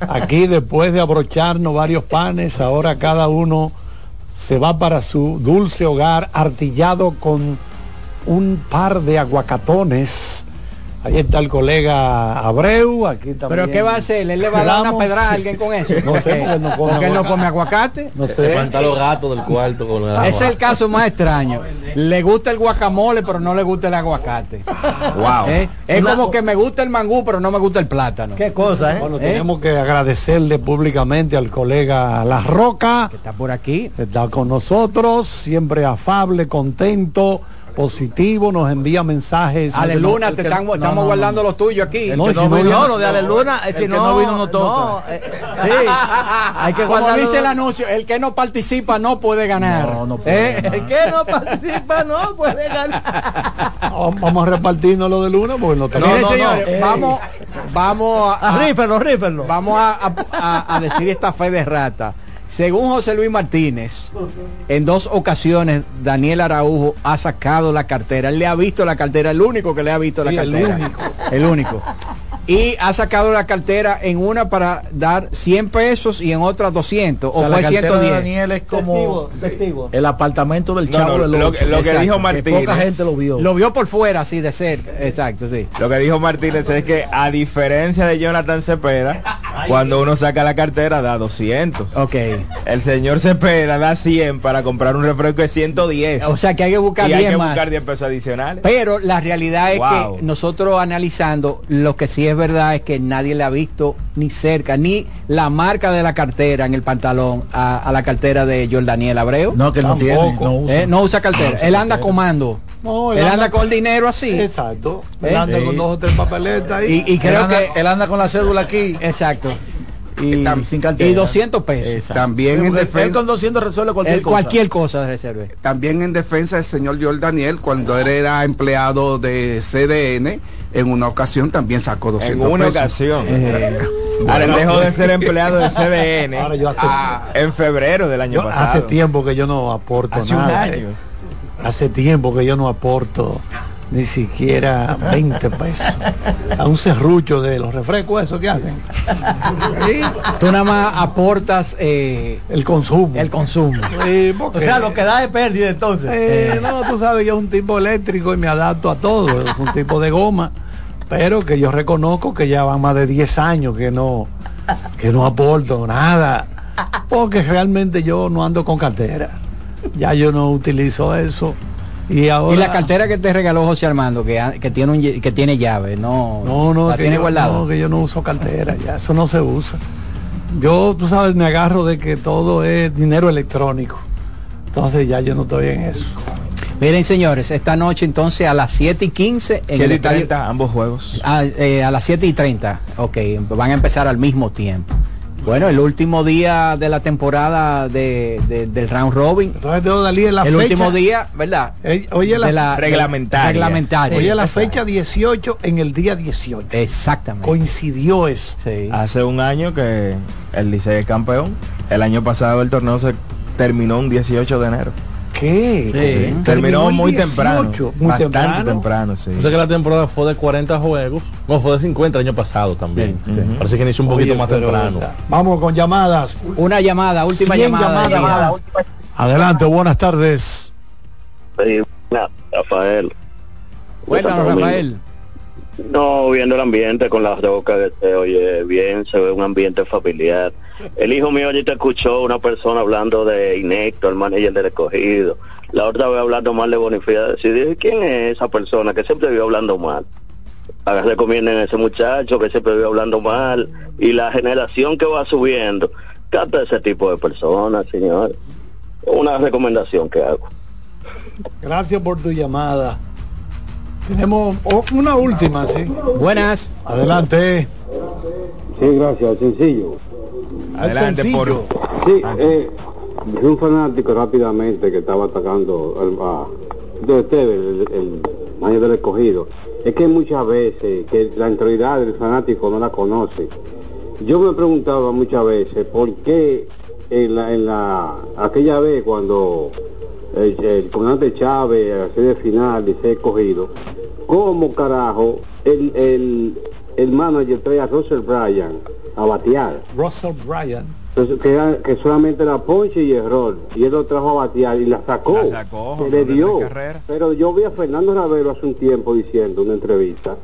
aquí después de abrocharnos varios panes, ahora cada uno se va para su dulce hogar artillado con un par de aguacatones. Ahí está el colega Abreu, aquí también. ¿Pero qué va a hacer? ¿Él le va a dar una pedrada a alguien con eso? No sé, porque no come Porque él no aguacate. come aguacate. No sé. Levanta los gatos del cuarto con el Ese es el caso más extraño. Le gusta el guacamole, pero no le gusta el aguacate. Wow. ¿Eh? Es como que me gusta el mangú, pero no me gusta el plátano. Qué cosa, ¿eh? Bueno, tenemos que agradecerle públicamente al colega La Roca, que está por aquí, está con nosotros, siempre afable, contento, positivo, nos envía mensajes. Aleluna, El te que- están- no, estamos no, no. guardando los tuyos aquí. No, El si no vino- No, lo de Aleluna, eh, el si que no, no vino no toca. eh, sí, hay que Como dice el anuncio, el que no participa no puede ganar. ¿Eh? El que no participa no puede ganar. Vamos vamos a repartirnos lo de Luna porque no tenemos. Miren, señores, vamos, vamos a. Vamos a, a- a- a decir esta fe de rata. Según José Luis Martínez, en dos ocasiones Daniel Araujo ha sacado la cartera. Él le ha visto la cartera, el único que le ha visto Sí, la el cartera. único. El único. Y ha sacado la cartera en una para dar 100 pesos y en otra 200. O, la fue de 110. Daniel es como Testigo. el apartamento del No, chavo no, del lo que- lo que Exacto, dijo Poca Martínez. gente lo vio. Lo vio por fuera, así de cerca. Exacto, sí. Lo que dijo Martínez es que a diferencia de Jonathan Cepeda, cuando uno saca la cartera da 200. Ok. El señor Cepeda da 100 para comprar un refresco de 110. O sea que hay que buscar y hay 10 que más. buscar 10 pesos adicionales. Pero la realidad es Wow. que nosotros analizando, lo que sí es verdad es que nadie le ha visto ni cerca, ni la marca de la cartera en el pantalón a, a la cartera de Jordaniel Abreu. No, que no tiene, no usa. Eh, no usa cartera. él anda comando. No, él, anda, con el dinero así. Exacto. Él ¿Eh? anda con dos o tres papeletas ahí. Y, y Él creo anda- que... él anda con la cédula aquí Exacto. Y Tam- sin cartera. Y 200 pesos. Exacto. También Sí, en porque él defensa- con 200 resuelve cualquier Él cosa. cualquier cosa de reserve. También en defensa del señor Joel Daniel, cuando él era empleado de CDN, en una ocasión también sacó 200 En una pesos. ocasión. Eh, Ahora él dejó de ser empleado de CDN Ahora yo hace, ah, en febrero del año yo pasado. hace tiempo que yo no aporto Hace un nada. año. Hace tiempo que yo no aporto ni siquiera 20 pesos a un serrucho de los refrescos esos que hacen. Sí, Tú nada más aportas eh, el consumo. el consumo. Sí, porque- O sea, lo que da es pérdida entonces. Eh, no, tú sabes, yo soy un tipo eléctrico y me adapto a todo. Es un tipo de goma. Pero que yo reconozco que ya van más de 10 años que no, que no aporto nada. Porque realmente yo no ando con cartera. Ya yo no utilizo eso. Y ahora. Y la cartera que te regaló José Armando, que, que tiene un, que tiene llave, no, No, no, la tiene yo, guardado. no, que yo no uso cartera, ya eso no se usa. Yo, tú sabes, me agarro de que todo es dinero electrónico. Entonces ya yo no estoy en eso. Miren, señores, esta noche entonces a las 7 y 15 en 7 el y estadio- 30, ambos juegos. Ah, eh, a las 7 y 30, ok, van a empezar al mismo tiempo. Bueno, el último día de la temporada de, de- del round robin, Entonces que darle la el fecha. último día, ¿verdad? Eh, oye, la, de la reglamentaria. reglamentaria. oye, la fecha 18 en el día 18. Exactamente. Coincidió eso. Sí. Hace un año que el Licey es campeón. El año pasado el torneo se terminó un 18 de enero. ¿Qué? Sí. Terminó muy 18, temprano. Muy bastante temprano. temprano, sí. O sea que la temporada fue de 40 juegos. No, fue de 50 el año pasado también. Parece que inició un poquito Oye, más temprano. Vamos con llamadas. Una llamada, última 100 llamada. Adelante, buenas tardes. Rafael. Domingo. Rafael. No, viendo el ambiente con las rocas que se oye bien, se ve un ambiente familiar. El hijo mío allí te escuchó una persona hablando de Inecto, el manager del escogido. La otra vez hablando mal de Bonifacio. Y dije, ¿quién es esa persona que siempre vive hablando mal? Haga- Recomienden a ese muchacho que siempre vive hablando mal. Y la generación que va subiendo, capta ese tipo de personas, señor. Una recomendación que hago. Gracias por tu llamada. Tenemos una última, sí. Buenas. Adelante. Sí, gracias, sencillo. Adelante, Sencillo. Sí, eh, un fanático rápidamente que estaba atacando al, a, de usted, el, el maño del escogido. Es que muchas veces que la autoridad del fanático no la conoce. Yo me he preguntado muchas veces por qué en la, en la aquella vez cuando el, el comandante Chávez a la serie final y se escogido, ¿cómo carajo el, el, el manager trae a Russell Bryan a batear? Russell Bryan. Entonces, que, era- que solamente era ponche y error. Y él lo trajo a batear y la sacó. La sacó, se le dio. Pero yo vi a Fernando Ravelo hace un tiempo diciendo en una entrevista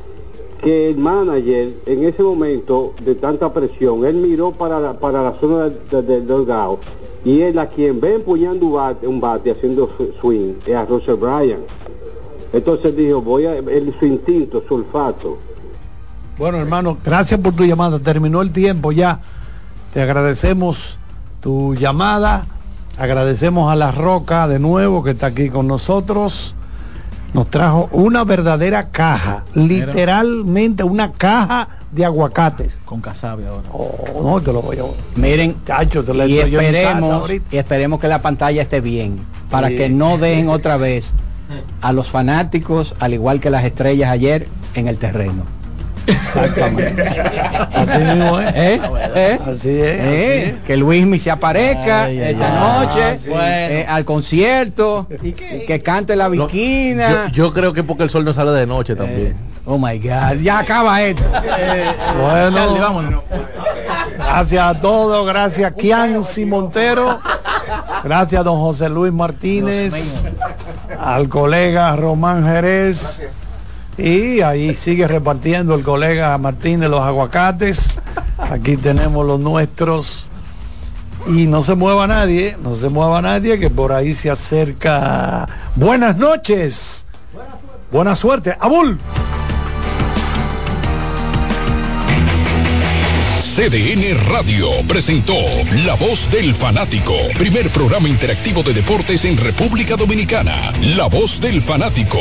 que el manager en ese momento de tanta presión, él miró para la, para la zona del de, delgado y él a quien ve empuñando un bate, un bate haciendo swing es a Russell Bryan. Entonces dijo, voy a, él, su instinto, su olfato, Bueno, hermano, gracias por tu llamada. Terminó el tiempo ya. Te agradecemos tu llamada. Agradecemos a La Roca de nuevo que está aquí con nosotros. Nos trajo una verdadera caja, literalmente una caja de aguacates. Con casabe ahora. Oh, no, te lo voy a... Miren, Chacho, te lo y esperemos, y esperemos que la pantalla esté bien, para Sí. que no dejen otra vez a los fanáticos, al igual que las estrellas ayer, en el terreno. Exactamente. Así mismo es. ¿Eh? ¿Eh? Así es. Eh, así es. Que Luismi se aparezca Ay, esta ay, noche sí. eh, al concierto, y que cante la viquina. yo creo que porque el sol no sale de noche también. oh my God, ya acaba esto. Eh, Bueno. Charlie, vámonos. Gracias a todos, gracias Kianci Montero, gracias a don José Luis Martínez, al colega Román Jerez y ahí sigue repartiendo el colega Martínez los aguacates. Aquí tenemos los nuestros y no se mueva nadie, no se mueva nadie que por ahí se acerca. Buenas noches. Buena suerte. Abul. CDN Radio presentó La Voz del Fanático, primer programa interactivo de deportes en República Dominicana. La Voz del Fanático.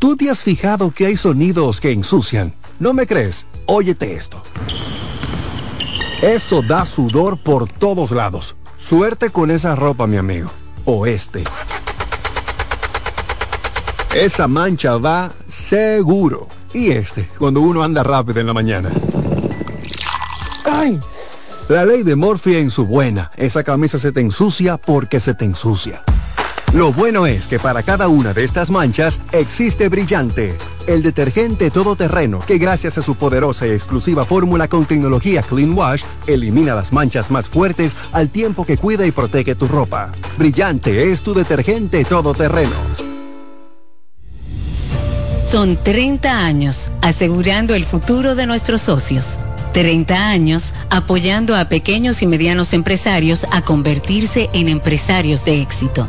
¿Tú te has fijado que hay sonidos que ensucian? ¿No me crees? Óyete esto. Eso da sudor por todos lados. Suerte con esa ropa, mi amigo. O este. Esa mancha va seguro. Y este, cuando uno anda rápido en la mañana. ¡Ay! La ley de Morphy en su buena. Esa camisa se te ensucia porque se te ensucia. Lo bueno es que para cada una de estas manchas existe Brillante, el detergente todoterreno que gracias a su poderosa y exclusiva fórmula con tecnología Clean Wash elimina las manchas más fuertes al tiempo que cuida y protege tu ropa. Brillante es tu detergente todoterreno. Son 30 años asegurando el futuro de nuestros socios. 30 años apoyando a pequeños y medianos empresarios a convertirse en empresarios de éxito.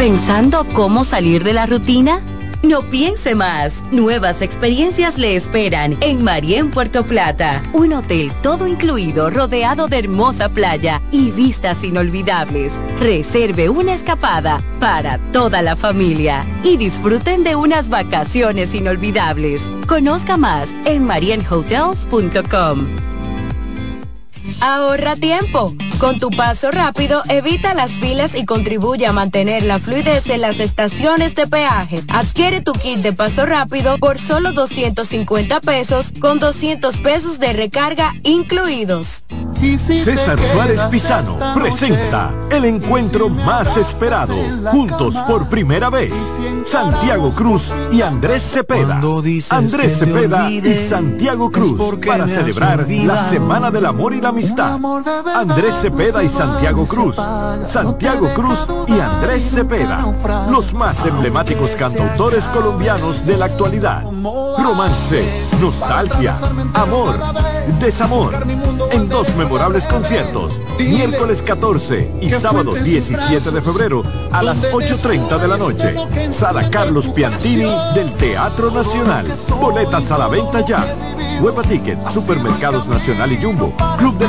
¿Pensando cómo salir de la rutina? No piense más. Nuevas experiencias le esperan en Marien Puerto Plata. Un hotel todo incluido, rodeado de hermosa playa y vistas inolvidables. Reserve una escapada para toda la familia y disfruten de unas vacaciones inolvidables. Conozca más en marienhotels.com. Ahorra tiempo. Con tu paso rápido, evita las filas y contribuye a mantener la fluidez en las estaciones de peaje. Adquiere tu kit de paso rápido por solo 250 pesos con 200 pesos de recarga incluidos. César Suárez Pisano presenta el encuentro más esperado, juntos por primera vez, Santiago Cruz y Andrés Cepeda. Andrés Cepeda y Santiago Cruz para celebrar la Semana del Amor y la Amistad. Andrés Cepeda y Santiago Cruz. Santiago Cruz y Andrés Cepeda, los más emblemáticos cantautores colombianos de la actualidad. Romance, nostalgia, amor, desamor, en dos memorables conciertos, miércoles 14 y sábado 17 de febrero a las 8.30 de la noche. Sala Carlos Piantini del Teatro Nacional. Boletas a la venta ya. Huepa Ticket, Supermercados Nacional y Jumbo, Club de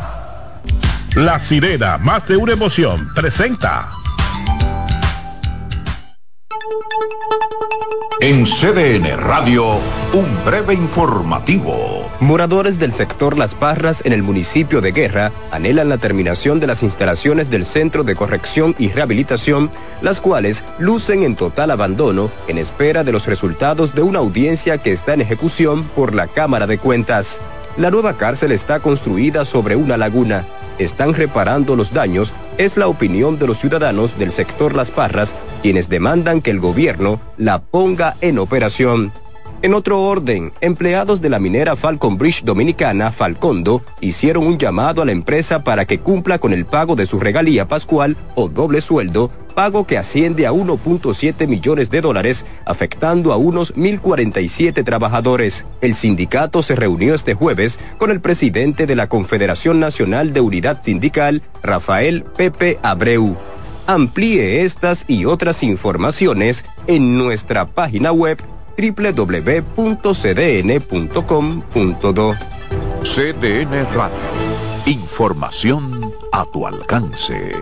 La sirena, más de una emoción, presenta. En CDN Radio, un breve informativo. Moradores del sector Las Parras en el municipio de Guerra anhelan la terminación de las instalaciones del Centro de Corrección y Rehabilitación, las cuales lucen en total abandono en espera de los resultados de una audiencia que está en ejecución por la Cámara de Cuentas. La nueva cárcel está construida sobre una laguna. Están reparando los daños, es la opinión de los ciudadanos del sector Las Parras, quienes demandan que el gobierno la ponga en operación. En otro orden, empleados de la minera Falcon Bridge Dominicana, Falcondo, hicieron un llamado a la empresa para que cumpla con el pago de su regalía pascual o doble sueldo, pago que asciende a 1.7 millones de dólares, afectando a unos 1.047 trabajadores. El sindicato se reunió este jueves con el presidente de la Confederación Nacional de Unidad Sindical, Rafael Pepe Abreu. Amplíe estas y otras informaciones en nuestra página web www.cdn.com.do. CDN Radio. Información a tu alcance.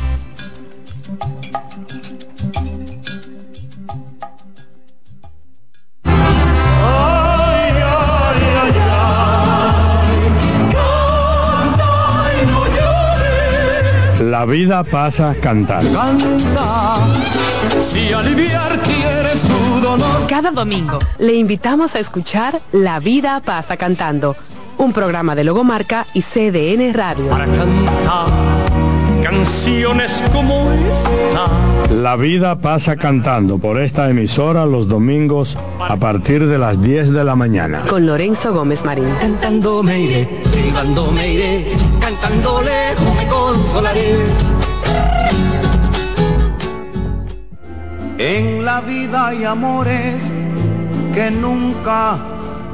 La vida pasa cantando. Canta, si aliviar quieres tu dolor. Cada domingo le invitamos a escuchar La vida pasa cantando, un programa de Logomarca y CDN Radio. Para cantar canciones como esta. La vida pasa cantando por esta emisora los domingos a partir de las 10 de la mañana. Con Lorenzo Gómez Marín. Cantando me iré, silbando me iré, cantando lejos me consolaré. En la vida hay amores que nunca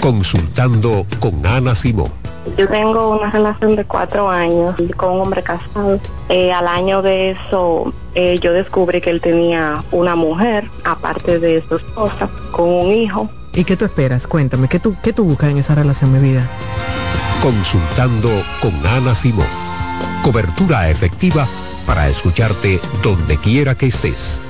Consultando con Ana Simón. Yo tengo una relación de cuatro años con un hombre casado. Eh, al año de eso, eh, yo descubrí que él tenía una mujer, aparte de su esposa, con un hijo. ¿Y qué tú esperas? Cuéntame, ¿qué tú, qué tú buscas en esa relación, mi vida? Consultando con Ana Simón. Cobertura efectiva para escucharte donde quiera que estés.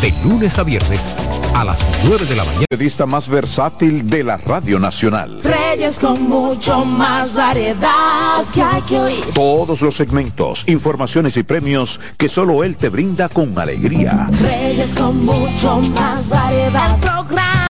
De lunes a viernes a las 9 de la mañana. Periodista más versátil de la Radio Nacional. Reyes con mucho más variedad que hay que oír. Todos los segmentos, informaciones y premios que solo él te brinda con alegría. Reyes con mucho más variedad. El programa.